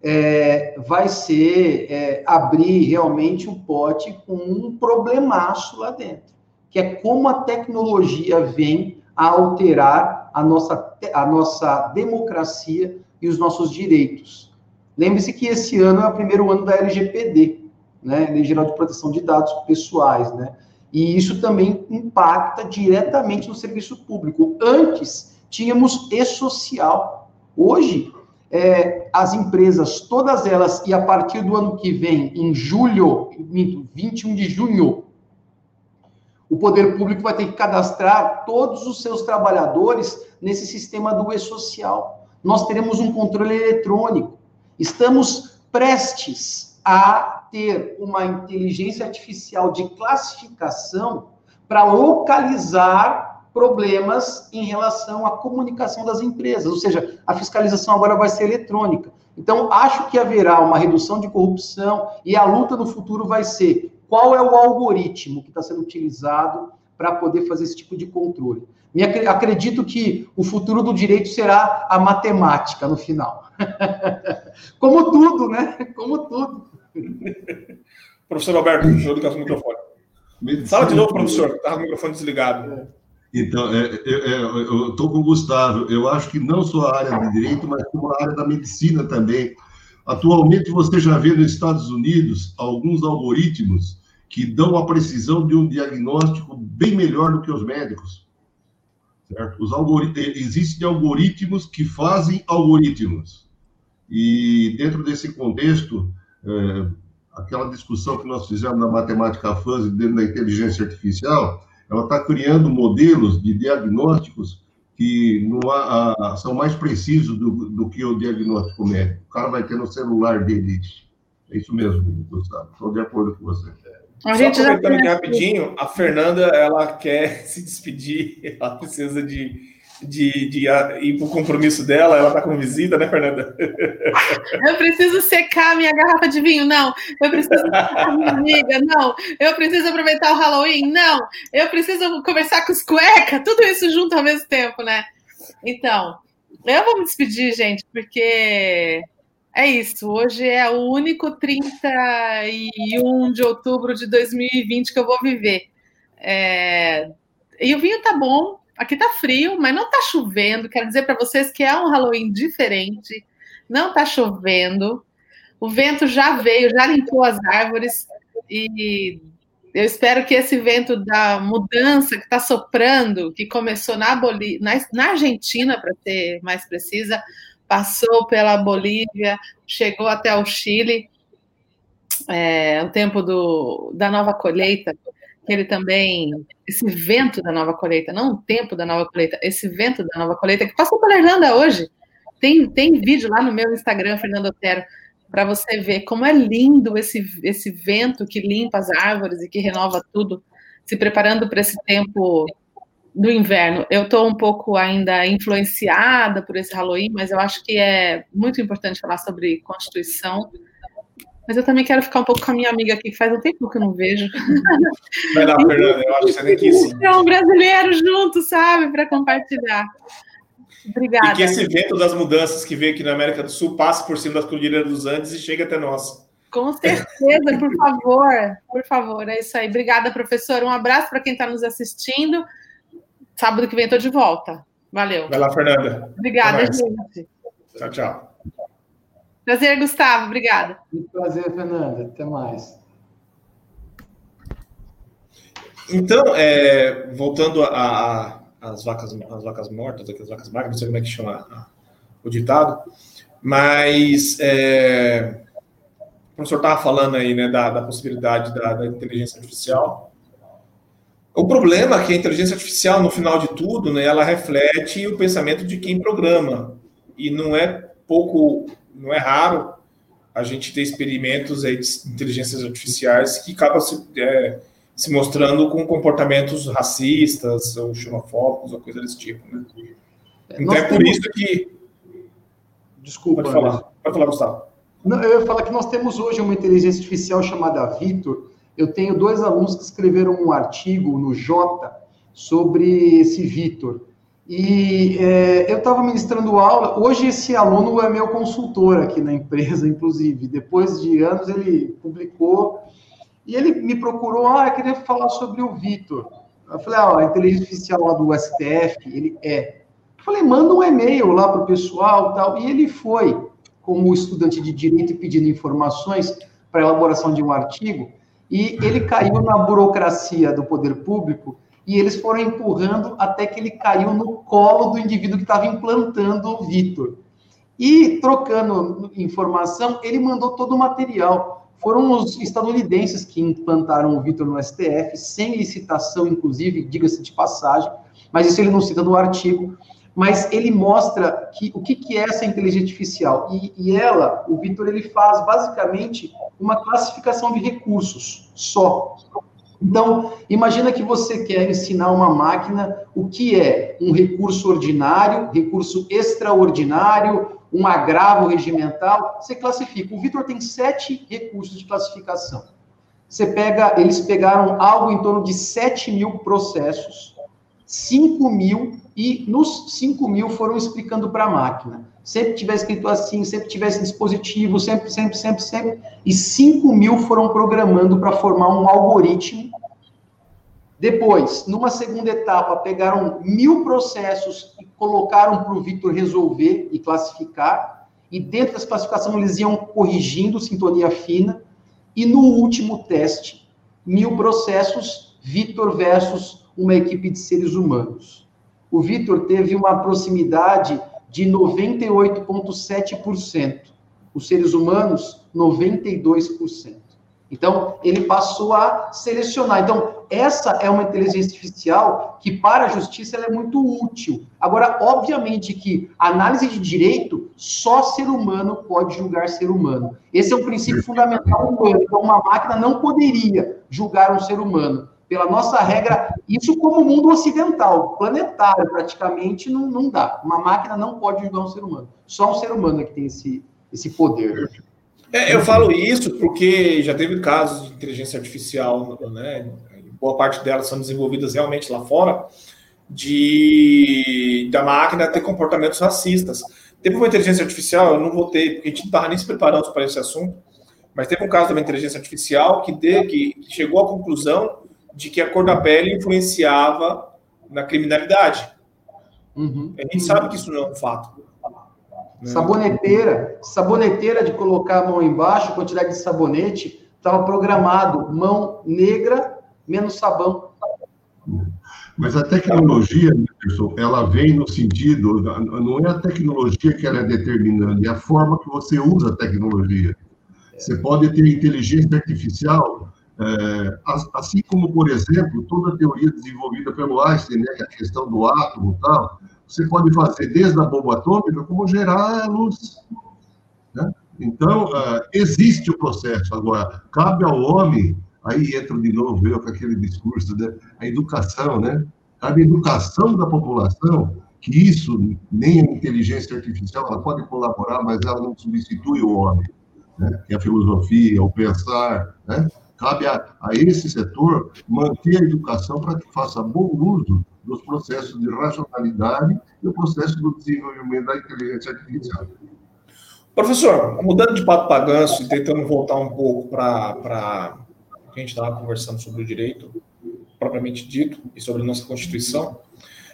é, vai ser é, abrir realmente o um pote com um problemaço lá dentro, que é como a tecnologia vem a alterar a nossa, a nossa democracia e os nossos direitos. Lembre-se que esse ano é o primeiro ano da LGPD, né, Lei Geral de Proteção de Dados Pessoais, né? E isso também impacta diretamente no serviço público. Antes, tínhamos e-social. Hoje, é, as empresas, todas elas, e a partir do ano que vem, em julho, 21 de junho, o poder público vai ter que cadastrar todos os seus trabalhadores nesse sistema do e-social. Nós teremos um controle eletrônico. Estamos prestes a ter uma inteligência artificial de classificação para localizar problemas em relação à comunicação das empresas, ou seja, a fiscalização agora vai ser eletrônica. Então, acho que haverá uma redução de corrupção e a luta no futuro vai ser qual é o algoritmo que está sendo utilizado para poder fazer esse tipo de controle. Me acredito que o futuro do direito será a matemática no final. Como tudo, né? Como tudo. professor Alberto, eu ligar o microfone. Fala de novo, professor, estava o microfone desligado. Então, é, é, é eu estou com o Gustavo. Eu acho que não só a área de direito, mas como a área da medicina também. Atualmente, você já vê nos Estados Unidos alguns algoritmos que dão a precisão de um diagnóstico bem melhor do que os médicos. Certo? Os algorit... Existem algoritmos que fazem algoritmos. E dentro desse contexto, é, aquela discussão que nós fizemos na matemática fuzzy dentro da inteligência artificial, ela está criando modelos de diagnósticos que há, são mais precisos do, do, que o diagnóstico médico. O cara vai ter no celular dele. É isso mesmo, Gustavo. Estou de acordo com você. A gente Só aproveitando já... rapidinho, a Fernanda ela quer se despedir, ela precisa de de, de ir para o compromisso dela, ela está com visita, né, Fernanda? Eu preciso secar minha garrafa de vinho, não. Eu preciso minha amiga, não. Eu preciso aproveitar o Halloween, não. Eu preciso conversar com os cuecas, tudo isso junto ao mesmo tempo, né? Então, eu vou me despedir, gente, porque é isso. Hoje é o único 31 de outubro de 2020 que eu vou viver. É... E o vinho tá bom, Aqui tá frio, mas não tá chovendo. Quero dizer para vocês que é um Halloween diferente. Não tá chovendo. O vento já veio, já limpou as árvores e eu espero que esse vento da mudança que está soprando, que começou na, Bolí na, na Argentina, para ser mais precisa, passou pela Bolívia, chegou até o Chile, é, o tempo do, da nova colheita, que ele também, esse vento da nova colheita, não o tempo da nova colheita, esse vento da nova colheita, que passou pela Irlanda hoje. Tem, tem vídeo lá no meu Instagram, Fernando Otero, para você ver como é lindo esse, esse vento que limpa as árvores e que renova tudo, se preparando para esse tempo do inverno. Eu estou um pouco ainda influenciada por esse Halloween, mas eu acho que é muito importante falar sobre Constituição mas eu também quero ficar um pouco com a minha amiga aqui, que faz um tempo que eu não vejo. Vai lá, Fernanda, eu acho que você tem que ir sim. É um brasileiro junto, sabe, para compartilhar. Obrigada. E que esse vento das mudanças que veio aqui na América do Sul passe por cima das cordilheiras dos Andes e chegue até nós. Com certeza, por favor, por favor, é isso aí. Obrigada, professor. Um abraço para quem está nos assistindo. Sábado que vem estou de volta. Valeu. Vai lá, Fernanda. Obrigada, gente. Tchau, tchau. Prazer, Gustavo. Obrigada. Muito prazer, Fernanda. Até mais. Então, é, voltando às vacas, as vacas mortas, as vacas magras, não sei como é que chama o ditado, mas é, o professor estava falando aí né, da, da possibilidade da, da, inteligência artificial. O problema é que a inteligência artificial, no final de tudo, né, ela reflete o pensamento de quem programa, e não é pouco não é raro a gente ter experimentos aí de inteligências artificiais que acabam se, é, se mostrando com comportamentos racistas ou xenofóbicos ou coisa desse tipo. Né? É, então é por temos... isso que. Desculpa. Pode falar, pode falar Gustavo. Não, eu ia falar que nós temos hoje uma inteligência artificial chamada Vitor. Eu tenho dois alunos que escreveram um artigo no Jota sobre esse Vitor. E é, eu estava ministrando aula. Hoje, esse aluno é meu consultor aqui na empresa, inclusive. Depois de anos, ele publicou e ele me procurou. Ah, eu queria falar sobre o Vitor. Eu falei, ah, a inteligência artificial lá do STF, ele é. Eu falei, manda um e-mail lá para o pessoal tal. E ele foi, como estudante de direito, pedindo informações para elaboração de um artigo. E ele caiu na burocracia do poder público e eles foram empurrando até que ele caiu no colo do indivíduo que estava implantando o Vitor. E trocando informação, ele mandou todo o material. Foram os estadunidenses que implantaram o Vitor no STF, sem licitação, inclusive, diga-se de passagem, mas isso ele não cita no artigo. Mas ele mostra que, o que, que é essa inteligência artificial. E, e ela, o Vitor, ele faz basicamente uma classificação de recursos só. Então, imagina que você quer ensinar uma máquina o que é um recurso ordinário, recurso extraordinário, um agravo regimental, você classifica. O Vitor tem sete recursos de classificação. Você pega, eles pegaram algo em torno de 7 mil processos, 5 mil, e nos 5 mil foram explicando para a máquina. Sempre tiver escrito assim, sempre tivesse dispositivo, sempre, sempre, sempre, sempre. E 5 mil foram programando para formar um algoritmo depois, numa segunda etapa, pegaram mil processos e colocaram para o Victor resolver e classificar. E dentro dessa classificação, eles iam corrigindo sintonia fina. E no último teste, mil processos, Victor versus uma equipe de seres humanos. O Victor teve uma proximidade de 98,7%. Os seres humanos, 92%. Então, ele passou a selecionar. Então, essa é uma inteligência artificial que, para a justiça, ela é muito útil. Agora, obviamente que análise de direito, só ser humano pode julgar ser humano. Esse é um princípio fundamental humano. Então, uma máquina não poderia julgar um ser humano. Pela nossa regra, isso como mundo ocidental, planetário, praticamente, não, não dá. Uma máquina não pode julgar um ser humano. Só um ser humano é que tem esse, esse poder. É, eu falo isso porque já teve casos de inteligência artificial, né? Boa parte delas são desenvolvidas realmente lá fora, de da máquina ter comportamentos racistas. Teve uma inteligência artificial, eu não votei, porque a gente não estava nem se preparando para esse assunto, mas teve um caso de uma inteligência artificial que, de, que chegou à conclusão de que a cor da pele influenciava na criminalidade. Uhum. A gente sabe que isso não é um fato. Saboneteira, saboneteira de colocar a mão embaixo, quantidade de sabonete, estava programado mão negra menos sabão. Mas a tecnologia, Anderson, ela vem no sentido, não é a tecnologia que ela é determinante, é a forma que você usa a tecnologia. Você pode ter inteligência artificial, é, assim como, por exemplo, toda a teoria desenvolvida pelo Einstein, né, é a questão do átomo e tal, você pode fazer desde a bomba atômica como gerar luz. Né? Então, uh, existe o processo. Agora, cabe ao homem, aí entra de novo eu com aquele discurso, né? a educação, né? Cabe a educação da população, que isso, nem a inteligência artificial, ela pode colaborar, mas ela não substitui o homem. Né? Que é a filosofia, o pensar, né? Cabe a, a esse setor manter a educação para que faça bom uso dos processos de racionalidade e o processo do desenvolvimento da inteligência artificial. Professor, mudando de pato para ganso e tentando voltar um pouco para a gente estava conversando sobre o direito propriamente dito e sobre a nossa Constituição,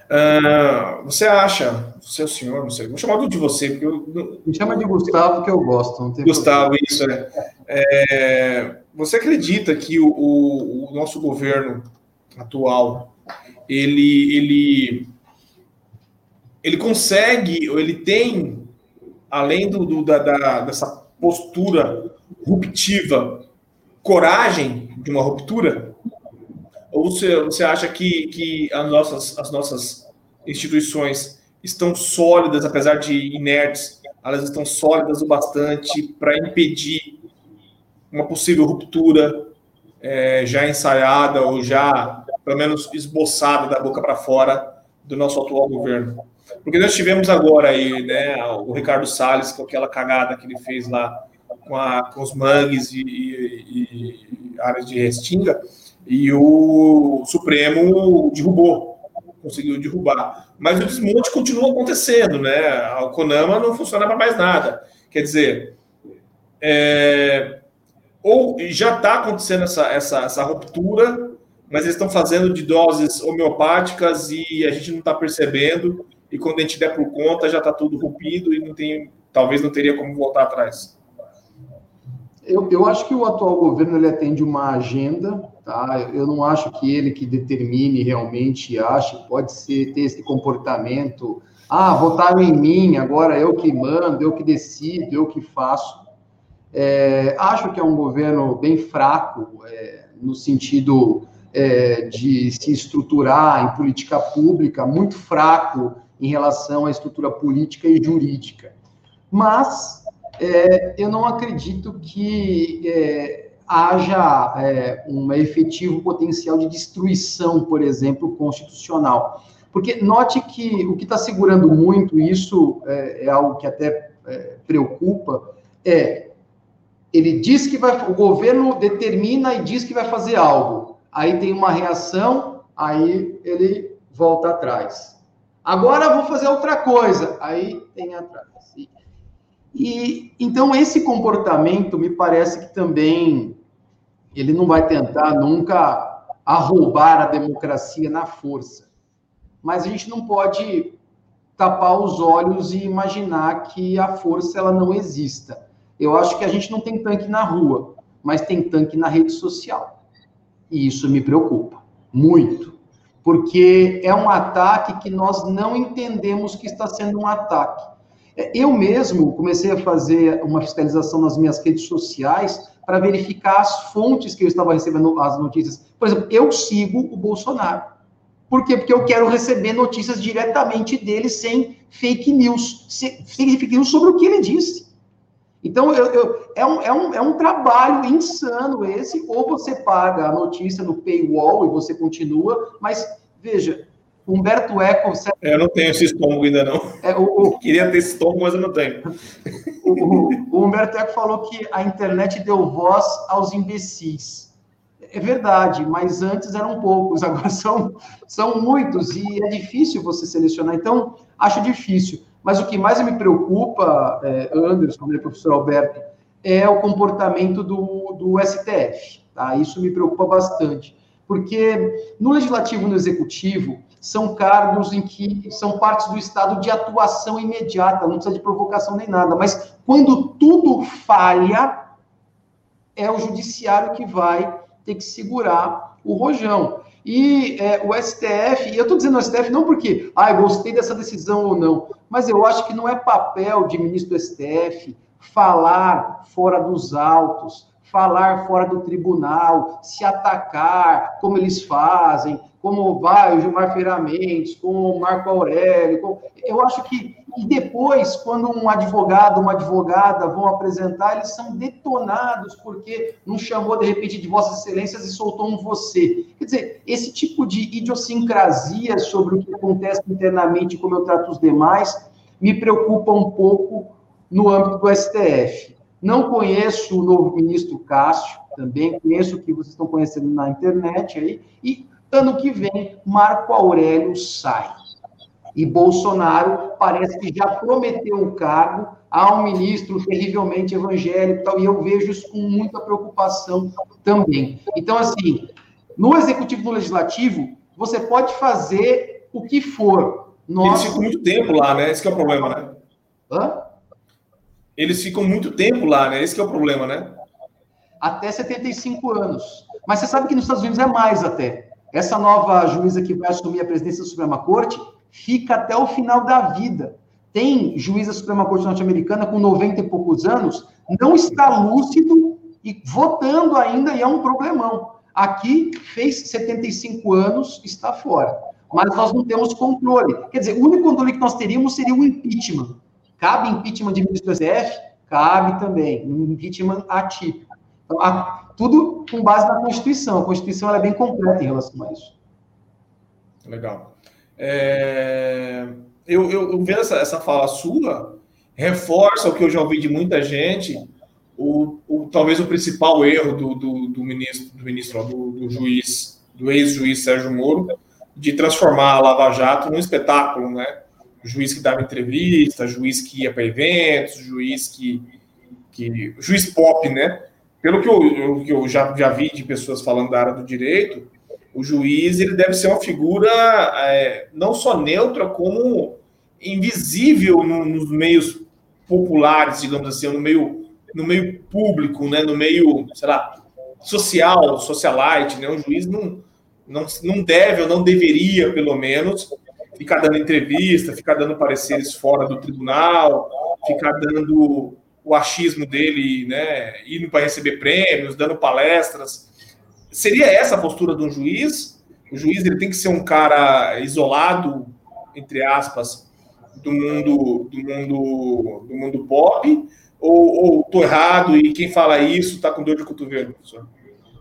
uh, você acha, seu senhor, não sei, vou chamar de você, porque eu, Me chama de Gustavo que eu gosto. Gustavo, problema. isso é. é. Você acredita que o, o, o nosso governo atual ele, ele, ele consegue, ou ele tem, além do, do da, da, dessa postura ruptiva, coragem de uma ruptura? Ou você, você acha que, que as, nossas, as nossas instituições estão sólidas, apesar de inertes, elas estão sólidas o bastante para impedir uma possível ruptura é, já ensaiada ou já pelo menos esboçada da boca para fora do nosso atual governo. Porque nós tivemos agora aí, né, o Ricardo Salles com aquela cagada que ele fez lá com, a, com os mangues e, e, e áreas de restinga, e o Supremo derrubou, conseguiu derrubar. Mas o desmonte continua acontecendo, né? O Conama não funciona para mais nada. Quer dizer, é, ou já está acontecendo essa, essa, essa ruptura mas eles estão fazendo de doses homeopáticas e a gente não está percebendo. E quando a gente der por conta, já está tudo rompido e não tem, talvez não teria como voltar atrás. Eu, eu acho que o atual governo ele atende uma agenda, tá? Eu não acho que ele que determine realmente ache pode ser ter esse comportamento. Ah, votaram em mim, agora eu que mando, eu que decido, eu que faço. É, acho que é um governo bem fraco é, no sentido é, de se estruturar em política pública, muito fraco em relação à estrutura política e jurídica. Mas é, eu não acredito que é, haja é, um efetivo potencial de destruição, por exemplo, constitucional. Porque note que o que está segurando muito, isso é, algo que até preocupa, é ele diz que vai, o governo determina e diz que vai fazer algo aí tem uma reação, aí ele volta atrás. Agora vou fazer outra coisa, aí tem atrás. E, e então esse comportamento me parece que também ele não vai tentar nunca arroubar a democracia na força. Mas a gente não pode tapar os olhos e imaginar que a força ela não exista. Eu acho que a gente não tem tanque na rua, mas tem tanque na rede social. E isso me preocupa muito, porque é um ataque que nós não entendemos que está sendo um ataque. É, eu mesmo comecei a fazer uma fiscalização nas minhas redes sociais para verificar as fontes que eu estava recebendo as notícias. Por exemplo, eu sigo o Bolsonaro. Por quê? Porque eu quero receber notícias diretamente dele sem fake news, sem fake news sobre o que ele disse. Então, eu, eu, é, um, é, um, é um trabalho insano esse, ou você paga a notícia no paywall e você continua, mas veja, Humberto Eco. É, eu não tenho esse estômago ainda não. É, o, Queria ter esse estômago, mas eu não tenho. O, o, Humberto Eco falou que a internet deu voz aos imbecis. É verdade, mas antes eram poucos, agora são, são muitos, e é difícil você selecionar. Então, acho difícil. Mas o que mais me preocupa, é, Anderson, como é professor Alberto, é o comportamento do, do STF. Tá? Isso me preocupa bastante. Porque no legislativo e no executivo, são cargos em que são partes do estado de atuação imediata, não precisa de provocação nem nada. Mas quando tudo falha, é o judiciário que vai ter que segurar o rojão. E é, o STF, e eu estou dizendo o STF não porque, ah, eu gostei dessa decisão ou não, mas eu acho que não é papel de ministro do STF falar fora dos autos, falar fora do tribunal, se atacar, como eles fazem, como o Gilmar Feira Mendes, como o Marco Aurélio. Como... Eu acho que e depois, quando um advogado, uma advogada vão apresentar, eles são detonados porque não chamou de repente de Vossas Excelências e soltou um você. Quer dizer, esse tipo de idiosincrasia sobre o que acontece internamente, como eu trato os demais, me preocupa um pouco no âmbito do STF. Não conheço o novo ministro Cássio, também conheço o que vocês estão conhecendo na internet aí, e ano que vem Marco Aurélio sai. E Bolsonaro parece que já prometeu um cargo a um ministro terrivelmente evangélico, tal, e eu vejo isso com muita preocupação também. Então, assim, no executivo no legislativo, você pode fazer o que for. Eles ficam muito tempo lá, né? Esse é o problema, né? Hã? Eles ficam muito tempo lá, né? Esse é o problema, né? Até 75 anos. Mas você sabe que nos Estados Unidos é mais até. Essa nova juíza que vai assumir a presidência da Suprema Corte fica até o final da vida. Tem juíza da Suprema Corte norte-americana com 90 e poucos anos, não está lúcido e votando ainda, e é um problemão. Aqui fez 75 anos, está fora. Mas nós não temos controle. Quer dizer, o único controle que nós teríamos seria o impeachment. Cabe impeachment de ministro do STF? Cabe também, um impeachment atípico. Então, a, tudo com base na Constituição. A Constituição é bem completa em relação a isso. Legal. É, eu, eu, eu vendo essa, essa fala sua, reforça o que eu já ouvi de muita gente, o, o talvez o principal erro do, do, do ministro, do, ministro do, do juiz, do ex-juiz Sérgio Moro, de transformar a Lava Jato num espetáculo, né? juiz que dava entrevista, juiz que ia para eventos, juiz que, que. juiz pop, né? Pelo que eu, eu, eu já, já vi de pessoas falando da área do direito, o juiz ele deve ser uma figura é, não só neutra, como invisível no, nos meios populares, digamos assim, no meio, no meio público, né? no meio, sei lá, social, socialite, né? O juiz não, não, não deve ou não deveria, pelo menos, ficar dando entrevista, ficar dando pareceres fora do tribunal, ficar dando o achismo dele, né, indo para receber prêmios, dando palestras. Seria essa a postura de um juiz? O juiz ele tem que ser um cara isolado, entre aspas, do mundo do mundo do mundo pop? Ou, ou tô errado e quem fala isso está com dor de cotovelo, professor?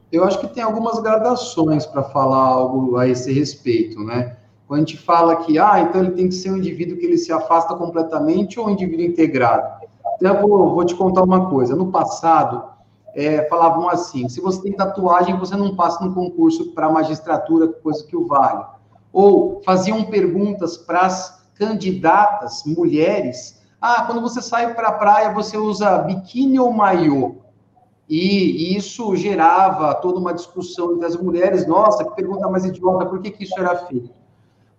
Eu acho que tem algumas gradações para falar algo a esse respeito, né? Quando a gente fala que, ah, então ele tem que ser um indivíduo que ele se afasta completamente ou um indivíduo integrado. Eu vou, vou te contar uma coisa. No passado, é, falavam assim: se você tem tatuagem, você não passa no concurso para magistratura, coisa que o vale. Ou faziam perguntas para as candidatas mulheres: ah, quando você sai para a praia, você usa biquíni ou maiô? E, e isso gerava toda uma discussão entre as mulheres. Nossa, que pergunta mais idiota, por que, que isso era feito?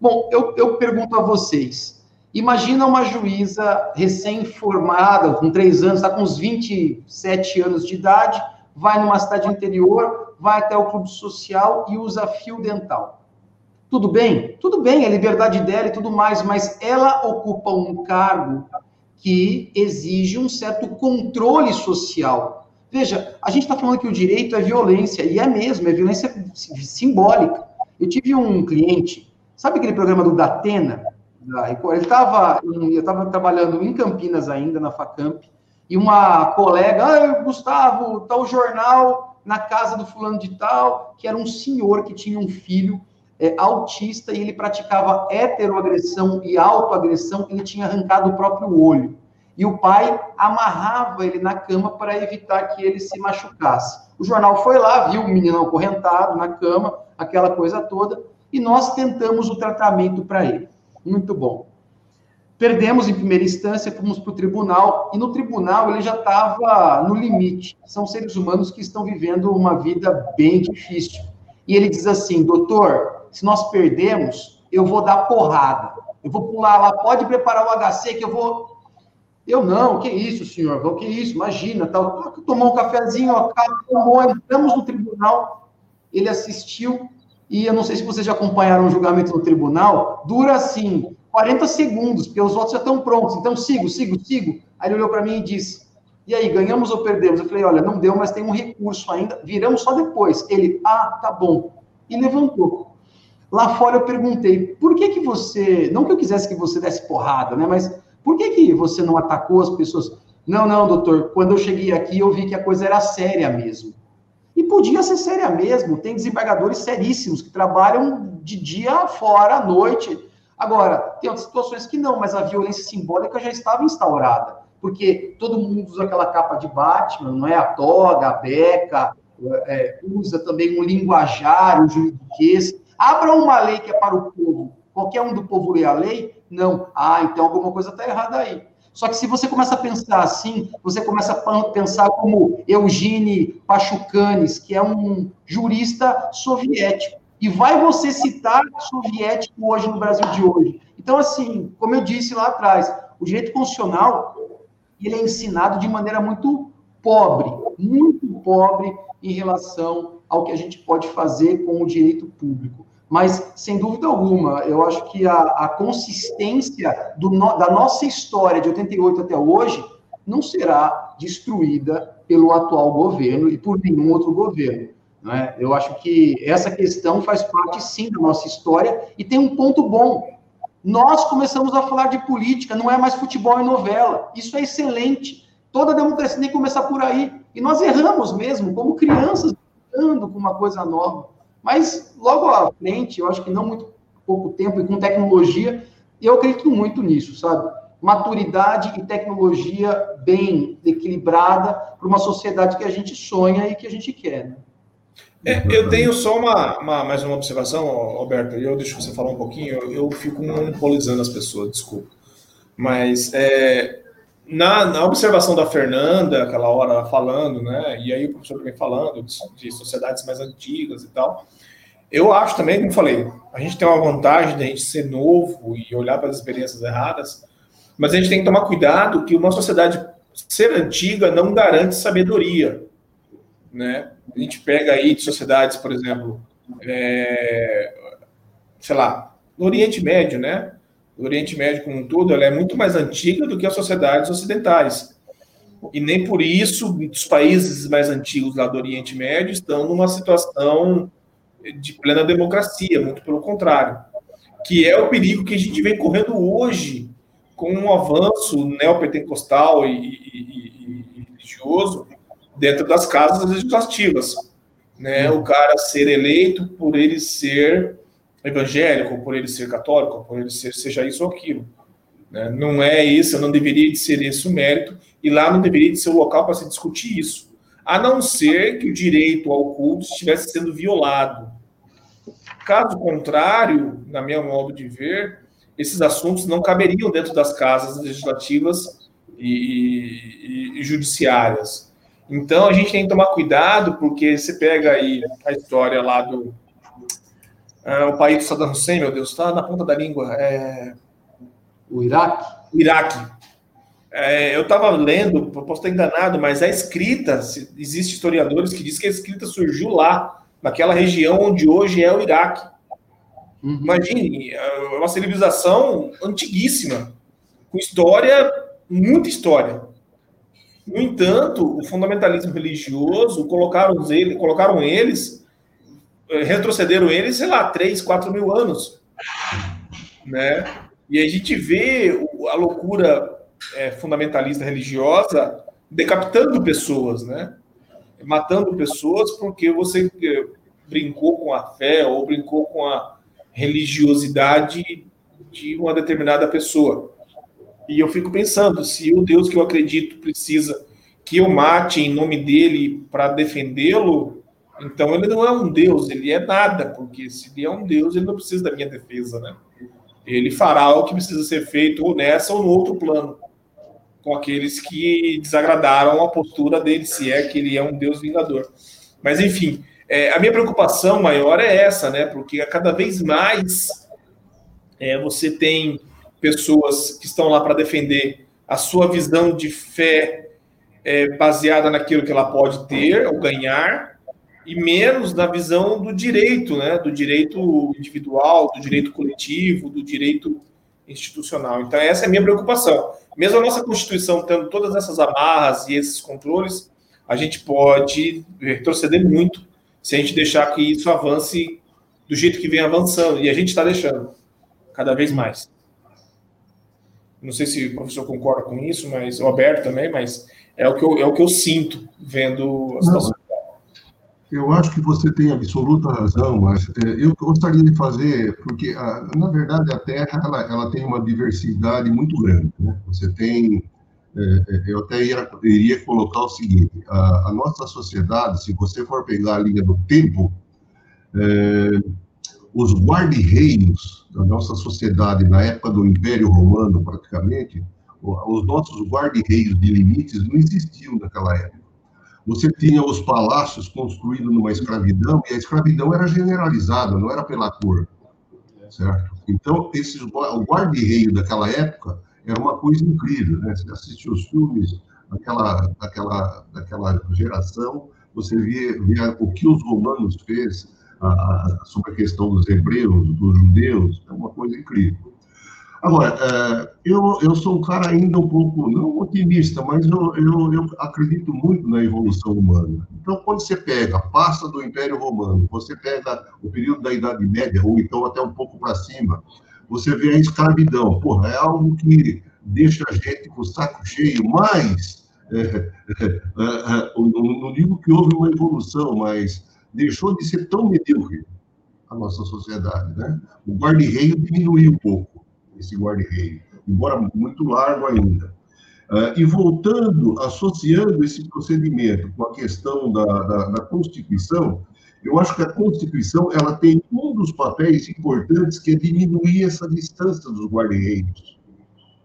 Bom, eu, eu pergunto a vocês: imagina uma juíza recém-formada, com três anos, está com uns 27 anos de idade, vai numa cidade interior, vai até o clube social e usa fio dental. Tudo bem? Tudo bem, é liberdade dela e tudo mais, mas ela ocupa um cargo que exige um certo controle social. Veja, a gente está falando que o direito é violência, e é mesmo, é violência simbólica. Eu tive um cliente, sabe aquele programa do Datena? Ele estava, eu estava trabalhando em Campinas ainda, na Facamp, e uma colega, ah, Gustavo, tal jornal na casa do fulano de tal, que era um senhor que tinha um filho é, autista e ele praticava heteroagressão e autoagressão, ele tinha arrancado o próprio olho. E o pai amarrava ele na cama para evitar que ele se machucasse. O jornal foi lá, viu o menino acorrentado na cama, aquela coisa toda, e nós tentamos o tratamento para ele. Muito bom. Perdemos em primeira instância, fomos para o tribunal, e no tribunal ele já estava no limite. São seres humanos que estão vivendo uma vida bem difícil. E ele diz assim: doutor, se nós perdemos, eu vou dar porrada. Eu vou pular lá, pode preparar o HC que eu vou. Eu não, que isso, senhor? Que isso? Imagina, tal. Tomou um cafezinho, ó, tomou, entramos no tribunal, ele assistiu, e eu não sei se vocês já acompanharam o julgamento no tribunal, dura assim, 40 segundos, porque os votos já estão prontos. Então, sigo, sigo, sigo. Aí ele olhou para mim e disse: E aí, ganhamos ou perdemos? Eu falei: Olha, não deu, mas tem um recurso ainda, viramos só depois. Ele: Ah, tá bom. E levantou. Lá fora eu perguntei, por que que você, não que eu quisesse que você desse porrada, né, mas por que que você não atacou as pessoas? Não, não, doutor, quando eu cheguei aqui eu vi que a coisa era séria mesmo. E podia ser séria mesmo, tem desembargadores seríssimos que trabalham de dia fora, à noite. Agora, tem outras situações que não, mas a violência simbólica já estava instaurada, porque todo mundo usa aquela capa de Batman, não é? A toga, a beca, é, usa também um linguajar, um juridiquês, Abra uma lei que é para o povo, qualquer um do povo lê a lei? Não. Ah, então alguma coisa está errada aí. Só que se você começa a pensar assim, você começa a pensar como Eugene Pachucanes, que é um jurista soviético. E vai você citar soviético hoje no Brasil de hoje. Então, assim, como eu disse lá atrás, o direito constitucional ele é ensinado de maneira muito pobre, muito pobre em relação ao que a gente pode fazer com o direito público. Mas, sem dúvida alguma, eu acho que a, a consistência do, da nossa história de 88 até hoje não será destruída pelo atual governo e por nenhum outro governo. Né? Eu acho que essa questão faz parte, sim, da nossa história e tem um ponto bom. Nós começamos a falar de política, não é mais futebol e novela. Isso é excelente. Toda democracia tem que começar por aí. E nós erramos mesmo, como crianças, com uma coisa nova. Mas logo à frente, eu acho que não muito pouco tempo e com tecnologia, eu acredito muito nisso, sabe? Maturidade e tecnologia bem equilibrada para uma sociedade que a gente sonha e que a gente quer. Né? É, eu tenho só uma, uma, mais uma observação, Alberto, e eu deixo você falar um pouquinho, eu, eu fico monopolizando as pessoas, desculpa. Mas é, na, na, observação da Fernanda, aquela hora falando, né, e aí o professor também falando de, de, sociedades mais antigas e tal, eu acho também, como falei, a gente tem uma vantagem de a gente ser novo e olhar para as experiências erradas, mas a gente tem que tomar cuidado que uma sociedade ser antiga não garante sabedoria, né? A gente pega aí de sociedades, por exemplo, é, sei lá, no Oriente Médio, né? O Oriente Médio como um todo, ela é muito mais antiga do que as sociedades ocidentais. E nem por isso os países mais antigos lá do Oriente Médio estão numa situação de plena democracia, muito pelo contrário. Que é o perigo que a gente vem correndo hoje com um avanço neopentecostal e, e, e, e religioso dentro das casas legislativas. Né? O cara ser eleito por ele ser evangélico, por ele ser católico, por ele ser seja isso ou aquilo. Né? Não é isso, não deveria de ser esse o mérito, e lá não deveria de ser o local para se discutir isso. A não ser que o direito ao culto estivesse sendo violado. Caso contrário, na minha modo de ver, esses assuntos não caberiam dentro das casas legislativas e, e, e judiciárias. Então a gente tem que tomar cuidado, porque você pega aí a história lá do, é, o país do Saddam Hussein, meu Deus, está na ponta da língua. É... O Iraque? O Iraque. É, eu estava lendo, posso estar enganado, mas a escrita, existe historiadores que dizem que a escrita surgiu lá, naquela região onde hoje é o Iraque. Uhum. Imagine, é uma civilização antiguíssima, com história muita história. No entanto, o fundamentalismo religioso colocaram, ele, colocaram eles, retrocederam eles, sei lá, 3, 4 mil anos. Né? E a gente vê a loucura é, fundamentalista religiosa decapitando pessoas, né? matando pessoas porque você eh, brincou com a fé ou brincou com a religiosidade de uma determinada pessoa. E eu fico pensando, se o Deus que eu acredito precisa que eu mate em nome dele para defendê-lo, então ele não é um Deus, ele é nada, porque se ele é um Deus, ele não precisa da minha defesa, né? Ele fará o que precisa ser feito ou nessa ou no outro plano, com aqueles que desagradaram a postura dele, se é que ele é um Deus vingador. Mas enfim, é, a minha preocupação maior é essa, né? Porque cada vez mais é, você tem pessoas que estão lá para defender a sua visão de fé é, baseada naquilo que ela pode ter ou ganhar, e menos na visão do direito, né? Do direito individual, do direito coletivo, do direito institucional. Então, essa é a minha preocupação. Mesmo a nossa Constituição tendo todas essas amarras e esses controles, a gente pode retroceder muito se a gente deixar que isso avance do jeito que vem avançando. E a gente está deixando cada vez mais. Não sei se o professor concorda com isso, mas o Alberto também, mas é o que eu, é o que eu sinto vendo a situação. Eu acho que você tem absoluta razão, mas é, eu gostaria de fazer, porque, na verdade, a Terra ela, ela tem uma diversidade muito grande. Né? Você tem, é, é, eu até iria, iria colocar o seguinte: a, a, nossa sociedade, se você for pegar a linha do tempo, é, os guarda-reios da nossa sociedade na época do Império Romano, praticamente, os nossos guarda-reios de limites não existiam naquela época. Você tinha os palácios construídos numa escravidão e a escravidão era generalizada, não era pela cor, certo? Então, esses, o guarda-reio daquela época era uma coisa incrível, né? Você assistia os filmes daquela, daquela, daquela geração, você via, via o que os romanos fez a, sobre a questão dos hebreus, dos judeus, é uma coisa incrível. Agora, é, eu, eu sou um cara ainda um pouco, não otimista, mas eu, eu, eu, acredito muito na evolução humana. Então, quando você pega, passa do Império Romano, você pega o período da Idade Média, ou então até um pouco para cima, você vê a escravidão. Porra, é algo que deixa a gente com o saco cheio, mas, é, é, é não digo que houve uma evolução, mas deixou de ser tão medíocre a nossa sociedade, né? O guarda-reio diminuiu um pouco, esse guarda-reio, embora muito largo ainda. Uh, e voltando, associando esse procedimento com a questão da, da, da, Constituição, eu acho que a Constituição ela tem um dos papéis importantes que é diminuir essa distância dos guarda-reios,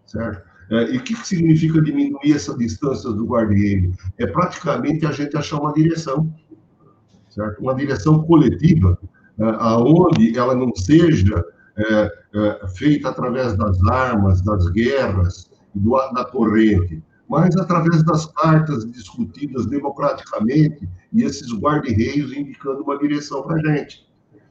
certo? Uh, e o que, que significa diminuir essa distância do guarda-reio? É praticamente a gente achar uma direção certo? Uma direção coletiva, é, aonde ela não seja é, é, feita através das armas, das guerras, do, da corrente, mas através das cartas discutidas democraticamente e esses guarda-reios indicando uma direção para a gente,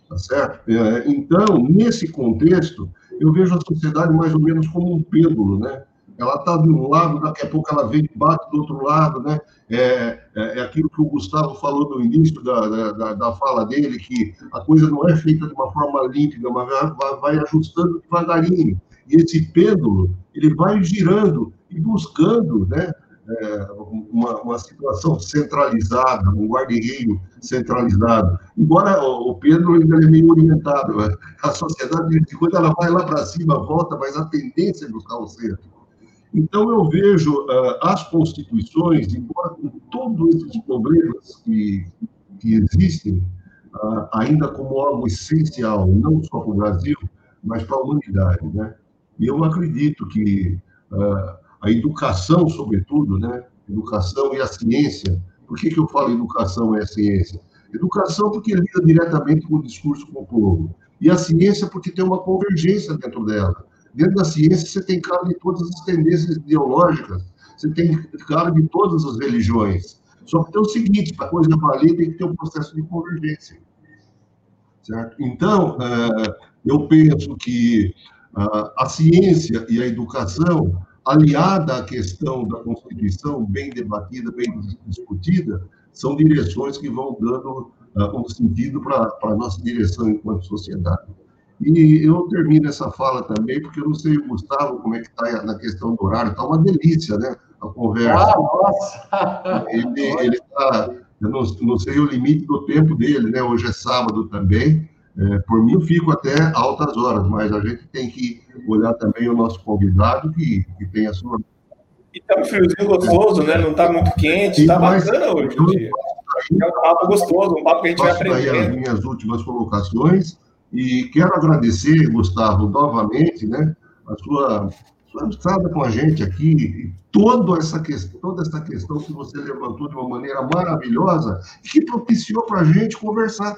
tá certo? É, então, nesse contexto, eu vejo a sociedade mais ou menos como um pêndulo, né? Ela está de um lado, daqui a pouco ela vem e bate do outro lado, né? É, é, é, aquilo que o Gustavo falou no início da, da, da, fala dele, que a coisa não é feita de uma forma límpida, mas vai, vai ajustando devagarinho. E esse pêndulo, ele vai girando e buscando, né? É, uma, uma, situação centralizada, um guarda-reio centralizado. Embora o, o pêndulo ainda é meio orientado, né? a sociedade, de quando ela vai lá para cima, volta, mas a tendência é buscar o centro. Então, eu vejo uh, as constituições, embora com todos esses problemas que, que existem, uh, ainda como algo essencial, não só para o Brasil, mas para a humanidade. Né? E eu acredito que uh, a educação, sobretudo, né? educação e a ciência, por que, que eu falo educação e a ciência? Educação porque lida diretamente com o discurso com o povo, e a ciência porque tem uma convergência dentro dela. Dentro da ciência, você tem cara de todas as tendências ideológicas, você tem cara de todas as religiões. Só que tem o seguinte: para coisa valer, tem que ter um processo de convergência. Certo? Então, é, eu penso que a ciência e a educação aliada à questão da Constituição, bem debatida, bem discutida, são direções que vão dando uh, um sentido para a nossa direção enquanto sociedade. E eu termino essa fala também, porque eu não sei, Gustavo, como é que está na questão do horário. Está uma delícia, né? A conversa. Ah, nossa! Ele está, eu não, não, sei o limite do tempo dele, né? Hoje é sábado também. É, por mim, eu fico até altas horas, mas a gente tem que olhar também o nosso convidado, que, que tem a sua. E está um friozinho gostoso, né? Não está muito quente, está bacana hoje. É um papo gostoso, um papo que a gente vai aprender. as minhas últimas colocações e quero agradecer, Gustavo, novamente, né, a sua, sua entrada com a gente aqui, toda essa, questão, toda essa questão que você levantou de uma maneira maravilhosa e que propiciou para a gente conversar.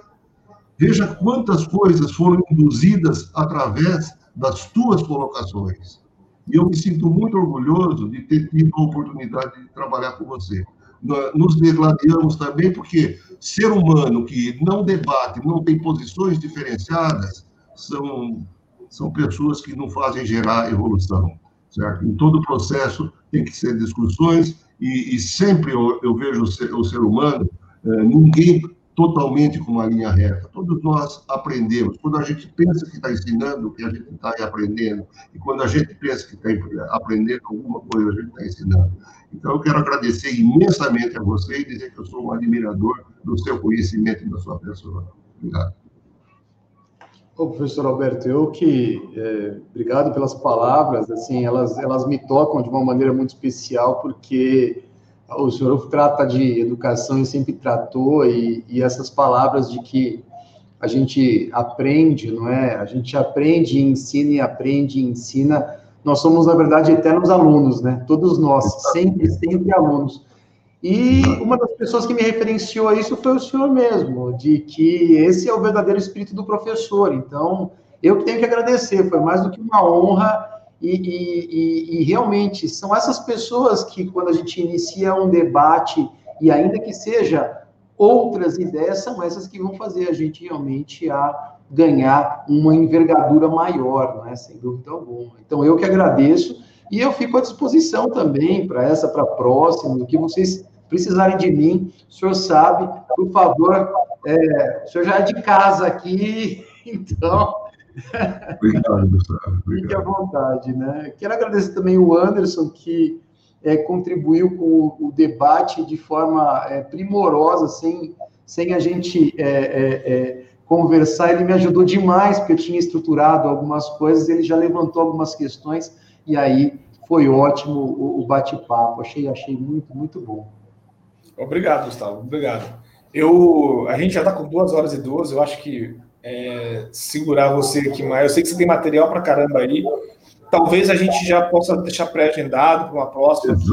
Veja quantas coisas foram induzidas através das tuas colocações. E eu me sinto muito orgulhoso de ter tido a oportunidade de trabalhar com você nos degladiamos também, porque ser humano que não debate, não tem posições diferenciadas, são, são pessoas que não fazem gerar evolução, certo? Em todo o processo tem que ser discussões, e, e sempre eu, eu, vejo o ser, o ser humano, eh, ninguém totalmente com uma linha reta. Todos nós aprendemos. Quando a gente pensa que está ensinando, que a gente está aprendendo, e quando a gente pensa que está aprendendo alguma coisa, a gente está ensinando. Então, eu quero agradecer imensamente a você e dizer que eu sou um admirador do seu conhecimento e da sua pessoa. Obrigado. Ô, professor Alberto, eu que é, obrigado pelas palavras, assim, elas elas me tocam de uma maneira muito especial porque o senhor trata de educação e sempre tratou e, e essas palavras de que a gente aprende, não é? A gente aprende, ensina e aprende e ensina nós somos, na verdade, eternos alunos, né? Todos nós, sempre, sempre alunos. E uma das pessoas que me referenciou a isso foi o senhor mesmo, de que esse é o verdadeiro espírito do professor. Então, eu que tenho que agradecer, foi mais do que uma honra. E, e, e, e realmente são essas pessoas que, quando a gente inicia um debate, e ainda que seja outras ideias, são essas que vão fazer a gente realmente a ganhar uma envergadura maior, né? sem dúvida alguma. Então, eu que agradeço e eu fico à disposição também para essa, para a próxima, o que vocês precisarem de mim, o senhor sabe, por favor, é, o senhor já é de casa aqui, então. Obrigado, Gustavo. Fique à vontade, né? Quero agradecer também o Anderson, que é, contribuiu com o, debate de forma é, primorosa, sem, sem a gente é, é, é conversar, ele me ajudou demais, porque eu tinha estruturado algumas coisas, ele já levantou algumas questões, e aí foi ótimo o, o bate-papo. Achei, achei muito, muito bom. Obrigado, Gustavo. Obrigado. Eu, a gente já está com duas horas e duas, eu acho que é, segurar você aqui mais. Eu sei que você tem material para caramba aí. Talvez a gente já possa deixar pré-agendado para uma próxima. Aqui,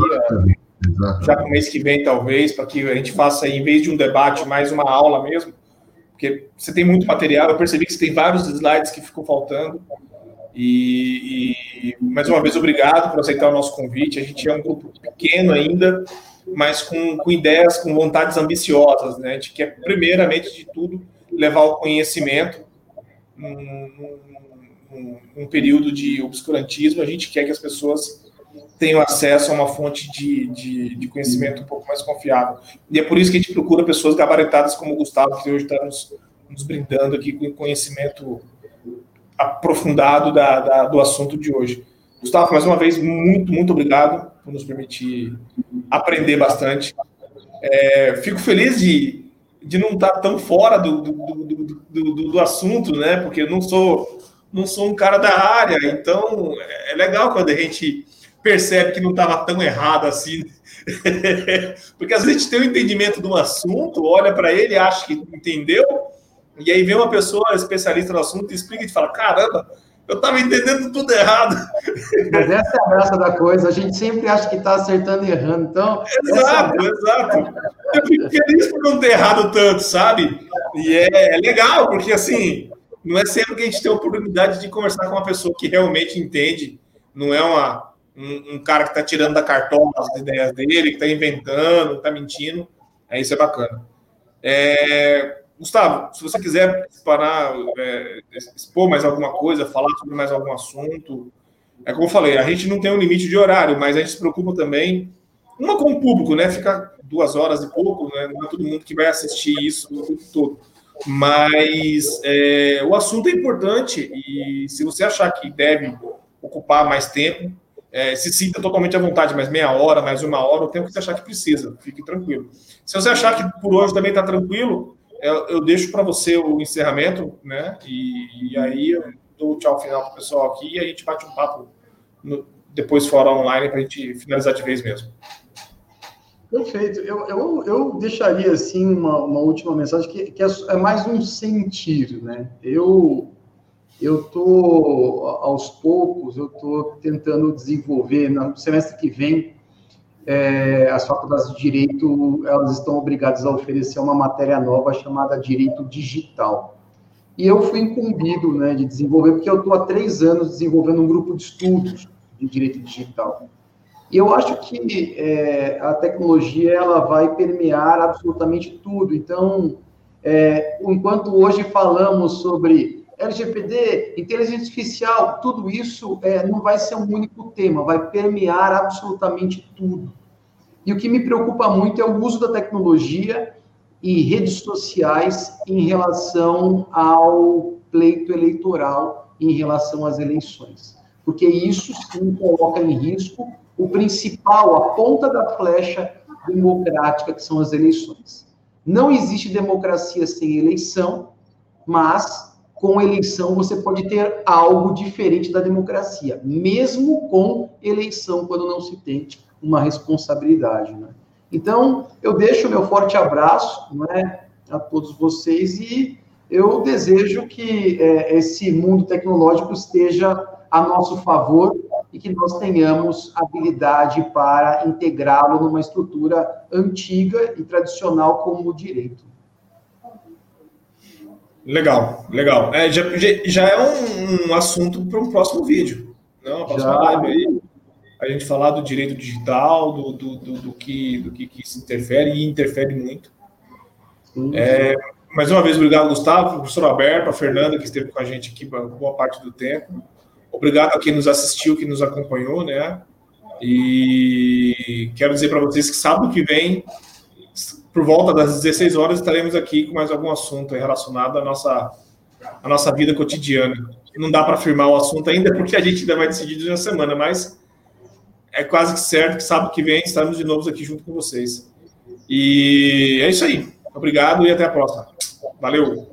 é, já para o mês que vem, talvez, para que a gente faça, em vez de um debate, mais uma aula mesmo porque você tem muito material. Eu percebi que você tem vários slides que ficam faltando. E, e, mais uma vez, obrigado por aceitar o nosso convite. A gente é um grupo pequeno ainda, mas com, com ideias, com vontades ambiciosas. Né? A gente quer, primeiramente de tudo, levar o conhecimento num, num, num período de obscurantismo. A gente quer que as pessoas tenham acesso a uma fonte de, de, de, conhecimento um pouco mais confiável. E é por isso que a gente procura pessoas gabaritadas como o Gustavo, que hoje está nos, nos brindando aqui com conhecimento aprofundado da, da, do assunto de hoje. Gustavo, mais uma vez, muito, muito obrigado por nos permitir aprender bastante. É, fico feliz de, de não estar tão fora do, do, do, do, do assunto, né? Porque eu não sou, não sou um cara da área, então é legal quando a gente percebe que não estava tão errado assim. Porque às vezes a gente tem um entendimento de um assunto, olha para ele, acha que entendeu, e aí vem uma pessoa especialista no assunto e explica e fala: caramba, eu estava entendendo tudo errado. Mas essa é a graça da coisa, a gente sempre acha que está acertando e errando. Então, exato, essa... exato. Eu fico feliz por não ter errado tanto, sabe? E é, é legal, porque assim, não é sempre que a gente tem a oportunidade de conversar com uma pessoa que realmente entende, não é uma um, um cara que está tirando da cartola as ideias dele, que está inventando, está mentindo. É, isso é bacana. É, Gustavo, se você quiser parar, é, expor mais alguma coisa, falar sobre mais algum assunto, é como eu falei, a gente não tem um limite de horário, mas a gente se preocupa também, uma com o público, né? Fica duas horas e pouco, né? Não é todo mundo que vai assistir isso o tempo todo. Mas é, o assunto é importante e se você achar que deve ocupar mais tempo, é, se sinta totalmente à vontade, mais meia hora, mais uma hora, o tempo que você achar que precisa, fique tranquilo. Se você achar que por hoje também está tranquilo, eu, eu deixo para você o encerramento, né? E, e aí eu dou tchau final para o pessoal aqui e a gente bate um papo no, depois fora online para a gente finalizar de vez mesmo. Perfeito. Eu, eu, eu deixaria assim uma, uma última mensagem que, que é, é mais um sentir, né? Eu eu tô aos poucos eu tô tentando desenvolver no semestre que vem é, as faculdades de direito elas estão obrigadas a oferecer uma matéria nova chamada direito digital e eu fui incumbido né, de desenvolver porque eu estou há três anos desenvolvendo um grupo de estudos de direito digital e eu acho que é, a tecnologia ela vai permear absolutamente tudo. Então, é, enquanto hoje falamos sobre LGPD, inteligência artificial, tudo isso é, não vai ser um único tema, vai permear absolutamente tudo. E o que me preocupa muito é o uso da tecnologia e redes sociais em relação ao pleito eleitoral, em relação às eleições. Porque isso sim coloca em risco o principal, a ponta da flecha democrática, que são as eleições. Não existe democracia sem eleição, mas com eleição você pode ter algo diferente da democracia, mesmo com eleição, quando não se tem uma responsabilidade. Né? Então, eu deixo meu forte abraço né, a todos vocês e eu desejo que é, esse mundo tecnológico esteja a nosso favor e que nós tenhamos habilidade para integrá-lo numa estrutura antiga e tradicional como o direito. Legal, legal. É, já, já é um, um assunto para um próximo vídeo. Não, né? próxima já. live aí. A gente falar do direito digital, do, do, do, do que, do que, que se interfere e interfere muito. Sim, é, mais uma vez, obrigado, Gustavo, professor Alberto, a Fernanda, que esteve com a gente aqui boa parte do tempo. Obrigado a quem nos assistiu, que nos acompanhou, né? E quero dizer para vocês que sábado que vem, por volta das 16 horas, estaremos aqui com mais algum assunto relacionado à nossa, à nossa vida cotidiana. Não dá para afirmar o assunto ainda, porque a gente ainda vai decidir durante a semana, mas é quase que certo que sábado que vem estaremos de novo aqui junto com vocês. E é isso aí. Obrigado e até a próxima. Valeu!